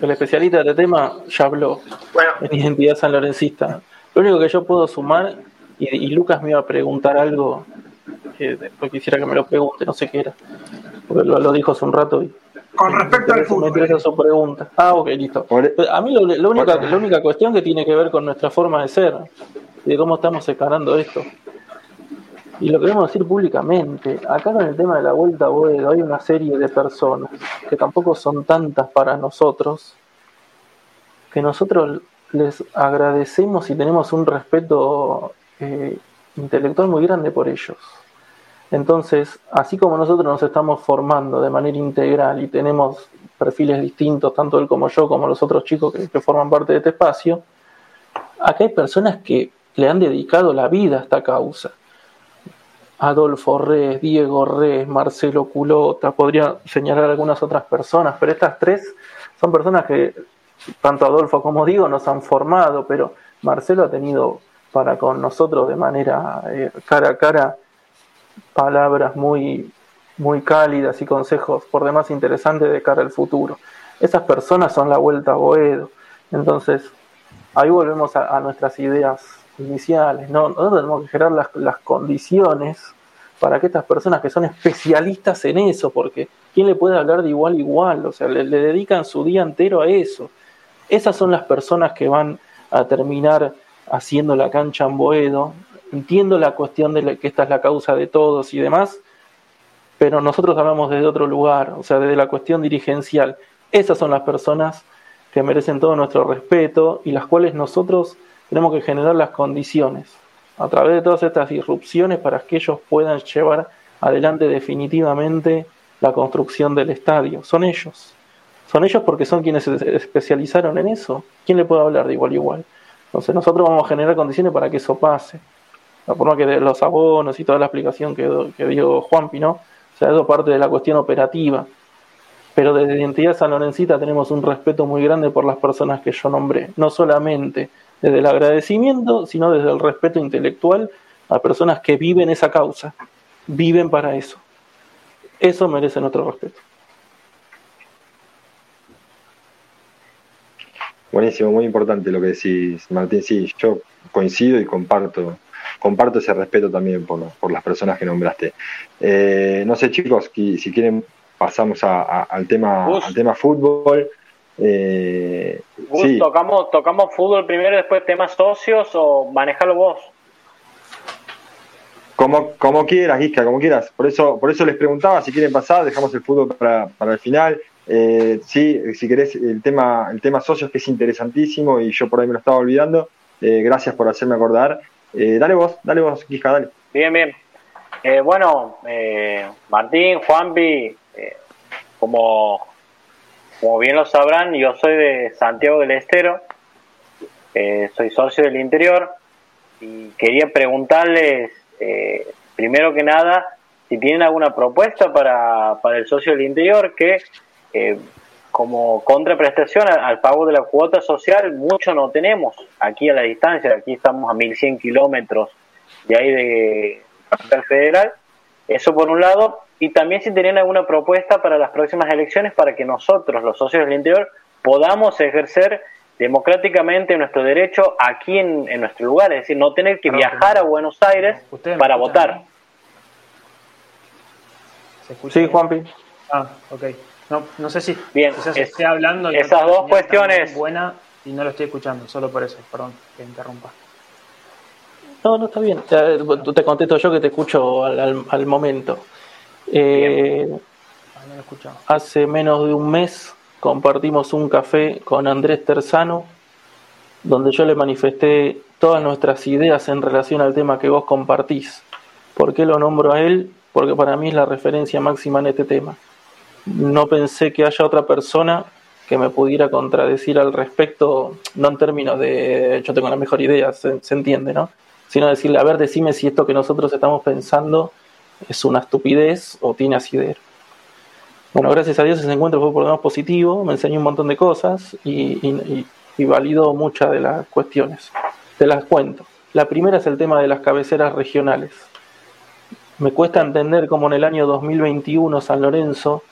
el especialista de tema ya habló en identidad sanlorencista. Lo único que yo puedo sumar, y, Lucas me iba a preguntar algo, que después quisiera que me lo pregunte, no sé qué era, porque lo, dijo hace un rato. Y, Con respecto al fútbol. Me interesa su pregunta. Ah, ok, listo. A mí lo, única, la única cuestión que tiene que ver con nuestra forma de ser, de cómo estamos separando esto. Y lo queremos decir públicamente. Acá con el tema de la vuelta a Boedo hay una serie de personas que tampoco son tantas para nosotros, que nosotros les agradecemos y tenemos un respeto eh, intelectual muy grande por ellos. Entonces, así como nosotros nos estamos formando de manera integral y tenemos perfiles distintos, tanto él como yo, como los otros chicos que, forman parte de este espacio, acá hay personas que le han dedicado la vida a esta causa. Adolfo Res, Diego Res, Marcelo Culota, podría señalar algunas otras personas, pero estas tres son personas que tanto Adolfo como Diego nos han formado, pero Marcelo ha tenido para con nosotros de manera eh, cara a cara palabras muy, muy cálidas y consejos por demás interesantes de cara al futuro. Esas personas son la vuelta a Boedo. Entonces, ahí volvemos a, nuestras ideas iniciales. ¿no? Tenemos que generar las, las condiciones para que estas personas que son especialistas en eso, porque ¿quién le puede hablar de igual igual? O sea, le dedican su día entero a eso. Esas son las personas que van a terminar haciendo la cancha en Boedo. Entiendo la cuestión de que esta es la causa de todos y demás, pero nosotros hablamos desde otro lugar, o sea, desde la cuestión dirigencial. Esas son las personas que merecen todo nuestro respeto y las cuales nosotros tenemos que generar las condiciones a través de todas estas disrupciones para que ellos puedan llevar adelante definitivamente la construcción del estadio. Son ellos. Son ellos porque son quienes se especializaron en eso. ¿Quién le puede hablar de igual a igual? Entonces nosotros vamos a generar condiciones para que eso pase. La forma que los abonos y toda la explicación que, dio Juanpi, ¿no? O sea, eso parte de la cuestión operativa. Pero desde Identidad San Lorencita tenemos un respeto muy grande por las personas que yo nombré. No solamente desde el agradecimiento, sino desde el respeto intelectual a personas que viven esa causa. Viven para eso. Eso merece nuestro respeto. Buenísimo, muy importante lo que decís, Martín. Sí, yo coincido y comparto comparto ese respeto también por, por las personas que nombraste. Eh, no sé, chicos, si quieren pasamos al tema al tema fútbol. Eh, tocamos, tocamos fútbol primero, después temas socios o manejalo vos. Como, como quieras, Gisca, como quieras. Por eso, por eso les preguntaba si quieren pasar, dejamos el fútbol para, para el final. Eh, sí, si querés, el tema, el tema socios que es interesantísimo y yo por ahí me lo estaba olvidando. Eh, gracias por hacerme acordar. Eh, dale vos, dale vos, Gisca, dale. Bien, bien. Eh, bueno, Martín, Juanpi, como, como bien lo sabrán, yo soy de Santiago del Estero, soy socio del interior y quería preguntarles, primero que nada, si tienen alguna propuesta para, para el socio del interior que eh, como contraprestación al, pago de la cuota social, mucho no tenemos aquí a la distancia. Aquí estamos a 1100 kilómetros de ahí de capital federal. Eso por un lado. Y también si tienen alguna propuesta para las próximas elecciones para que nosotros, los socios del interior, podamos ejercer democráticamente nuestro derecho aquí en, nuestro lugar. Es decir, no tener que viajar a Buenos Aires para votar. Sí, Juanpi. Ah, ok. No, no sé si, Bien, estoy hablando. Esas dos cuestiones. Buena y no lo estoy escuchando, solo por eso, perdón, que interrumpa. No, no está bien. Tú te contesto yo que te escucho al, momento. Eh, ah, hace menos de un mes compartimos un café con Andrés Terzano, donde yo le manifesté todas nuestras ideas en relación al tema que vos compartís. ¿Por qué lo nombro a él? Porque para mí es la referencia máxima en este tema no pensé que haya otra persona que me pudiera contradecir al respecto, no en términos de yo tengo la mejor idea, se, entiende, ¿no? Sino decirle, a ver, decime si esto que nosotros estamos pensando es una estupidez o tiene asidero. Bueno, gracias a Dios ese encuentro fue por lo menos positivo, me enseñó un montón de cosas y, y, y validó muchas de las cuestiones. Te las cuento. La primera es el tema de las cabeceras regionales. Me cuesta entender cómo en el año 2021 San Lorenzo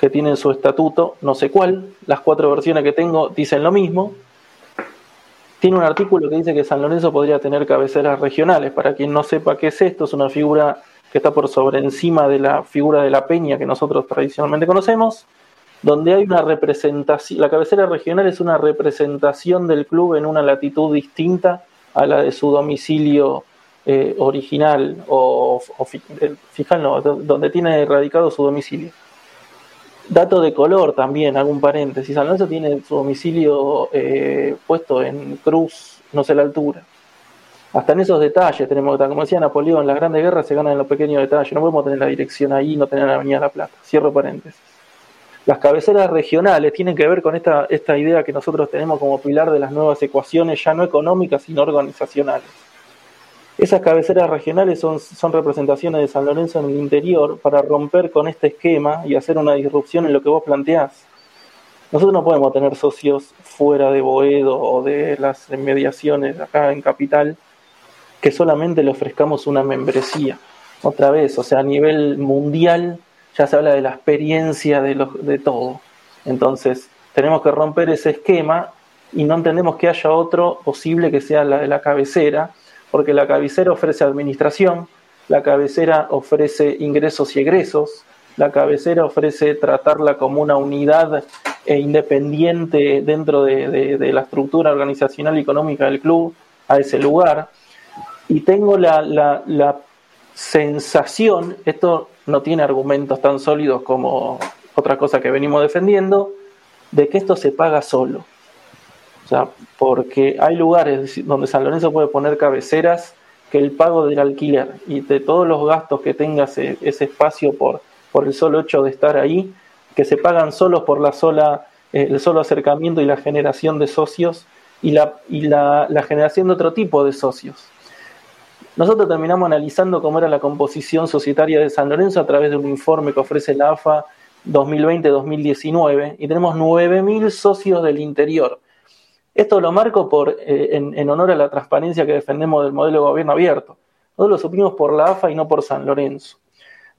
que tienen su estatuto, no sé cuál, las cuatro versiones que tengo dicen lo mismo. Tiene un artículo que dice que San Lorenzo podría tener cabeceras regionales. Para quien no sepa qué es esto, es una figura que está por sobre encima de la figura de la peña que nosotros tradicionalmente conocemos, donde hay una representación, la cabecera regional es una representación del club en una latitud distinta a la de su domicilio eh, original o, o fijal, no, donde tiene radicado su domicilio. Dato de color también, algún paréntesis. San Lorenzo tiene su domicilio eh, puesto en cruz, no sé la altura. Hasta en esos detalles tenemos, como decía Napoleón, las grandes guerras se ganan en los pequeños detalles. No podemos tener la dirección ahí, no tener la Avenida La Plata. Cierro paréntesis. Las cabeceras regionales tienen que ver con esta, esta idea que nosotros tenemos como pilar de las nuevas ecuaciones, ya no económicas, sino organizacionales. Esas cabeceras regionales son, representaciones de San Lorenzo en el interior para romper con este esquema y hacer una disrupción en lo que vos planteás. Nosotros no podemos tener socios fuera de Boedo o de las inmediaciones acá en Capital que solamente le ofrezcamos una membresía. Otra vez, o sea, a nivel mundial ya se habla de la experiencia de, de todo. Entonces, tenemos que romper ese esquema y no entendemos que haya otro posible que sea la de la cabecera, porque la cabecera ofrece administración, la cabecera ofrece ingresos y egresos, la cabecera ofrece tratarla como una unidad e independiente dentro de, la estructura organizacional y económica del club a ese lugar. Y tengo la, sensación, esto no tiene argumentos tan sólidos como otra cosa que venimos defendiendo, de que esto se paga solo sea, porque hay lugares donde San Lorenzo puede poner cabeceras que el pago del alquiler y de todos los gastos que tenga ese, espacio por, por el solo hecho de estar ahí, que se pagan solos por la sola, eh, el solo acercamiento y la generación de socios y, la, y la, la generación de otro tipo de socios. Nosotros terminamos analizando cómo era la composición societaria de San Lorenzo a través de un informe que ofrece la AFA 2020-2019 y tenemos 9.000 socios del interior esto lo marco eh, en, honor a la transparencia que defendemos del modelo de gobierno abierto. Nosotros lo supimos por la AFA y no por San Lorenzo.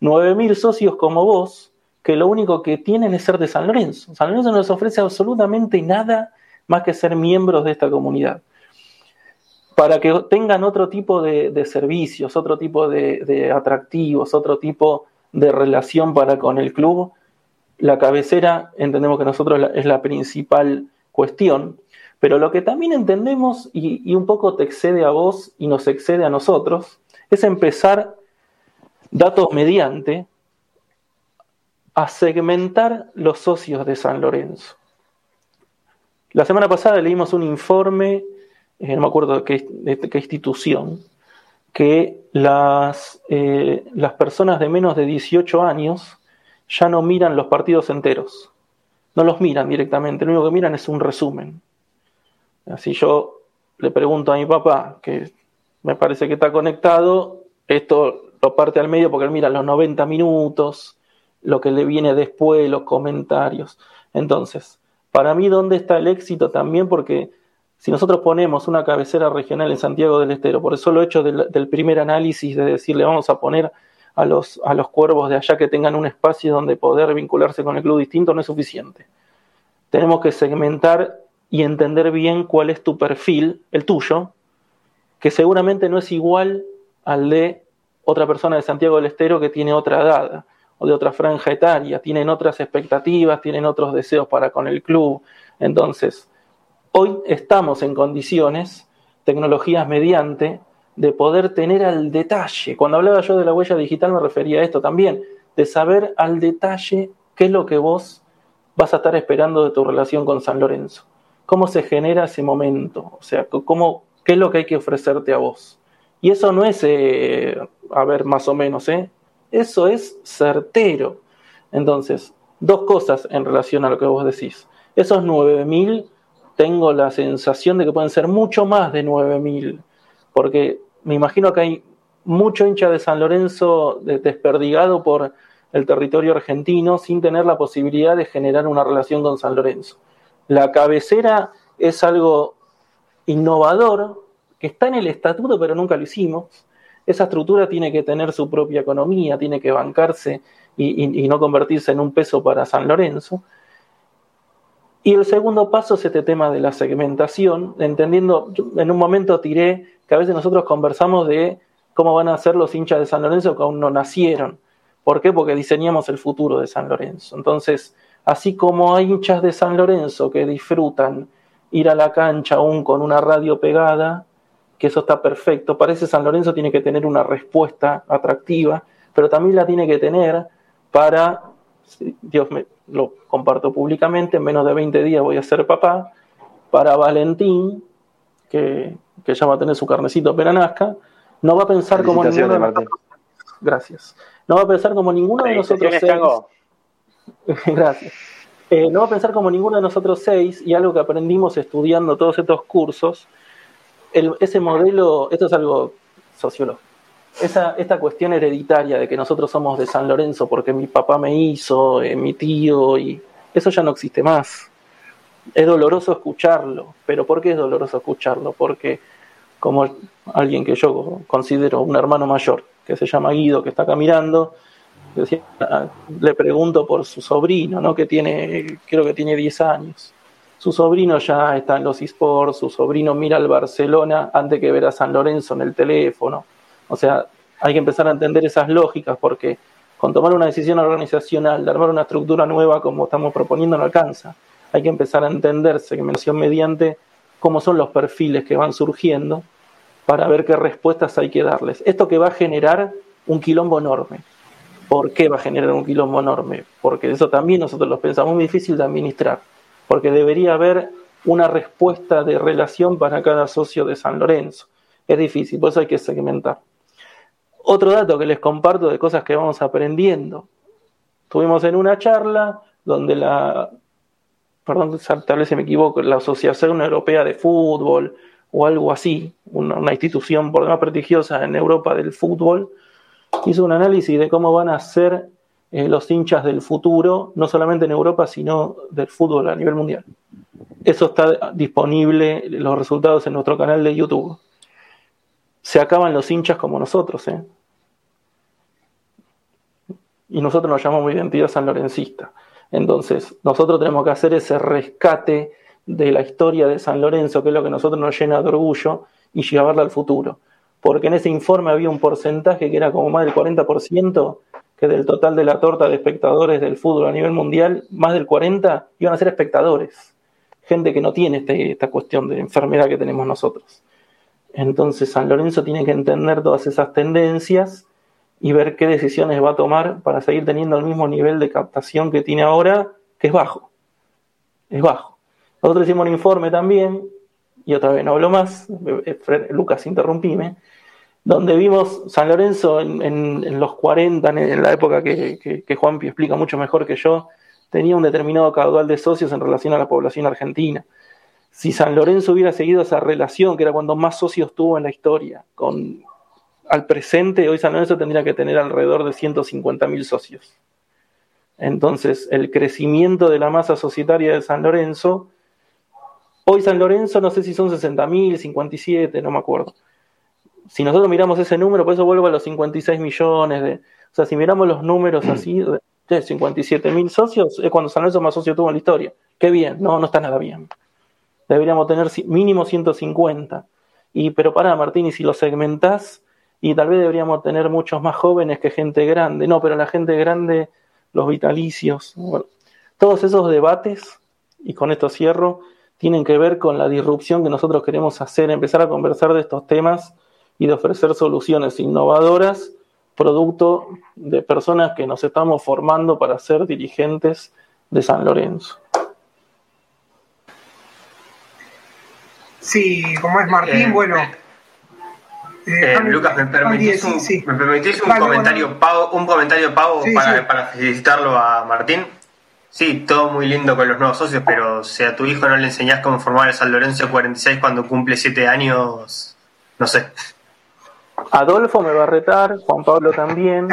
9.000 socios como vos, que lo único que tienen es ser de San Lorenzo. San Lorenzo no les ofrece absolutamente nada más que ser miembros de esta comunidad. Para que tengan otro tipo de, servicios, otro tipo de, de, atractivos, otro tipo de relación para con el club, la cabecera entendemos que nosotros es la principal cuestión pero lo que también entendemos, y, un poco te excede a vos y nos excede a nosotros, es empezar datos mediante, a segmentar los socios de San Lorenzo. La semana pasada leímos un informe, eh, no me acuerdo de qué, institución, que las, eh, las personas de menos de 18 años ya no miran los partidos enteros. No los miran directamente, lo único que miran es un resumen. Así yo le pregunto a mi papá, que me parece que está conectado, esto lo parte al medio porque él mira los 90 minutos, lo que le viene después, los comentarios. Entonces, para mí, ¿dónde está el éxito también? Porque si nosotros ponemos una cabecera regional en Santiago del Estero, por eso lo he hecho del, del primer análisis de decirle vamos a poner a los, a los cuervos de allá que tengan un espacio donde poder vincularse con el club distinto, no es suficiente. Tenemos que segmentar y entender bien cuál es tu perfil, el tuyo, que seguramente no es igual al de otra persona de Santiago del Estero que tiene otra edad o de otra franja etaria, tienen otras expectativas, tienen otros deseos para con el club. Entonces, hoy estamos en condiciones, tecnologías mediante, de poder tener al detalle. Cuando hablaba yo de la huella digital me refería a esto también, de saber al detalle qué es lo que vos vas a estar esperando de tu relación con San Lorenzo. Cómo se genera ese momento, o sea, cómo, qué es lo que hay que ofrecerte a vos. Y eso no es, eh, a ver, más o menos, ¿eh? Eso es certero. Entonces, dos cosas en relación a lo que vos decís. Esos 9.000, tengo la sensación de que pueden ser mucho más de 9.000 porque me imagino que hay mucho hincha de San Lorenzo desperdigado por el territorio argentino sin tener la posibilidad de generar una relación con San Lorenzo. La cabecera es algo innovador que está en el estatuto pero nunca lo hicimos. Esa estructura tiene que tener su propia economía, tiene que bancarse y, no convertirse en un peso para San Lorenzo. Y el segundo paso es este tema de la segmentación, entendiendo, en un momento tiré que a veces nosotros conversamos de cómo van a ser los hinchas de San Lorenzo que aún no nacieron. ¿Por qué? Porque diseñamos el futuro de San Lorenzo. Entonces, así como hay hinchas de San Lorenzo que disfrutan ir a la cancha aún con una radio pegada, que eso está perfecto, parece San Lorenzo tiene que tener una respuesta atractiva, pero también la tiene que tener para, Dios me lo comparto públicamente, en menos de 20 días voy a ser papá, para Valentín, que, que ya va a tener su carnecito peranasca, no va a pensar como ninguno de nosotros. Gracias. No va a pensar como ninguno de nosotros seis. Gracias. Eh, no va a pensar como ninguno de nosotros seis, y algo que aprendimos estudiando todos estos cursos, ese modelo, esto es algo sociológico. Esa, esta cuestión hereditaria de que nosotros somos de San Lorenzo porque mi papá me hizo, eh, mi tío, y eso ya no existe más es doloroso escucharlo, pero ¿por qué es doloroso escucharlo? Porque como alguien que yo considero un hermano mayor, que se llama Guido, que está acá mirando, le pregunto por su sobrino, ¿no? que tiene, creo que tiene 10 años. Su sobrino ya está en los esports, su sobrino mira al Barcelona antes que ver a San Lorenzo en el teléfono. O sea, hay que empezar a entender esas lógicas porque con tomar una decisión organizacional, de armar una estructura nueva como estamos proponiendo no alcanza hay que empezar a entender segmentación mediante cómo son los perfiles que van surgiendo para ver qué respuestas hay que darles. Esto que va a generar un quilombo enorme. ¿Por qué va a generar un quilombo enorme? Porque eso también nosotros lo pensamos muy difícil de administrar, porque debería haber una respuesta de relación para cada socio de San Lorenzo. Es difícil, por eso hay que segmentar. Otro dato que les comparto de cosas que vamos aprendiendo. Estuvimos en una charla donde la perdón, tal vez me equivoco, la Asociación Europea de Fútbol o algo así, una, institución por demás prestigiosa en Europa del fútbol, hizo un análisis de cómo van a ser eh, los hinchas del futuro, no solamente en Europa, sino del fútbol a nivel mundial. Eso está disponible, los resultados en nuestro canal de YouTube. Se acaban los hinchas como nosotros, ¿eh? Y nosotros nos llamamos identidad sanlorencista. Entonces, nosotros tenemos que hacer ese rescate de la historia de San Lorenzo, que es lo que a nosotros nos llena de orgullo, y llevarla al futuro. Porque en ese informe había un porcentaje que era como más del 40%, que del total de la torta de espectadores del fútbol a nivel mundial, más del 40% iban a ser espectadores. Gente que no tiene este, esta cuestión de enfermedad que tenemos nosotros. Entonces San Lorenzo tiene que entender todas esas tendencias y ver qué decisiones va a tomar para seguir teniendo el mismo nivel de captación que tiene ahora, que es bajo. Es bajo. Nosotros hicimos un informe también, y otra vez no hablo más, eh, Lucas, interrumpime, donde vimos San Lorenzo en, los 40, en, la época que, que, que Juanpi explica mucho mejor que yo, tenía un determinado caudal de socios en relación a la población argentina. Si San Lorenzo hubiera seguido esa relación, que era cuando más socios tuvo en la historia, con al presente, hoy San Lorenzo tendría que tener alrededor de 150.000 socios. Entonces, el crecimiento de la masa societaria de San Lorenzo, hoy San Lorenzo no sé si son 60.000, 57, no me acuerdo. Si nosotros miramos ese número, por eso vuelvo a los 56 millones de... O sea, si miramos los números así, de 57.000 socios, es cuando San Lorenzo más socios tuvo en la historia. Qué bien, no, no está nada bien. Deberíamos tener mínimo 150. Y, pero para Martín, y si lo segmentás, y tal vez deberíamos tener muchos más jóvenes que gente grande. No, pero la gente grande, los vitalicios, todos esos debates, y con esto cierro, tienen que ver con la disrupción que nosotros queremos hacer, empezar a conversar de estos temas y de ofrecer soluciones innovadoras, producto de personas que nos estamos formando para ser dirigentes de San Lorenzo. Sí, como es Martín, eh, bueno, eh, Lucas, ¿me permitís un, ¿me comentario pavo, un comentario pavo para, para, felicitarlo a Martín? Sí, todo muy lindo con los nuevos socios, pero si a tu hijo no le enseñás cómo formar el San Lorenzo 46 cuando cumple 7 años, no sé. Adolfo me va a retar, Juan Pablo también,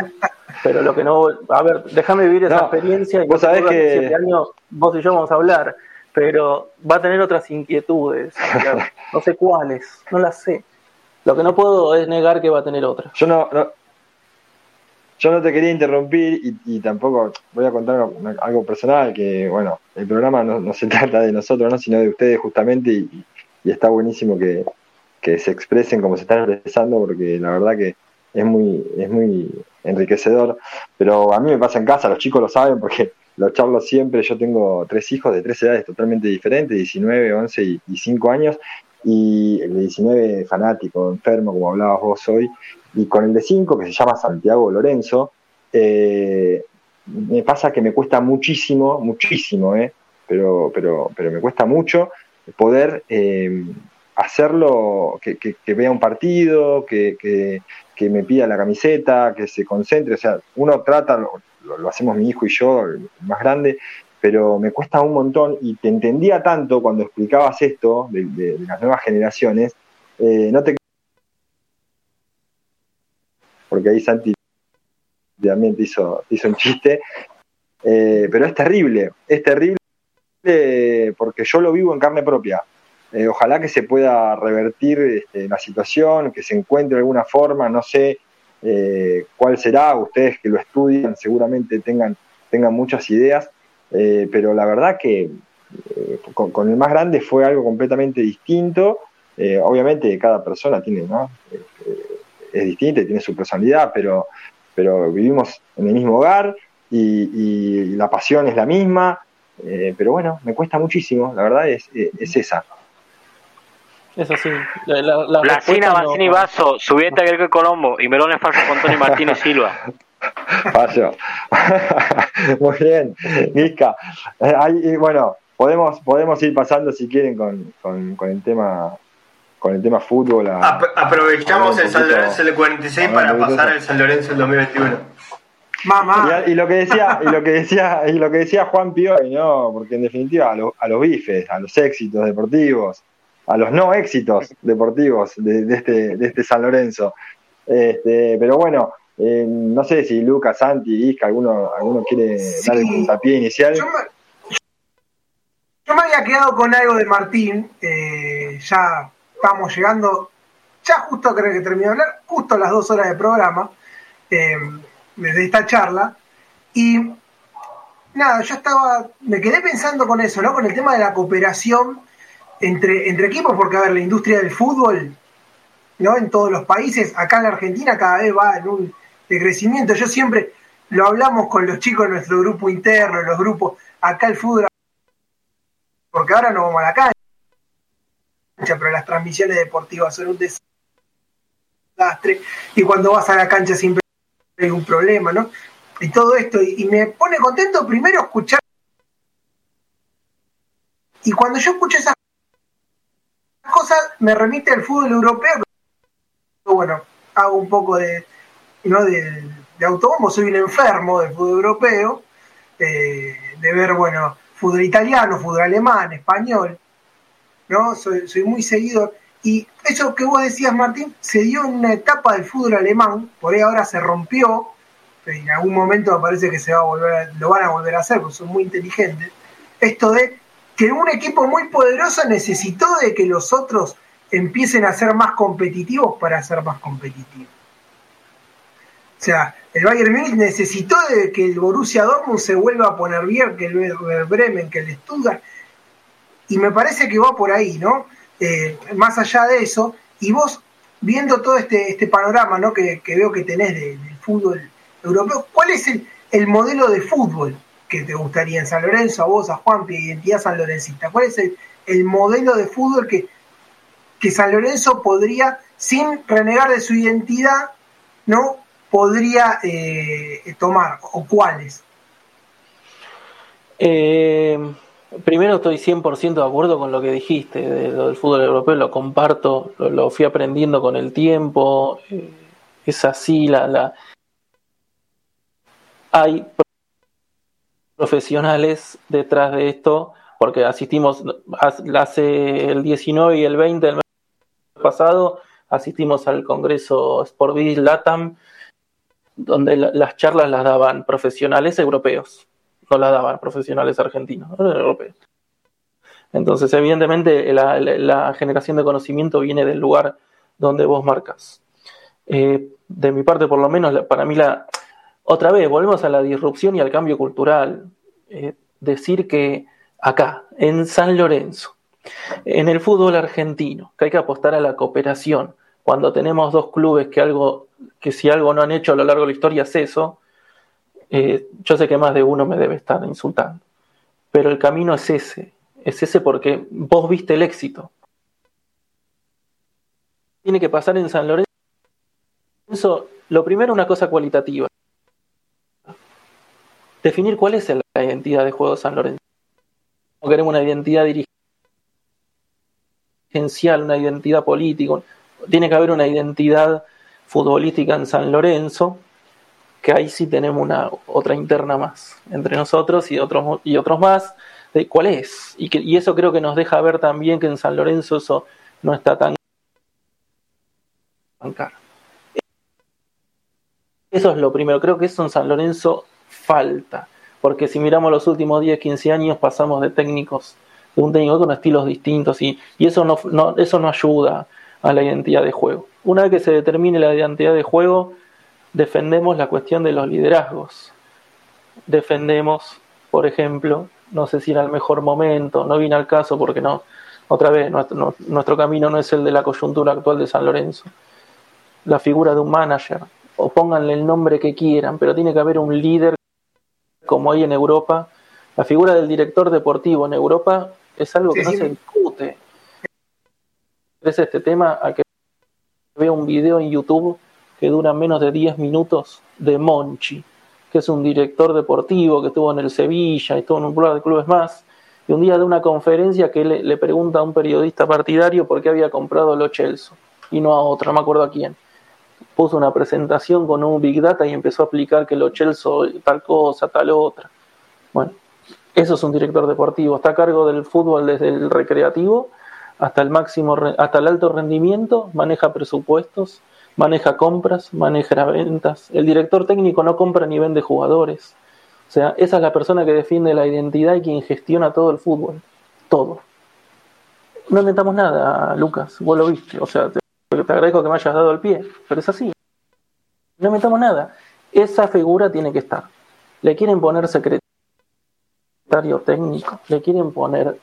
pero lo que no. A ver, déjame vivir esa experiencia y vos sabés que. Años, vos y yo vamos a hablar, pero va a tener otras inquietudes, no sé cuáles, no las sé. Lo que no puedo es negar que va a tener otra. Yo no, yo no te quería interrumpir y, tampoco voy a contar algo personal, que bueno, el programa no, se trata de nosotros, ¿no? sino de ustedes justamente y, está buenísimo que, se expresen como se están expresando porque la verdad que es muy, es muy enriquecedor. Pero a mí me pasa en casa, los chicos lo saben porque lo charlo siempre, yo tengo tres hijos de tres edades totalmente diferentes, 19, 11 y, y 5 años, y el de 19 fanático, enfermo, como hablabas vos hoy, y con el de 5, que se llama Santiago Lorenzo, eh, me pasa que me cuesta muchísimo, muchísimo, eh, pero, pero, pero me cuesta mucho poder eh, hacerlo, que, vea un partido, que, que, me pida la camiseta, que se concentre, o sea, uno trata, lo, lo hacemos mi hijo y yo, el más grande, pero me cuesta un montón y te entendía tanto cuando explicabas esto de, las nuevas generaciones, eh, no te porque ahí Santi también te hizo, hizo un chiste, eh, pero es terrible, es terrible porque yo lo vivo en carne propia. Eh, ojalá que se pueda revertir este, la situación, que se encuentre alguna forma, no sé cuál será, ustedes que lo estudian seguramente tengan, tengan muchas ideas, eh, pero la verdad que eh, con, el más grande fue algo completamente distinto. Eh, obviamente cada persona tiene, ¿no? Es distinta y tiene su personalidad, pero, pero vivimos en el mismo hogar y, la pasión es la misma. pero bueno, me cuesta muchísimo, la verdad es, es esa. Es así. La, la, la Placina, Mancini, Vaso, Subieta, Greco Colombo y Melón Falso con Tony Martínez Silva. Fallo. Muy bien, Gisca. Eh, bueno, podemos, podemos ir pasando si quieren con, con, el tema con el tema fútbol. aprovechamos el San Lorenzo del 46 para pasar al San Lorenzo del 2021. Mamá. Y, lo que decía, y lo que decía, y lo que decía Juan Pioy, ¿no? Porque en definitiva a, a, los bifes, a los éxitos deportivos, a los no éxitos deportivos de, este, de este San Lorenzo. Este, pero bueno, eh, no sé si Lucas, Santi, Isca, alguno, alguno quiere dar el puntapié inicial. Yo me, había quedado con algo de Martín, eh, ya estamos llegando, ya justo creo que terminó de hablar, justo a las dos horas de programa, eh, desde esta charla, y nada, yo estaba, me quedé pensando con eso, ¿no? Con el tema de la cooperación entre, entre equipos, porque a ver, la industria del fútbol, ¿no? En todos los países, acá en la Argentina cada vez va en un de crecimiento. Yo siempre lo hablamos con los chicos de nuestro grupo interno, los grupos, acá el fútbol, porque ahora no vamos a la cancha, pero las transmisiones deportivas son un desastre y cuando vas a la cancha siempre hay un problema, ¿no? Y todo esto, y, me pone contento primero escuchar. Y cuando yo escucho esas cosas, me remite al fútbol europeo. Bueno, hago un poco de, ¿no? de, de soy un enfermo del fútbol europeo, eh, de ver, bueno, fútbol italiano, fútbol alemán, español, ¿no? Soy, soy muy seguidor. Y eso que vos decías, Martín, se dio en una etapa del fútbol alemán, por ahí ahora se rompió, en algún momento me parece que se va a volver lo van a volver a hacer, porque son muy inteligentes. Esto de que un equipo muy poderoso necesitó de que los otros empiecen a ser más competitivos para ser más competitivos. O sea, el Bayern Munich necesitó de que el Borussia Dortmund se vuelva a poner bien, que el Bremen, que el Stuttgart, y me parece que va por ahí, ¿no? Eh, más allá de eso, y vos viendo todo este, este panorama ¿no? que, veo que tenés del fútbol europeo, ¿cuál es el, modelo de fútbol que te gustaría en San Lorenzo, a vos, a Juan, identidad san lorencista? ¿Cuál es el, modelo de fútbol que, que San Lorenzo podría, sin renegar de su identidad, ¿no? podría eh, tomar o cuáles? Eh, Primero estoy 100% de acuerdo con lo que dijiste de lo del fútbol europeo, lo comparto, lo, fui aprendiendo con el tiempo, eh, es así, la, la... hay profesionales detrás de esto, porque asistimos hace el 19 y el 20 del mes pasado, asistimos al Congreso Sportbiz Latam, donde las charlas las daban profesionales europeos no la daban profesionales argentinos, europeos. Entonces, evidentemente, la, generación de conocimiento viene del lugar donde vos marcas. Eh, de mi parte, por lo menos, para mí, la, otra vez, volvemos a la disrupción y al cambio cultural. Eh, decir que acá, en San Lorenzo, en el fútbol argentino, que hay que apostar a la cooperación, cuando tenemos dos clubes que algo, que si algo no han hecho a lo largo de la historia es eso, eh, yo sé que más de uno me debe estar insultando, pero el camino es ese, es ese porque vos viste el éxito. Tiene que pasar en San Lorenzo, lo primero una cosa cualitativa, definir cuál es la identidad de juego de San Lorenzo. No queremos una identidad dirigencial, una identidad política, tiene que haber una identidad futbolística en San Lorenzo que ahí sí tenemos una otra interna más entre nosotros y otros y otros más de cuál es y que y eso creo que nos deja ver también que en San Lorenzo eso no está tan caro. Eso es lo primero, creo que eso en San Lorenzo falta, porque si miramos los últimos 10, 15 años pasamos de técnicos de un técnico con estilos distintos y, y eso no, eso no ayuda a la identidad de juego. Una vez que se determine la identidad de juego, defendemos la cuestión de los liderazgos. Defendemos, por ejemplo, no sé si era el mejor momento, no viene al caso porque no, otra vez, nuestro, nuestro camino no es el de la coyuntura actual de San Lorenzo. La figura de un manager, o pónganle el nombre que quieran, pero tiene que haber un líder como hay en Europa. La figura del director deportivo en Europa es algo que no se discute. Es este tema a que veo un video en YouTube que dura menos de 10 minutos de Monchi, que es un director deportivo que estuvo en el Sevilla y estuvo en un par de clubes más. Y un día de una conferencia que le, pregunta a un periodista partidario por qué había comprado Lo Chelsea y no a otro, no me acuerdo a quién. Puso una presentación con un Big Data y empezó a explicar que Lo Chelsea tal cosa, tal otra. Bueno, eso es un director deportivo. Está a cargo del fútbol desde el recreativo hasta el máximo, hasta el alto rendimiento, maneja presupuestos, maneja compras, maneja ventas. El director técnico no compra ni vende jugadores. O sea, esa es la persona que defiende la identidad y quien gestiona todo el fútbol. Todo. No inventamos nada, Lucas. Vos lo viste. O sea, te, agradezco que me hayas dado el pie. Pero es así. No inventamos nada. Esa figura tiene que estar. Le quieren poner secretario técnico. Le quieren poner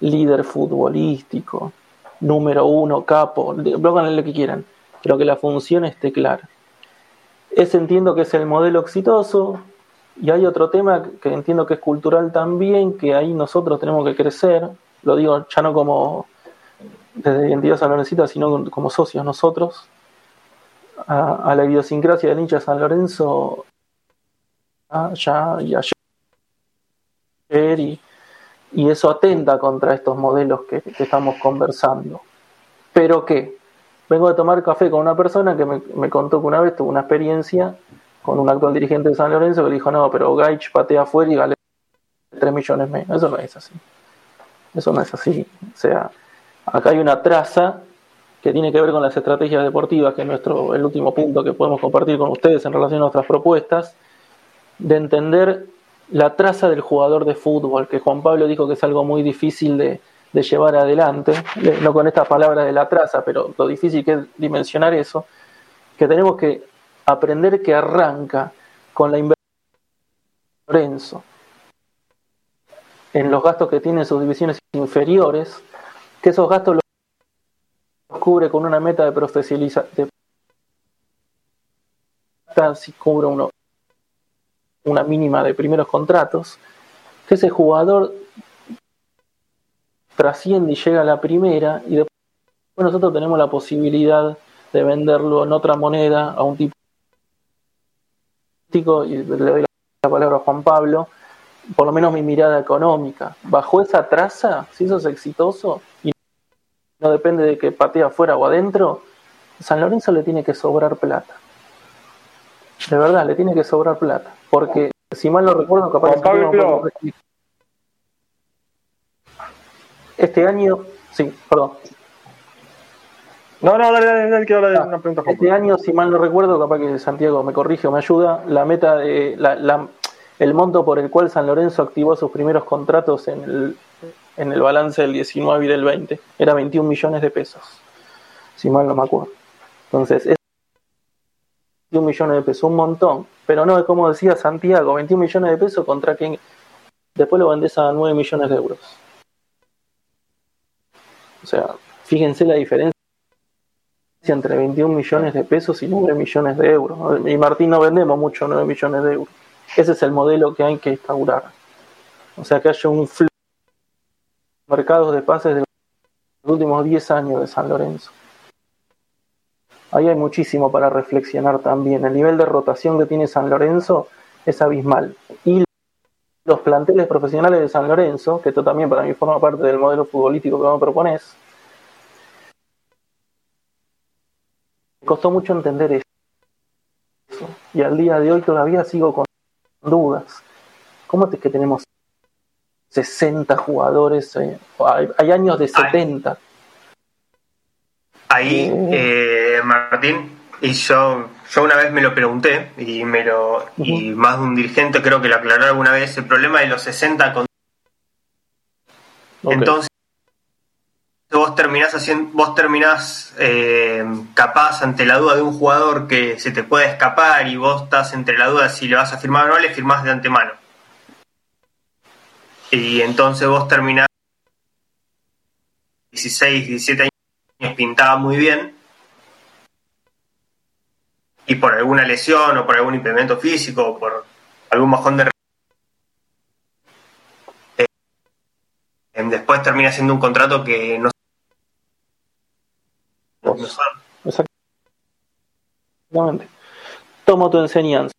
líder futbolístico. Número uno, capo. Pónganle lo que quieran pero que la función esté clara. Ese entiendo que es el modelo exitoso y hay otro tema que entiendo que es cultural también, que ahí nosotros tenemos que crecer, lo digo ya no como desde identidad salonesita, sino como socios nosotros. a, la idiosincrasia del hincha San Lorenzo ya y ayer y, eso atenta contra estos modelos que, estamos conversando. Pero que vengo de tomar café con una persona que me, contó que una vez tuvo una experiencia con un actual dirigente de San Lorenzo que le dijo, no, pero Gaich patea afuera y vale 3 millones menos. Eso no es así. Eso no es así. O sea, acá hay una traza que tiene que ver con las estrategias deportivas, que es nuestro, el último punto que podemos compartir con ustedes en relación a nuestras propuestas, de entender la traza del jugador de fútbol, que Juan Pablo dijo que es algo muy difícil de, llevar adelante, no con estas palabras de la traza, pero lo difícil que es dimensionar eso, que tenemos que aprender que arranca con la inversión Lorenzo en los gastos que tienen sus divisiones inferiores, que esos gastos los cubre con una meta de profesionalización, si cubre uno, una mínima de primeros contratos, que ese jugador trasciende y llega a la primera y después nosotros tenemos la posibilidad de venderlo en otra moneda a un tipo y le doy la palabra a Juan Pablo, por lo menos mi mirada económica. Bajo esa traza, si eso es exitoso y no depende de que patee afuera o adentro, San Lorenzo le tiene que sobrar plata. De verdad, le tiene que sobrar plata. Porque, si mal no recuerdo, capaz que este año, sí, perdón. No, no, dale, dale, dale quiero hablar de una pregunta. Este año, si mal no recuerdo, capaz que Santiago me corrige o me ayuda, la meta de la, la, el monto por el cual San Lorenzo activó sus primeros contratos en el, en el balance del 19 y del 20. Era 21 millones de pesos, si mal no me acuerdo. Entonces, es 21 millones de pesos, un montón. Pero no, es como decía Santiago, 21 millones de pesos contra quien después lo vendés a 9 millones de euros. O sea, fíjense la diferencia entre 21 millones de pesos y 9 millones de euros. Y Martín no vendemos mucho 9 millones de euros. Ese es el modelo que hay que instaurar. O sea, que haya un flow de mercados de pases de los últimos 10 años de San Lorenzo. Ahí hay muchísimo para reflexionar también. El nivel de rotación que tiene San Lorenzo es abismal. Y los planteles profesionales de San Lorenzo, que esto también para mí forma parte del modelo futbolístico que vos me propones, me costó mucho entender eso. Y al día de hoy todavía sigo con dudas. ¿Cómo es que tenemos 60 jugadores? Eh, hay, años de 70. Ahí, eh, Martín, y yo, yo una vez me lo pregunté y me lo y más de un dirigente creo que lo aclaró alguna vez el problema de los 60 con entonces vos terminás haciendo vos terminás eh, capaz ante la duda de un jugador que se te puede escapar y vos estás entre la duda si le vas a firmar o no le firmás de antemano. Y entonces vos terminás 16 17 años pintaba muy bien y por alguna lesión o por algún impedimento físico o por algún bajón de eh, después termina siendo un contrato que no Exactamente. Tomo tu enseñanza.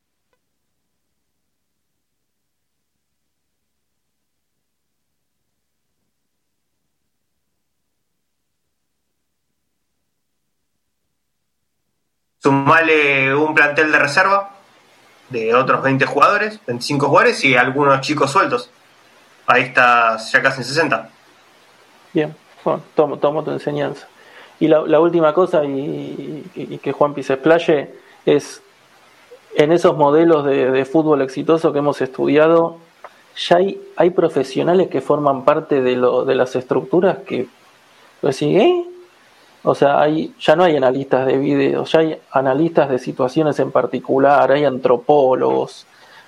Sumale un plantel de reserva de otros 20 jugadores, 25 jugadores y algunos chicos sueltos. Ahí está ya casi en 60. Bien, bueno, tomo, tomo tu enseñanza. Y la, última cosa, y, que Juan se explaye, es en esos modelos de, fútbol exitoso que hemos estudiado, ya hay, hay profesionales que forman parte de, lo, de las estructuras que, pues, ¿eh? O sea, hay, ya no hay analistas de videos, ya hay analistas de situaciones en particular, hay antropólogos,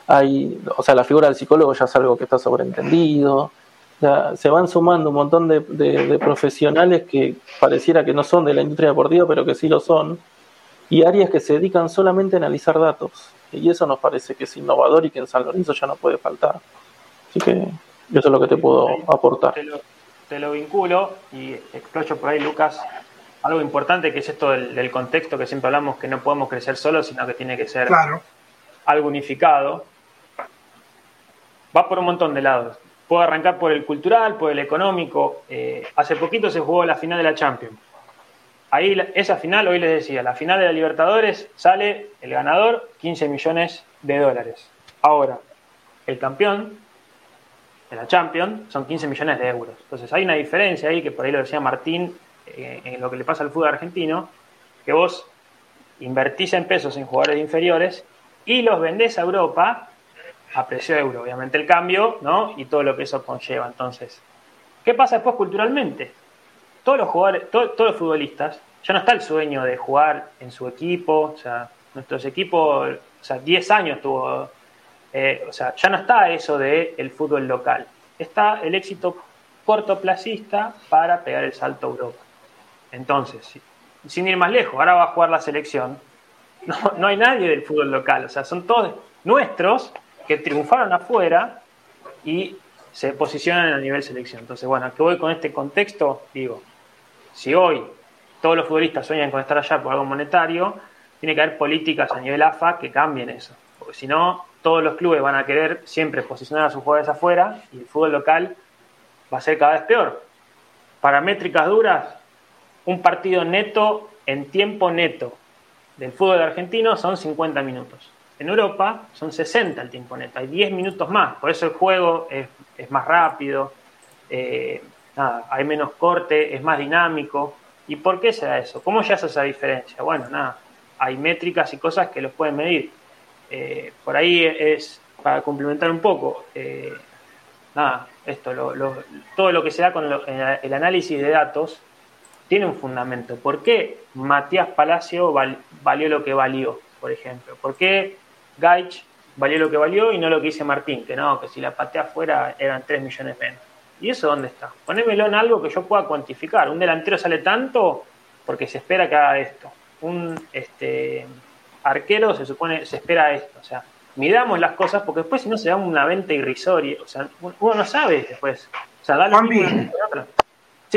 hay, o sea, la figura del psicólogo ya es algo que está sobreentendido, se van sumando un montón de, profesionales que pareciera que no son de la industria deportiva, pero que sí lo son, y áreas que se dedican solamente a analizar datos. Y eso nos parece que es innovador y que en San Lorenzo ya no puede faltar. Así que eso es lo que te puedo aportar. Te lo, vinculo y exployo por ahí, Lucas. Algo importante que es esto del, contexto que siempre hablamos, que no podemos crecer solos, sino que tiene que ser algo unificado. Va por un montón de lados. Puedo arrancar por el cultural, por el económico. Eh, hace poquito se jugó la final de la Champions. Ahí, esa final, hoy les decía, la final de la Libertadores sale el ganador 15 millones de dólares. Ahora, el campeón de la Champions son 15 millones de euros. Entonces hay una diferencia ahí, que por ahí lo decía Martín, eh, en lo que le pasa al fútbol argentino, que vos invertís en pesos en jugadores inferiores y los vendés a Europa a precio euro, obviamente el cambio, ¿no? Y todo lo que eso conlleva. Entonces, ¿qué pasa después culturalmente? Todos los jugadores, todos los futbolistas, ya no está el sueño de jugar en su equipo, o sea, nuestros equipos, o sea, 10 años tuvo, eh, o sea, ya no está eso de el fútbol local, está el éxito cortoplacista para pegar el salto a Europa. Entonces, sin ir más lejos, ahora va a jugar la selección. No, hay nadie del fútbol local, o sea, son todos nuestros que triunfaron afuera y se posicionan a nivel selección. Entonces, bueno, ¿a qué voy con este contexto? Digo, si hoy todos los futbolistas sueñan con estar allá por algo monetario, tiene que haber políticas a nivel AFA que cambien eso. Porque si no, todos los clubes van a querer siempre posicionar a sus jugadores afuera y el fútbol local va a ser cada vez peor. Para métricas duras, un partido neto en tiempo neto del fútbol argentino son 50 minutos. En Europa son 60 el tiempo neto, hay 10 minutos más, por eso el juego es, más rápido, eh, hay menos corte, es más dinámico. ¿Y por qué se da eso? ¿Cómo ya hace esa diferencia? Bueno, nada, hay métricas y cosas que los pueden medir. Eh, por ahí es, para complementar un poco, eh, nada, esto, todo lo que se da con el análisis de datos tiene un fundamento. ¿Por qué Matías Palacio valió lo que valió, por ejemplo? ¿Por qué Gaich valió lo que valió y no lo que dice Martín? Que no, que si la patea afuera eran 3 millones menos. ¿Y eso dónde está? Ponémelo en algo que yo pueda cuantificar. Un delantero sale tanto porque se espera que haga esto. Un este, arquero se supone, se espera esto. O sea, midamos las cosas porque después si no se da una venta irrisoria. O sea, uno no sabe después. O sea, dale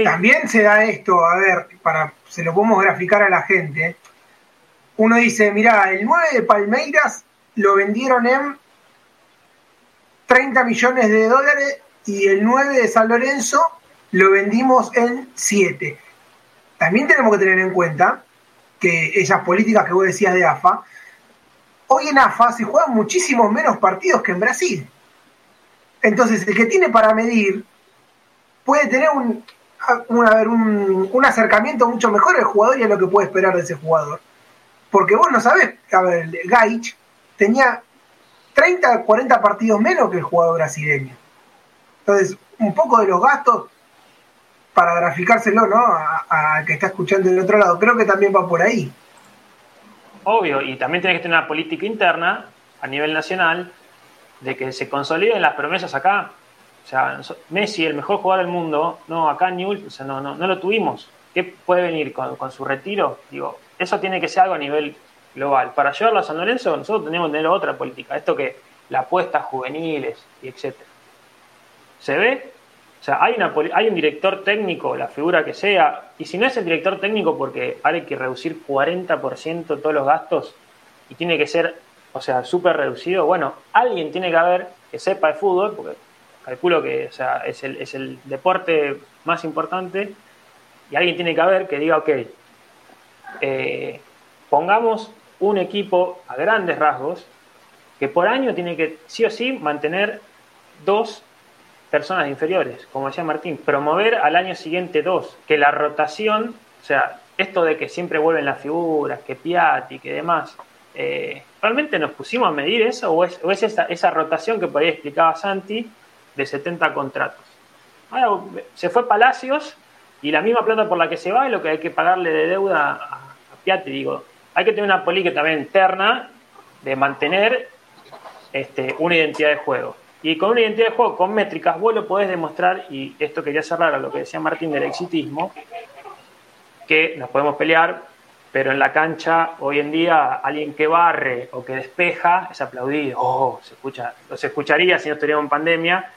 También se da esto, a ver, para se lo podemos graficar a la gente. Uno dice, mira, el 9 de Palmeiras lo vendieron en 30 millones de dólares y el 9 de San Lorenzo lo vendimos en 7. También tenemos que tener en cuenta que esas políticas que vos decías de AFA, hoy en AFA se juegan muchísimos menos partidos que en Brasil. Entonces, el que tiene para medir puede tener un, un, un, acercamiento mucho mejor al jugador y a lo que puede esperar de ese jugador. Porque vos no sabés, a ver, Gaich tenía 30, 40 partidos menos que el jugador brasileño. Entonces, un poco de los gastos para graficárselo, ¿no? A, que está escuchando del otro lado. Creo que también va por ahí. Obvio, y también tiene que tener una política interna a nivel nacional de que se consoliden las promesas acá. O sea, Messi, el mejor jugador del mundo, no, acá Newell, o sea, no, no, no lo tuvimos. ¿Qué puede venir con, su retiro? Digo, eso tiene que ser algo a nivel global. Para llevarlo a San Lorenzo, nosotros tenemos que tener otra política. Esto que la apuesta juveniles y etcétera. ¿Se ve? O sea, hay un director técnico, la figura que sea, y si no es el director técnico porque hay que reducir 40% todos los gastos y tiene que ser, o sea, súper reducido, bueno, alguien tiene que haber que sepa de fútbol, porque calculo que o sea, es, el, es el deporte más importante, y alguien tiene que haber que diga, ok, eh, pongamos un equipo a grandes rasgos que por año tiene que sí o sí mantener dos personas inferiores, como decía Martín, promover al año siguiente dos, que la rotación, o sea, esto de que siempre vuelven las figuras, que Piatti, que demás, eh, ¿realmente nos pusimos a medir eso o es, esa, esa, rotación que por ahí explicaba Santi, de 70 contratos. Ahora, se fue Palacios y la misma plata por la que se va es lo que hay que pagarle de deuda a, Piatti. Digo, hay que tener una política también interna de mantener este, una identidad de juego. Y con una identidad de juego, con métricas, vos lo podés demostrar, y esto quería cerrar a lo que decía Martín del exitismo, que nos podemos pelear, pero en la cancha hoy en día alguien que barre o que despeja es aplaudido. Oh, se escucha, se escucharía si no estuviéramos en pandemia,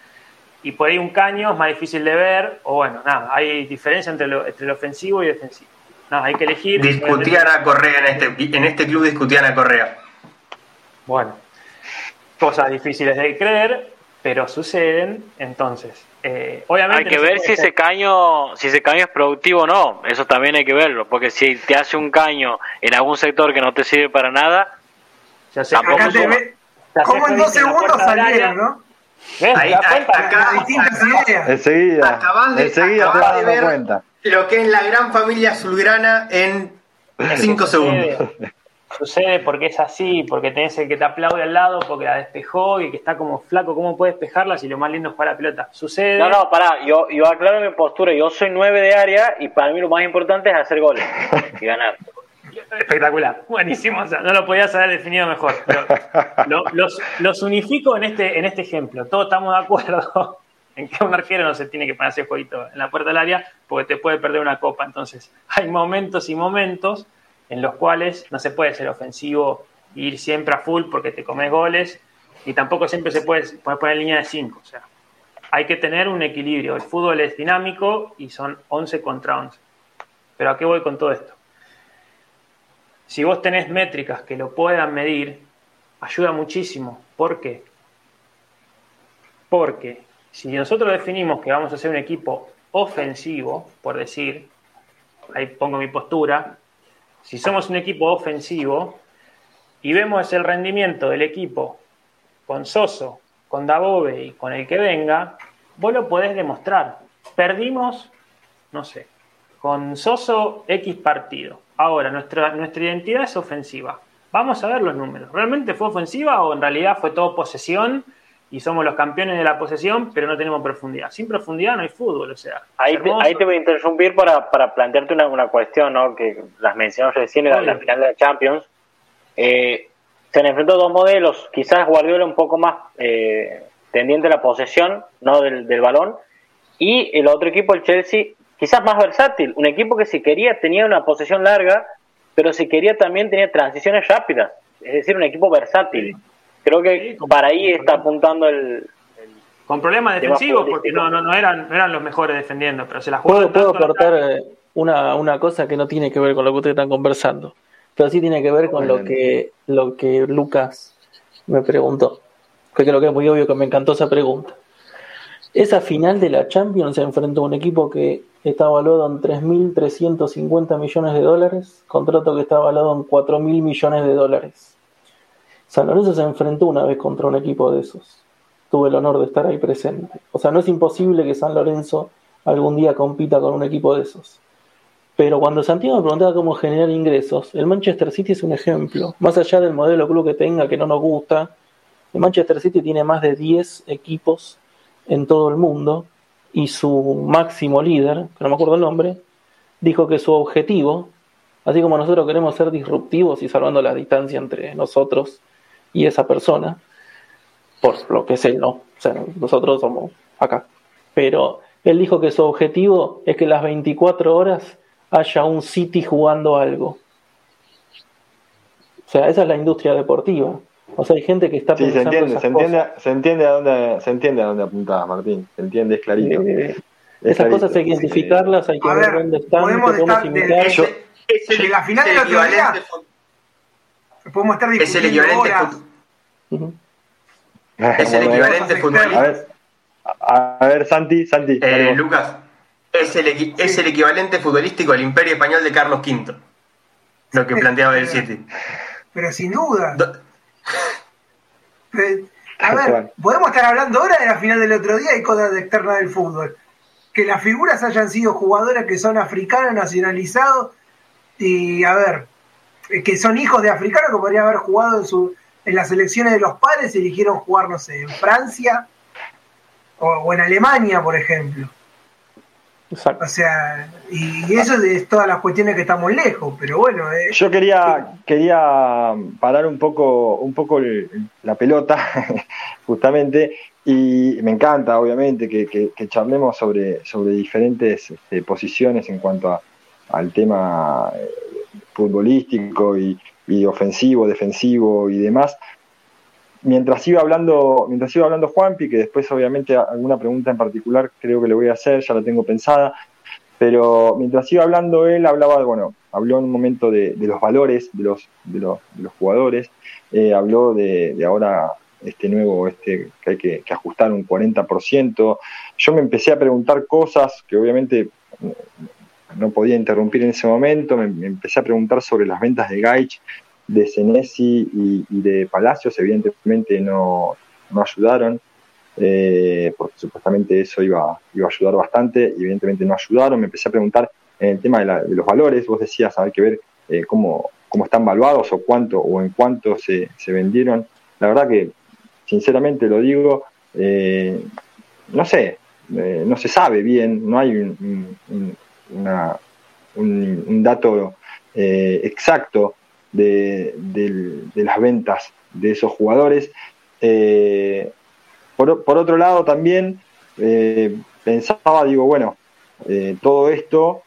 y por ahí un caño es más difícil de ver, o bueno, nada, hay diferencia entre lo, entre lo ofensivo y defensivo. No, hay que elegir. Discutían a Correa en este, en este club, discutían a Correa. Bueno, cosas difíciles de creer, pero suceden. Entonces, eh, obviamente. Hay que ver si ese caño, si ese caño es productivo o no. Eso también hay que verlo, porque si te hace un caño en algún sector que no te sirve para nada, ya tampoco ¿Cómo en dos segundos salieron, no? Ahí, acá, enseguida, enseguida te vas dando cuenta. Lo que es la gran familia azulgrana en cinco segundos. Sucede porque es así, porque tenés el que te aplaude al lado porque la despejó y que está como flaco, ¿cómo puede despejarla si lo más lindo es jugar la pelota? Sucede. No, no, pará, yo, yo aclaro mi postura, yo soy nueve de área y para mí lo más importante es hacer goles y ganar. Espectacular, buenísimo, no lo podías haber definido mejor. Los unifico en este, en este ejemplo. Todos estamos de acuerdo en que un arquero no se tiene que poner ese jueguito en la puerta del área porque te puede perder una copa. Entonces, hay momentos y momentos en los cuales no se puede ser ofensivo e ir siempre a full porque te comes goles y tampoco siempre se puede, poner en línea de 5. O sea, hay que tener un equilibrio. El fútbol es dinámico y son 11 contra 11. Pero ¿a qué voy con todo esto? Si vos tenés métricas que lo puedan medir, ayuda muchísimo. ¿Por qué? Porque si nosotros definimos que vamos a ser un equipo ofensivo, por decir, ahí pongo mi postura, si somos un equipo ofensivo y vemos el rendimiento del equipo con Soso, con Dabove y con el que venga, vos lo podés demostrar. Perdimos, no sé, con Soso X partido. Ahora, nuestra, nuestra identidad es ofensiva. Vamos a ver los números. ¿Realmente fue ofensiva o en realidad fue todo posesión y somos los campeones de la posesión, pero no tenemos profundidad. Sin profundidad no hay fútbol, o sea. Ahí, te, ahí te voy a interrumpir para, para plantearte una, una cuestión, ¿no? Que las mencionamos recién en la, final de la Champions. Eh, se han enfrentado dos modelos, quizás Guardiola un poco más eh, tendiente a la posesión, no del, del balón, y el otro equipo, el Chelsea, quizás más versátil, un equipo que si quería tenía una posesión larga, pero si quería también tenía transiciones rápidas, es decir, un equipo versátil. Creo que para ahí está apuntando el, con problemas defensivos porque no, no, no, eran, eran los mejores defendiendo, pero se la jugaron. Puedo, puedo aportar eh, una, una cosa que no tiene que ver con lo que ustedes están conversando, pero sí tiene que ver con lo que, lo que Lucas me preguntó. Que creo que es muy obvio que me encantó esa pregunta. Esa final de la Champions se enfrentó a un equipo que está valuado en 3.350 millones de dólares, contrato que está valuado en 4.000 millones de dólares. San Lorenzo se enfrentó una vez contra un equipo de esos. Tuve el honor de estar ahí presente. O sea, no es imposible que San Lorenzo algún día compita con un equipo de esos. Pero cuando Santiago me preguntaba cómo generar ingresos, el Manchester City es un ejemplo. Más allá del modelo club que tenga, que no nos gusta, el Manchester City tiene más de 10 equipos en todo el mundo y su máximo líder, que no me acuerdo el nombre, dijo que su objetivo, así como nosotros queremos ser disruptivos y salvando la distancia entre nosotros y esa persona, por lo que es él, ¿no? O sea, nosotros somos acá. Pero él dijo que su objetivo es que las 24 horas haya un City jugando algo. O sea, esa es la industria deportiva. O sea, hay gente que está sí, se entiende, se entiende, se entiende a dónde, se entiende a dónde apuntabas, Martín. Se entiende, es clarito. esas cosas hay que identificarlas, hay que ver, dónde están, podemos, podemos imitar. De, la final de otro día, podemos estar es el equivalente Es el equivalente futbolístico. A ver, a ver, Santi, Santi. Eh, Lucas, es el, es el equivalente futbolístico al imperio español de Carlos V. Lo que planteaba el City. Pero sin duda. a ver, podemos estar hablando ahora de la final del otro día y cosas externas del fútbol. Que las figuras hayan sido jugadoras que son africanos, nacionalizados, y a ver, eh, que son hijos de africanos que podrían haber jugado en, su, en las elecciones de los padres y eligieron jugar, no sé, en Francia o, en Alemania, por ejemplo. Exacto. O sea, y eso es todas las cuestiones que estamos lejos, pero bueno. Eh, Yo quería, quería parar un poco, un poco la pelota, justamente, y me encanta, obviamente, que, que, charlemos sobre, sobre diferentes este, posiciones en cuanto a, al tema eh, futbolístico y, ofensivo, defensivo y demás. Mientras iba hablando, mientras iba hablando Juanpi, que después obviamente alguna pregunta en particular creo que le voy a hacer, ya la tengo pensada, Pero mientras iba hablando él, hablaba, bueno, habló en un momento de, los valores de los, de los, jugadores, eh, habló de, ahora este nuevo, este que hay que, ajustar un 40%. Yo me empecé a preguntar cosas que obviamente no podía interrumpir en ese momento, me, empecé a preguntar sobre las ventas de Gaich, de Senesi y, de Palacios, evidentemente no, no ayudaron. Eh, porque supuestamente eso iba, iba a ayudar bastante y evidentemente no ayudaron. Me empecé a preguntar en el tema de, los valores, vos decías, hay que ver eh, cómo, cómo están valuados o cuánto o en cuánto se, se vendieron. La verdad que, sinceramente lo digo, eh, no sé, no se sabe bien, no hay un, una, un, dato exacto de, de, las ventas de esos jugadores. Eh, por, otro lado, también eh, pensaba, digo, bueno, eh, todo esto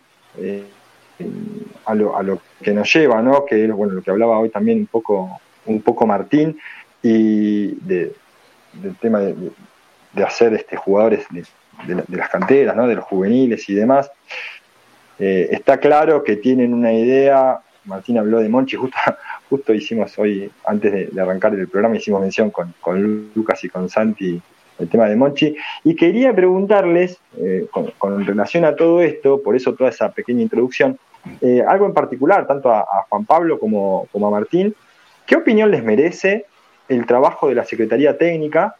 a, lo, a, lo, que nos lleva, ¿no? Que bueno, lo que hablaba hoy también un poco, un poco Martín, y de, del tema de, hacer este, jugadores de, las canteras, ¿no? de los juveniles y demás. está claro que tienen una idea, Martín habló de Monchi, justo, justo hicimos hoy, antes de, arrancar el programa, hicimos mención con, con, Lucas y con Santi el tema de Monchi. Y quería preguntarles, eh, con, relación a todo esto, por eso toda esa pequeña introducción, eh, algo en particular, tanto a, Juan Pablo como, como, a Martín, ¿qué opinión les merece el trabajo de la Secretaría Técnica?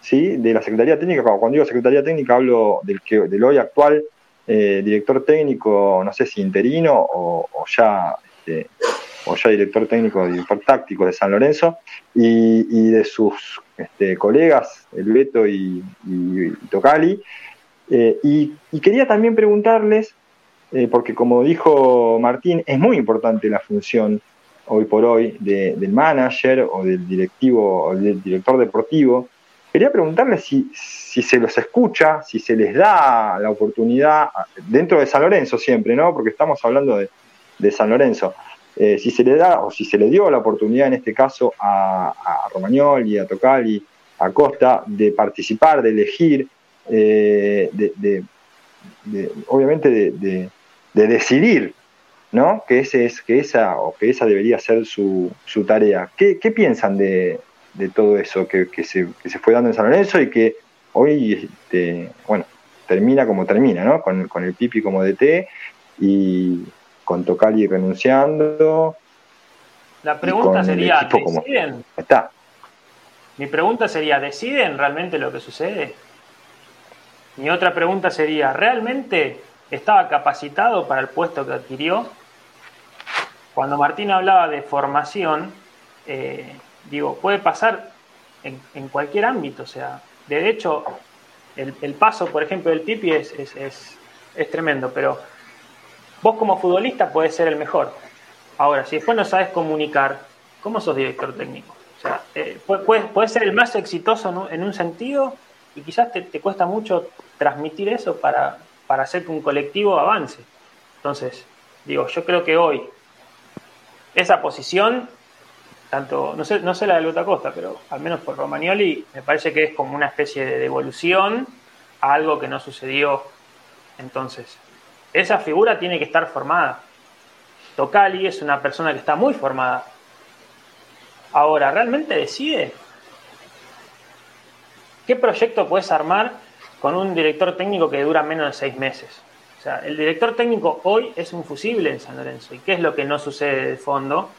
¿sí? De la Secretaría Técnica, cuando digo Secretaría Técnica hablo del, del hoy actual eh, director técnico, no sé si interino o ya este, o ya director técnico, director táctico de San Lorenzo, y, de sus este, colegas, el Beto y, Tocali. Eh, y, quería también preguntarles, eh, porque como dijo Martín, es muy importante la función hoy por hoy del manager o del directivo o del director deportivo. Quería preguntarles si, si se los escucha, si se les da la oportunidad, dentro de San Lorenzo siempre, ¿no? Porque estamos hablando de, de San Lorenzo. Eh, si se le da o si se le dio la oportunidad en este caso a, a Romagnoli, a Tocali, a Costa de participar, de elegir, eh, de, obviamente de, decidir, ¿no? Que ese es, que esa o que esa debería ser su, su tarea. ¿Qué, piensan de, todo eso que, se, que se fue dando en San Lorenzo y que hoy, este, bueno, termina como termina, ¿no? Con, con el Pipi como DT y con Tocali renunciando. La pregunta sería, ¿deciden? Está. Mi pregunta sería, ¿deciden realmente lo que sucede? Mi otra pregunta sería, ¿realmente estaba capacitado para el puesto que adquirió? Cuando Martín hablaba de formación, eh, digo, puede pasar en, cualquier ámbito, o sea, de hecho, el, paso, por ejemplo, del Pipi es, es, es tremendo, pero Vos como futbolista puedes ser el mejor. Ahora, si después no sabes comunicar, ¿cómo sos director técnico? O sea, eh, puedes, ser el más exitoso en un sentido y quizás te, cuesta mucho transmitir eso para, para hacer que un colectivo avance. Entonces, digo, yo creo que hoy esa posición, tanto, no sé, no sé la de Luta Costa, pero al menos por Romagnoli, me parece que es como una especie de devolución a algo que no sucedió entonces esa figura tiene que estar formada. Tocali es una persona que está muy formada. Ahora, ¿realmente decide? ¿Qué proyecto puedes armar con un director técnico que dura menos de seis meses? O sea, el director técnico hoy es un fusible en San Lorenzo. ¿Y qué es lo que no sucede de fondo?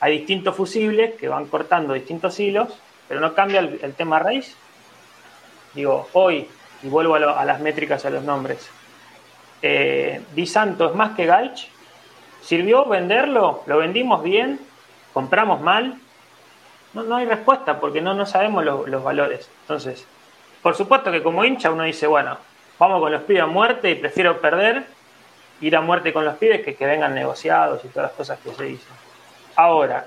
Hay distintos fusibles que van cortando distintos hilos, pero no cambia el, tema raíz. Digo, hoy, y vuelvo a, a las métricas, a los nombres, eh, Di Santos más que Gaich. ¿Sirvió venderlo? ¿Lo vendimos bien? ¿Compramos mal? No, no hay respuesta porque no, no sabemos los valores. Entonces, por supuesto que como hincha uno dice, bueno, vamos con los pibes a muerte y prefiero perder, ir a muerte con los pibes que, que vengan negociados y todas las cosas que se dicen. Ahora,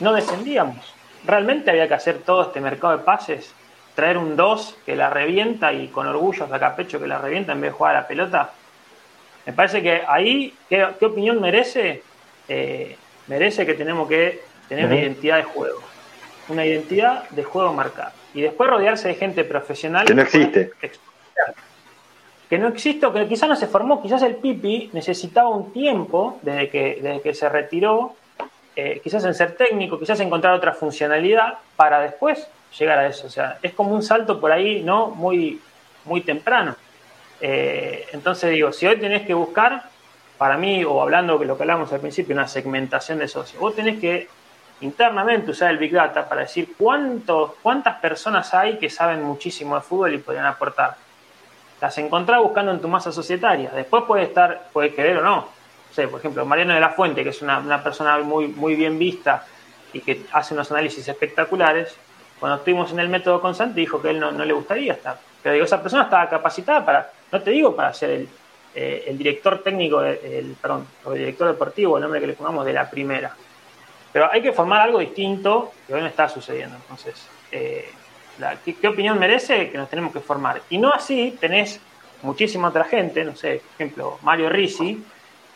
no descendíamos. ¿Realmente había que hacer todo este mercado de pases? ¿Traer un 2 que la revienta y con orgullo saca pecho que la revienta en vez de jugar a la pelota? Me parece que ahí, ¿qué, opinión merece? Eh, merece que tenemos que tener una identidad de juego. Una identidad de juego marcada. Y después rodearse de gente profesional. Que no existe. que no existe que quizás no se formó, quizás el Pipi necesitaba un tiempo desde que, desde que se retiró, eh, quizás en ser técnico, quizás encontrar otra funcionalidad para después llegar a eso. O sea, es como un salto por ahí, ¿no? Muy, muy temprano. Eh, entonces digo, si hoy tenés que buscar, para mí, o hablando de lo que hablamos al principio, una segmentación de socios, vos tenés que internamente usar el Big Data para decir cuántos, cuántas personas hay que saben muchísimo de fútbol y podrían aportar. Las encontrás buscando en tu masa societaria. Después puede estar, puede querer o no. no sé, por ejemplo, Mariano de la Fuente, que es una, una persona muy, muy bien vista y que hace unos análisis espectaculares, cuando estuvimos en el método constante dijo que él no, no le gustaría estar. Pero digo, esa persona estaba capacitada para, no te digo para ser el, eh, director técnico, el, perdón, o el director deportivo, el nombre que le pongamos, de la primera. Pero hay que formar algo distinto que hoy no está sucediendo. Entonces, eh, ¿qué, opinión merece? Que nos tenemos que formar. Y no así tenés muchísima otra gente, no sé, por ejemplo, Mario Risi,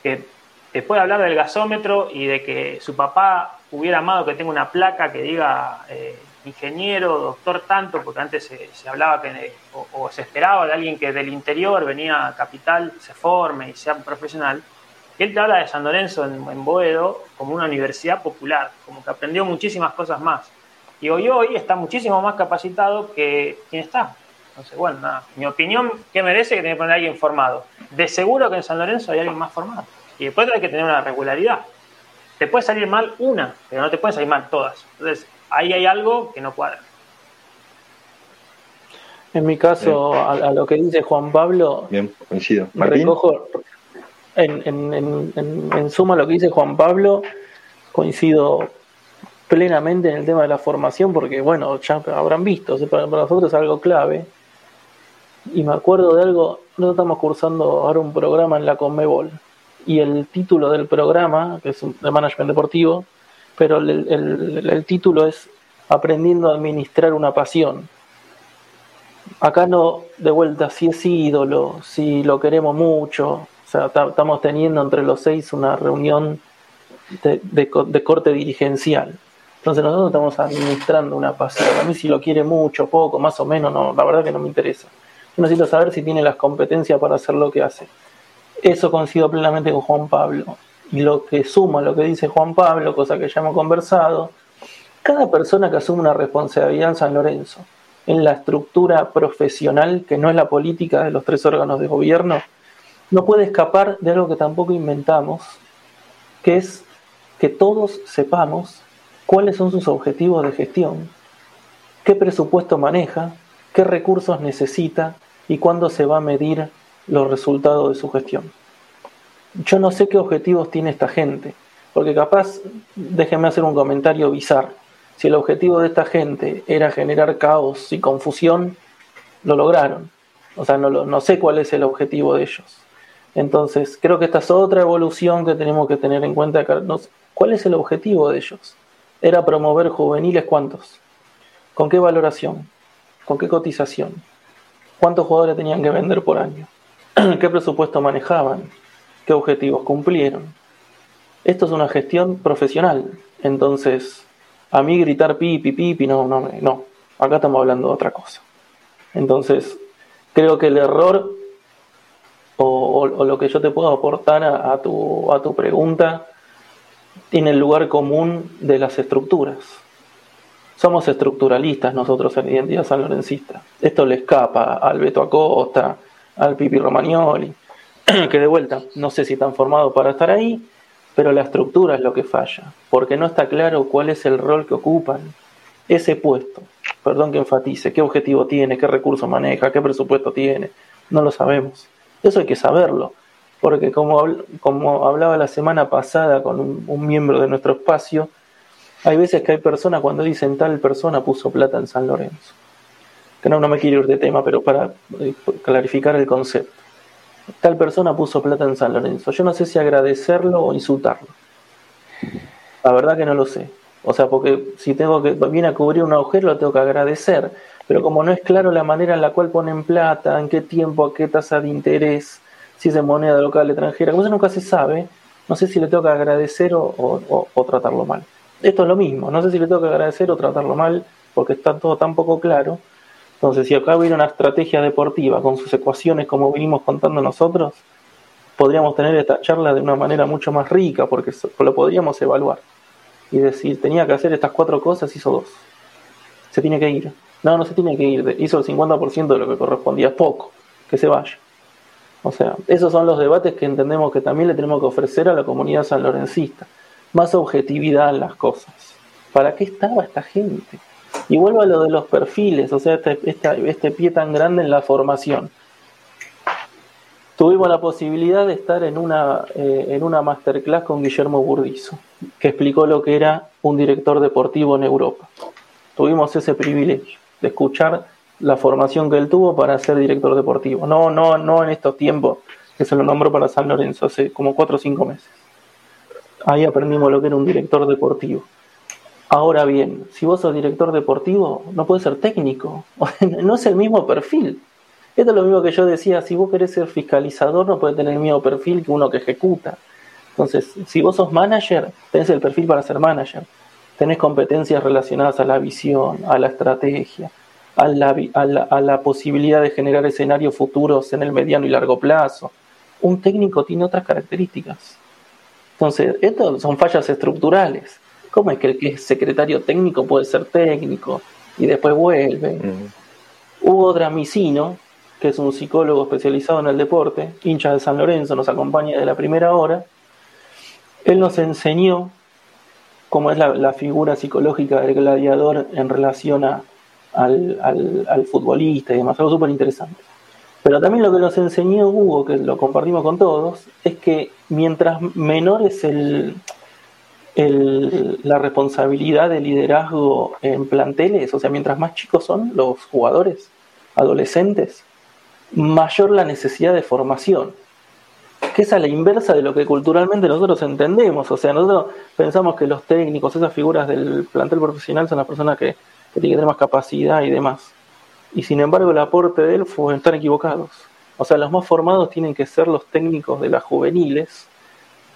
que te puede hablar del gasómetro y de que su papá hubiera amado que tenga una placa que diga eh, ingeniero, doctor tanto, porque antes se, hablaba que, o, se esperaba de alguien que del interior venía a capital, se forme y sea profesional, él te habla de San Lorenzo en, Boedo como una universidad popular, como que aprendió muchísimas cosas más. Y hoy hoy está muchísimo más capacitado que quien está. Entonces, bueno, nada, mi opinión, ¿qué merece que tiene que poner a alguien formado? De seguro que en San Lorenzo hay alguien más formado. Y después hay que tener una regularidad. Te puede salir mal una, pero no te pueden salir mal todas. Entonces, ahí hay algo que no cuadra. En mi caso, a, lo que dice Juan Pablo, Bien, coincido. recojo en, en, en, en, suma lo que dice Juan Pablo, coincido plenamente en el tema de la formación, porque bueno, ya habrán visto, para, nosotros es algo clave. Y me acuerdo de algo, nosotros estamos cursando ahora un programa en la Conmebol, y el título del programa, que es de management deportivo, pero el, título es Aprendiendo a administrar una pasión. Acá no, de vuelta, si es ídolo, si lo queremos mucho, o sea, estamos teniendo entre los seis una reunión de, corte dirigencial. Entonces nosotros estamos administrando una pasión. A mí si lo quiere mucho, poco, más o menos, no, la verdad que no me interesa. Yo necesito saber si tiene las competencias para hacer lo que hace. Eso coincido plenamente con Juan Pablo lo que suma lo que dice Juan Pablo, cosa que ya hemos conversado, cada persona que asume una responsabilidad en San Lorenzo, en la estructura profesional, que no es la política de los tres órganos de gobierno, no puede escapar de algo que tampoco inventamos, que es que todos sepamos cuáles son sus objetivos de gestión, qué presupuesto maneja, qué recursos necesita y cuándo se va a medir los resultados de su gestión yo no sé qué objetivos tiene esta gente, porque capaz, déjenme hacer un comentario bizarro, si el objetivo de esta gente era generar caos y confusión, lo lograron. O sea, no, no sé cuál es el objetivo de ellos. Entonces, creo que esta es otra evolución que tenemos que tener en cuenta. ¿Cuál es el objetivo de ellos? ¿Era promover juveniles cuántos? ¿Con qué valoración? ¿Con qué cotización? ¿Cuántos jugadores tenían que vender por año? ¿Qué presupuesto manejaban? Qué objetivos cumplieron. Esto es una gestión profesional, entonces a mí gritar pipi, pipi, no, no, no, acá estamos hablando de otra cosa. Entonces, creo que el error o, lo que yo te puedo aportar a, tu, a tu pregunta tiene el lugar común de las estructuras. Somos estructuralistas nosotros en Identidad Lorencista. Esto le escapa al Beto Acosta, al Pipi Romagnoli, que de vuelta, no sé si están formados para estar ahí, pero la estructura es lo que falla, porque no está claro cuál es el rol que ocupan ese puesto. Perdón que enfatice, qué objetivo tiene, qué recursos maneja, qué presupuesto tiene, no lo sabemos. Eso hay que saberlo, porque como, como hablaba la semana pasada con un, miembro de nuestro espacio, hay veces que hay personas cuando dicen tal persona puso plata en San Lorenzo. Que no, no me quiero ir de tema, pero para eh, clarificar el concepto tal persona puso plata en San Lorenzo. Yo no sé si agradecerlo o insultarlo. La verdad que no lo sé. O sea, porque si tengo que viene a cubrir un agujero, lo tengo que agradecer. Pero como no es claro la manera en la cual ponen plata, en qué tiempo, a qué tasa de interés, si es de moneda local, extranjera, como eso nunca se sabe, no sé si le tengo que agradecer o, o tratarlo mal. Esto es lo mismo, no sé si le tengo que agradecer o tratarlo mal, porque está todo tan poco claro. Entonces, si acá hubiera una estrategia deportiva con sus ecuaciones como vinimos contando nosotros, podríamos tener esta charla de una manera mucho más rica, porque lo podríamos evaluar y decir, tenía que hacer estas cuatro cosas, hizo dos. Se tiene que ir. No, no se tiene que ir. Hizo el 50% de lo que correspondía. Es poco. Que se vaya. O sea, esos son los debates que entendemos que también le tenemos que ofrecer a la comunidad sanlorencista. Más objetividad en las cosas. ¿Para qué estaba esta gente? Y vuelvo a lo de los perfiles, o sea, este, este pie tan grande en la formación. Tuvimos la posibilidad de estar en una, eh, en una masterclass con Guillermo Burdizo, que explicó lo que era un director deportivo en Europa. Tuvimos ese privilegio de escuchar la formación que él tuvo para ser director deportivo. No, no, no en estos tiempos que se lo nombró para San Lorenzo, hace como cuatro o cinco meses. Ahí aprendimos lo que era un director deportivo. Ahora bien, si vos sos director deportivo, no puedes ser técnico. no es el mismo perfil. Esto es lo mismo que yo decía, si vos querés ser fiscalizador, no puedes tener el mismo perfil que uno que ejecuta. Entonces, si vos sos manager, tenés el perfil para ser manager. Tenés competencias relacionadas a la visión, a la estrategia, a la, posibilidad de generar escenarios futuros en el mediano y largo plazo. Un técnico tiene otras características. Entonces, esto son fallas estructurales. ¿Cómo es que el que es secretario técnico puede ser técnico y después vuelve? Hugo Dramicino, que es un psicólogo especializado en el deporte, hincha de San Lorenzo, nos acompaña de la primera hora. Él nos enseñó cómo es la, figura psicológica del gladiador en relación a, al, futbolista y demás, algo súper interesante. Pero también lo que nos enseñó Hugo, que lo compartimos con todos, es que mientras menor es el, la responsabilidad de liderazgo en planteles, o sea, mientras más chicos son los jugadores, adolescentes, mayor la necesidad de formación que es a la inversa de lo que culturalmente nosotros entendemos. O sea, nosotros pensamos que los técnicos, esas figuras del plantel profesional son las personas que, tienen que tener más capacidad y demás. Y sin embargo el aporte de él fue estar equivocados. O sea, los más formados tienen que ser los técnicos de las juveniles,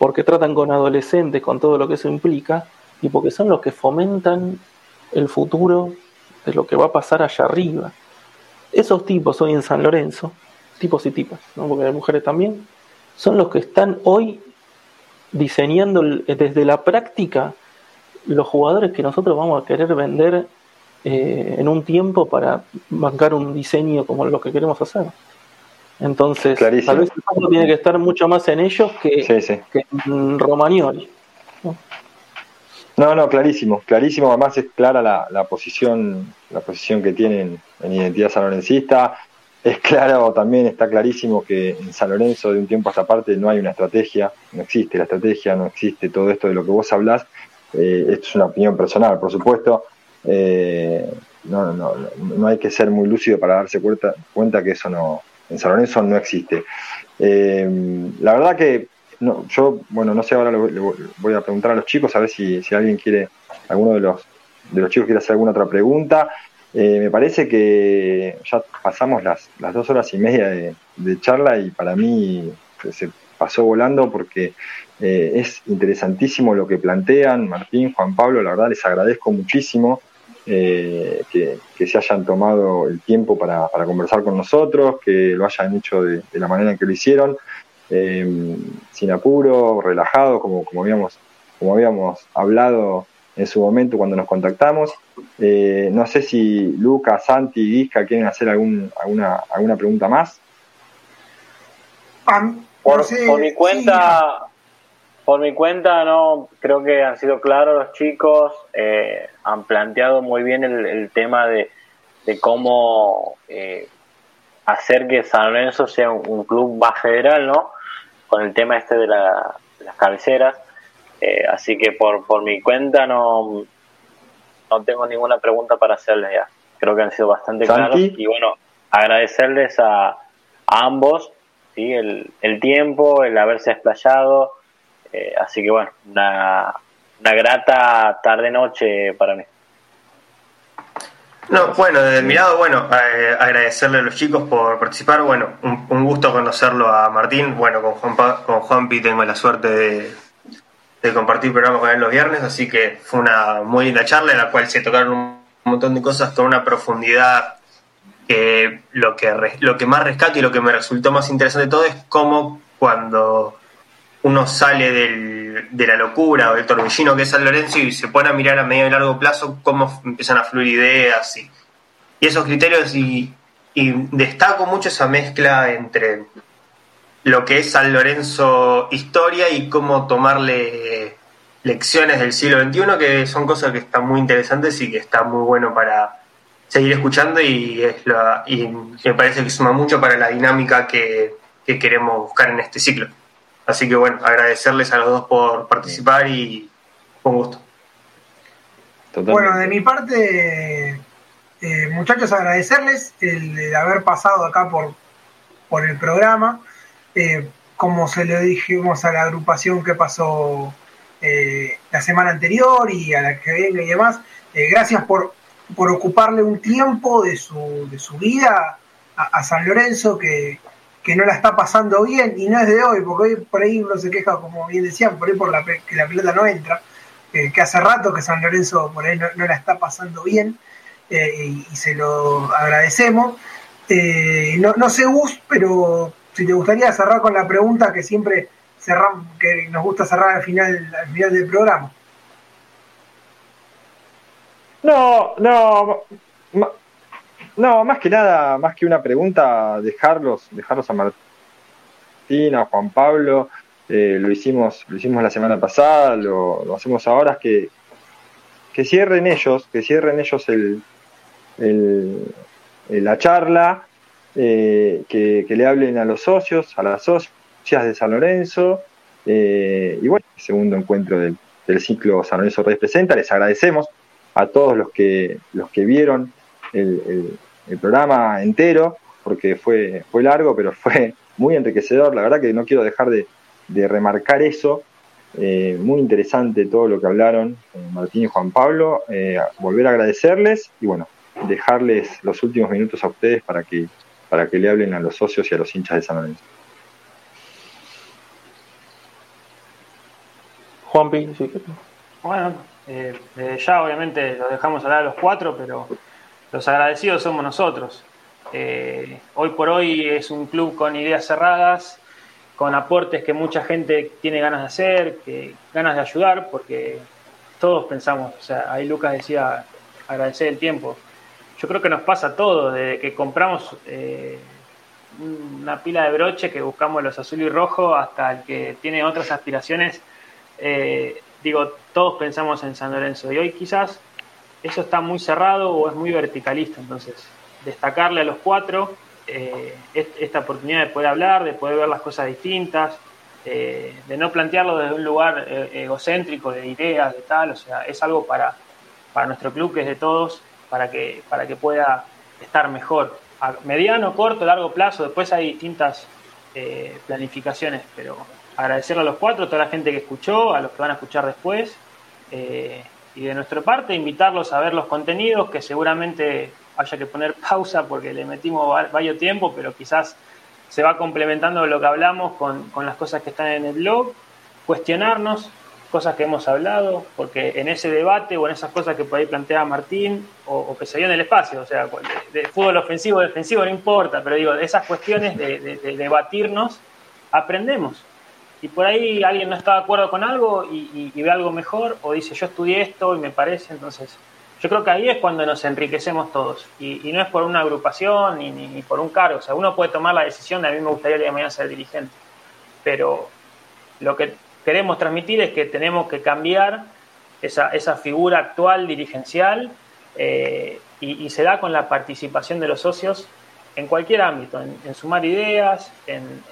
porque tratan con adolescentes, con todo lo que eso implica, y porque son los que fomentan el futuro de lo que va a pasar allá arriba. Esos tipos hoy en San Lorenzo, tipos y tipas, ¿no? porque hay mujeres también, son los que están hoy diseñando desde la práctica los jugadores que nosotros vamos a querer vender eh, en un tiempo para bancar un diseño como lo que queremos hacer. Entonces, tal vez el tiene que estar mucho más en ellos que, en Romagnoli. ¿no? no, clarísimo, clarísimo. Además es clara la, la posición, la posición que tienen en identidad sanorencista es claro, también está clarísimo que en San Lorenzo de un tiempo a esta parte no hay una estrategia, no existe la estrategia, no existe todo esto de lo que vos hablás. Eh, esto es una opinión personal, por supuesto. Eh, no, no, no, hay que ser muy lúcido para darse cuenta, cuenta que eso no en San no existe. Eh, la verdad que no, yo, bueno, no sé, ahora le, voy a preguntar a los chicos a ver si, si alguien quiere, alguno de los, de los chicos quiere hacer alguna otra pregunta. Eh, me parece que ya pasamos las, las dos horas y media de, charla y para mí se pasó volando porque eh, es interesantísimo lo que plantean Martín, Juan Pablo, la verdad les agradezco muchísimo eh, que, se hayan tomado el tiempo para, conversar con nosotros, que lo hayan hecho de, la manera en que lo hicieron, sin apuro, relajado, como, como, habíamos, como habíamos hablado en su momento cuando nos contactamos. Eh, no sé si Lucas, Santi y Guisca quieren hacer algún, alguna, alguna pregunta más. Por, mi cuenta, por mi cuenta, no creo que han sido claros los chicos, eh, han planteado muy bien el, tema de, cómo eh, hacer que San Lorenzo sea un, club más federal, ¿no? Con el tema este de las cabeceras. Eh, así que por, por mi cuenta no, no tengo ninguna pregunta para hacerles ya. Creo que han sido bastante claros. Y bueno, agradecerles a, ambos ¿sí? el, el, tiempo, el haberse explayado. Eh, así que bueno, una, una grata tarde-noche para mí. No, bueno, desde mi lado, bueno, eh, agradecerle a los chicos por participar. Bueno, un, gusto conocerlo a Martín. Bueno, con, Juan, con Juanpi tengo la suerte de, compartir programa con él los viernes, así que fue una muy linda charla en la cual se tocaron un montón de cosas con una profundidad lo, que lo que más rescato y lo que me resultó más interesante de todo es cómo cuando uno sale del, de la locura o del torbellino que es San Lorenzo y se pone a mirar a medio y largo plazo cómo empiezan a fluir ideas y, esos criterios y, y destaco mucho esa mezcla entre lo que es San Lorenzo historia y cómo tomarle lecciones del siglo XXI, que son cosas que están muy interesantes y que está muy bueno para seguir escuchando y, es y me parece que suma mucho para la dinámica que, queremos buscar en este ciclo. Así que bueno, agradecerles a los dos por participar y con gusto. Bueno, de mi parte, eh, muchachos, agradecerles el, haber pasado acá por, por el programa. Eh, como se lo dijimos a la agrupación que pasó eh, la semana anterior y a la que venga y demás, gracias por, por ocuparle un tiempo de su, de su vida a, San Lorenzo que, no la está pasando bien y no es de hoy, porque hoy por ahí uno se queja, como bien decían, por ahí por la, que la pelota no entra, que hace rato que San Lorenzo por ahí no, no la está pasando bien. Eh, y, se lo agradecemos. Eh, no, no sé, Gus, pero si te gustaría cerrar con la pregunta que siempre cerramos, que nos gusta cerrar al final, al final del programa. No, no, no, más que nada, más que una pregunta, dejarlos, dejarlos a Martín, a Juan Pablo, eh, lo hicimos, lo hicimos la semana pasada, lo, hacemos ahora, es que, que cierren ellos, que cierren ellos el, el, la charla, eh, que, le hablen a los socios, a las socias de San Lorenzo, eh, y bueno, segundo encuentro del, ciclo San Lorenzo Reyes Presenta, les agradecemos a todos los que, los que vieron el, programa entero, porque fue, fue largo, pero fue muy enriquecedor, la verdad que no quiero dejar de, remarcar eso, eh, muy interesante todo lo que hablaron Martín y Juan Pablo, volver a agradecerles y bueno, dejarles los últimos minutos a ustedes para que, para que le hablen a los socios y a los hinchas de San Lorenzo. Juanpi, sí. Bueno, eh, ya obviamente los dejamos hablar a los cuatro, pero los agradecidos somos nosotros. Eh, hoy por hoy es un club con ideas cerradas, con aportes que mucha gente tiene ganas de hacer, que ganas de ayudar, porque todos pensamos, o sea, ahí Lucas decía agradecer el tiempo yo creo que nos pasa a todos, desde que compramos eh, una pila de broche que buscamos los azul y rojo hasta el que tiene otras aspiraciones, eh, digo, todos pensamos en San Lorenzo y hoy quizás eso está muy cerrado o es muy verticalista, entonces destacarle a los cuatro eh, esta oportunidad de poder hablar, de poder ver las cosas distintas, de no plantearlo desde un lugar egocéntrico, de ideas, de tal, o sea, es algo para, para nuestro club que es de todos para que, para que pueda estar mejor. A mediano, corto, largo plazo, después hay distintas eh, planificaciones, pero agradecerle a los cuatro, a toda la gente que escuchó, a los que van a escuchar después, eh, y de nuestra parte invitarlos a ver los contenidos, que seguramente haya que poner pausa porque le metimos varios tiempo, pero quizás se va complementando lo que hablamos con, con las cosas que están en el blog, cuestionarnos, cosas que hemos hablado, porque en ese debate o en esas cosas que por ahí plantea Martín o, que se vio en el espacio, o sea, de, fútbol ofensivo o defensivo no importa, pero digo, de esas cuestiones de, debatirnos, aprendemos. Y por ahí alguien no está de acuerdo con algo y, ve algo mejor o dice yo estudié esto y me parece, entonces yo creo que ahí es cuando nos enriquecemos todos. Y, no es por una agrupación ni, ni, por un cargo, o sea, uno puede tomar la decisión de a mí me gustaría que mañana ser dirigente, pero lo que queremos transmitir es que tenemos que cambiar esa, esa figura actual dirigencial eh, y, se da con la participación de los socios en cualquier ámbito, en, sumar ideas, en,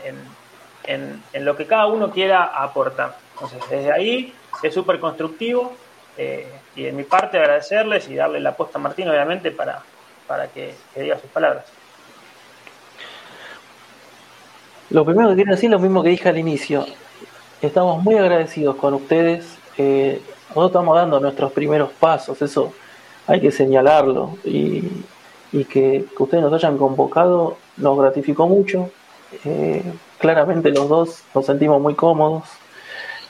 lo que cada uno quiera aportar. Entonces, desde ahí es súper constructivo eh, y de mi parte agradecerles y darle la apuesta a Martín, obviamente, para, para que, diga sus palabras. Lo primero que quiero decir es lo mismo que dije al inicio. Estamos muy agradecidos con ustedes. Eh, nosotros estamos dando nuestros primeros pasos, eso hay que señalarlo. Y, que, ustedes nos hayan convocado nos gratificó mucho. Eh, claramente los dos nos sentimos muy cómodos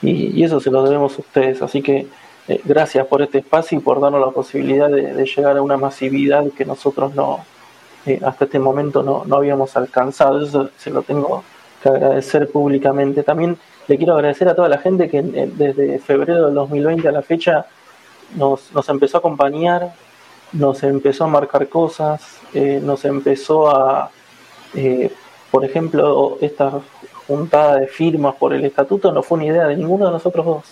y, eso se lo debemos a ustedes. Así que eh, gracias por este espacio y por darnos la posibilidad de, llegar a una masividad que nosotros no, eh, hasta este momento no, no habíamos alcanzado. Eso se lo tengo que agradecer públicamente. También le quiero agradecer a toda la gente que desde febrero del 2020 a la fecha nos, nos empezó a acompañar, nos empezó a marcar cosas, eh, nos empezó a, por ejemplo, esta juntada de firmas por el estatuto no fue una idea de ninguno de nosotros dos.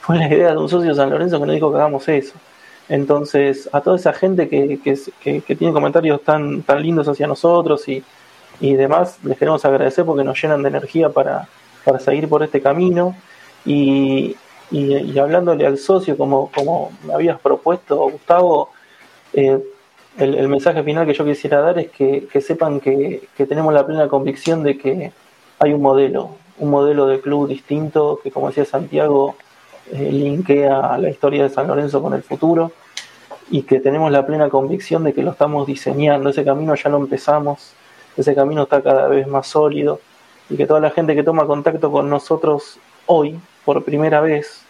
Fue la idea de un socio de San Lorenzo que nos dijo que hagamos eso. Entonces, a toda esa gente que, que, que, tiene comentarios tan, tan lindos hacia nosotros y, y demás, les queremos agradecer porque nos llenan de energía para, para seguir por este camino. Y, y, hablándole al socio, como, como me habías propuesto, Gustavo, eh, el, mensaje final que yo quisiera dar es que, sepan que, tenemos la plena convicción de que hay un modelo, un modelo de club distinto que, como decía Santiago, eh, linkea la historia de San Lorenzo con el futuro y que tenemos la plena convicción de que lo estamos diseñando, ese camino ya lo empezamos, ese camino está cada vez más sólido y que toda la gente que toma contacto con nosotros hoy, por primera vez,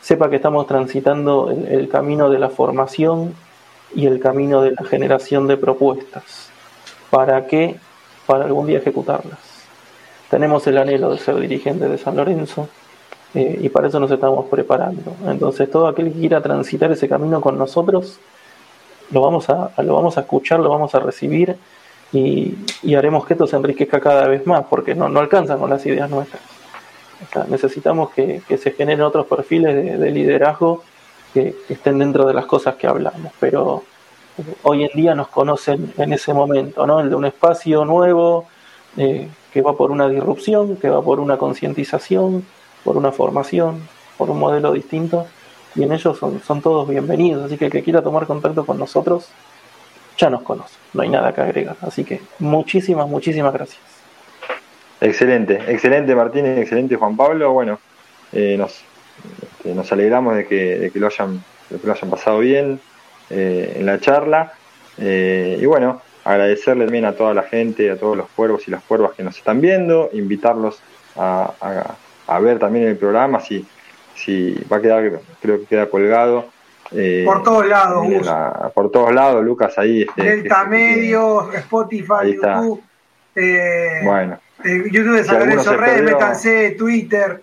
sepa que estamos transitando el, camino de la formación y el camino de la generación de propuestas. ¿Para qué? Para algún día ejecutarlas. Tenemos el anhelo de ser dirigente de San Lorenzo eh, y para eso nos estamos preparando. Entonces, todo aquel que quiera transitar ese camino con nosotros, lo vamos a, lo vamos a escuchar, lo vamos a recibir y, haremos que esto se enriquezca cada vez más, porque no, no alcanzan con las ideas nuestras. necesitamos que, se generen otros perfiles de, liderazgo que, estén dentro de las cosas que hablamos, pero hoy en día nos conocen en ese momento, ¿no? El de un espacio nuevo eh, que va por una disrupción, que va por una concientización, por una formación, por un modelo distinto, y en ellos son, todos bienvenidos, así que el que quiera tomar contacto con nosotros, ya nos conoce, no hay nada que agregar. Así que muchísimas, muchísimas gracias. Excelente, excelente Martín, excelente Juan Pablo. Bueno, eh, nos, este, nos alegramos de que, de que, lo hayan, que lo hayan pasado bien eh, en la charla. Eh, y bueno, agradecerle también a toda la gente, a todos los cuervos y las cuervas que nos están viendo, invitarlos a, a, ver también el programa, si, si va a quedar, creo que queda colgado eh, por todos lados, por todos lados, Lucas, ahí. Este, Delta Medio, Spotify, YouTube. Eh, bueno. Eh, YouTube de San Lorenzo Red, métanse, Twitter.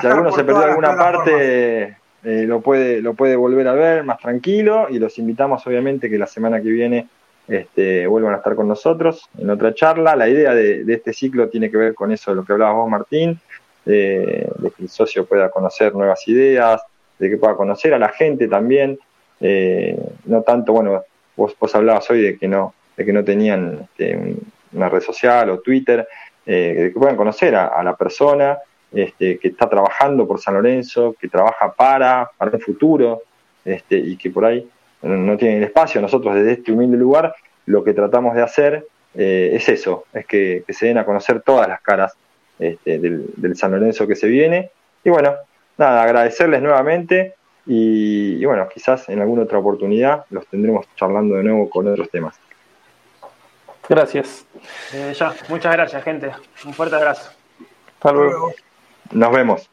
Si alguno se perdió alguna parte, lo, puede, lo puede volver a ver más tranquilo y los invitamos, obviamente, que la semana que viene este, vuelvan a estar con nosotros en otra charla. La idea de, este ciclo tiene que ver con eso, de lo que hablabas vos, Martín, de que el socio pueda conocer nuevas ideas, de que pueda conocer a la gente también, eh, no tanto, bueno, vos, vos hablabas hoy de que no, de que no tenían este, una red social o Twitter, eh, de que puedan conocer a, la persona este, que está trabajando por San Lorenzo, que trabaja para, para un futuro, este, y que por ahí no tienen el espacio. Nosotros desde este humilde lugar lo que tratamos de hacer eh, es eso, es que, se den a conocer todas las caras este, del, del San Lorenzo que se viene. Y bueno, nada, agradecerles nuevamente y, bueno, quizás en alguna otra oportunidad los tendremos charlando de nuevo con otros temas. Gracias. Eh, ya, muchas gracias, gente. Un fuerte abrazo. Hasta luego. Nos vemos.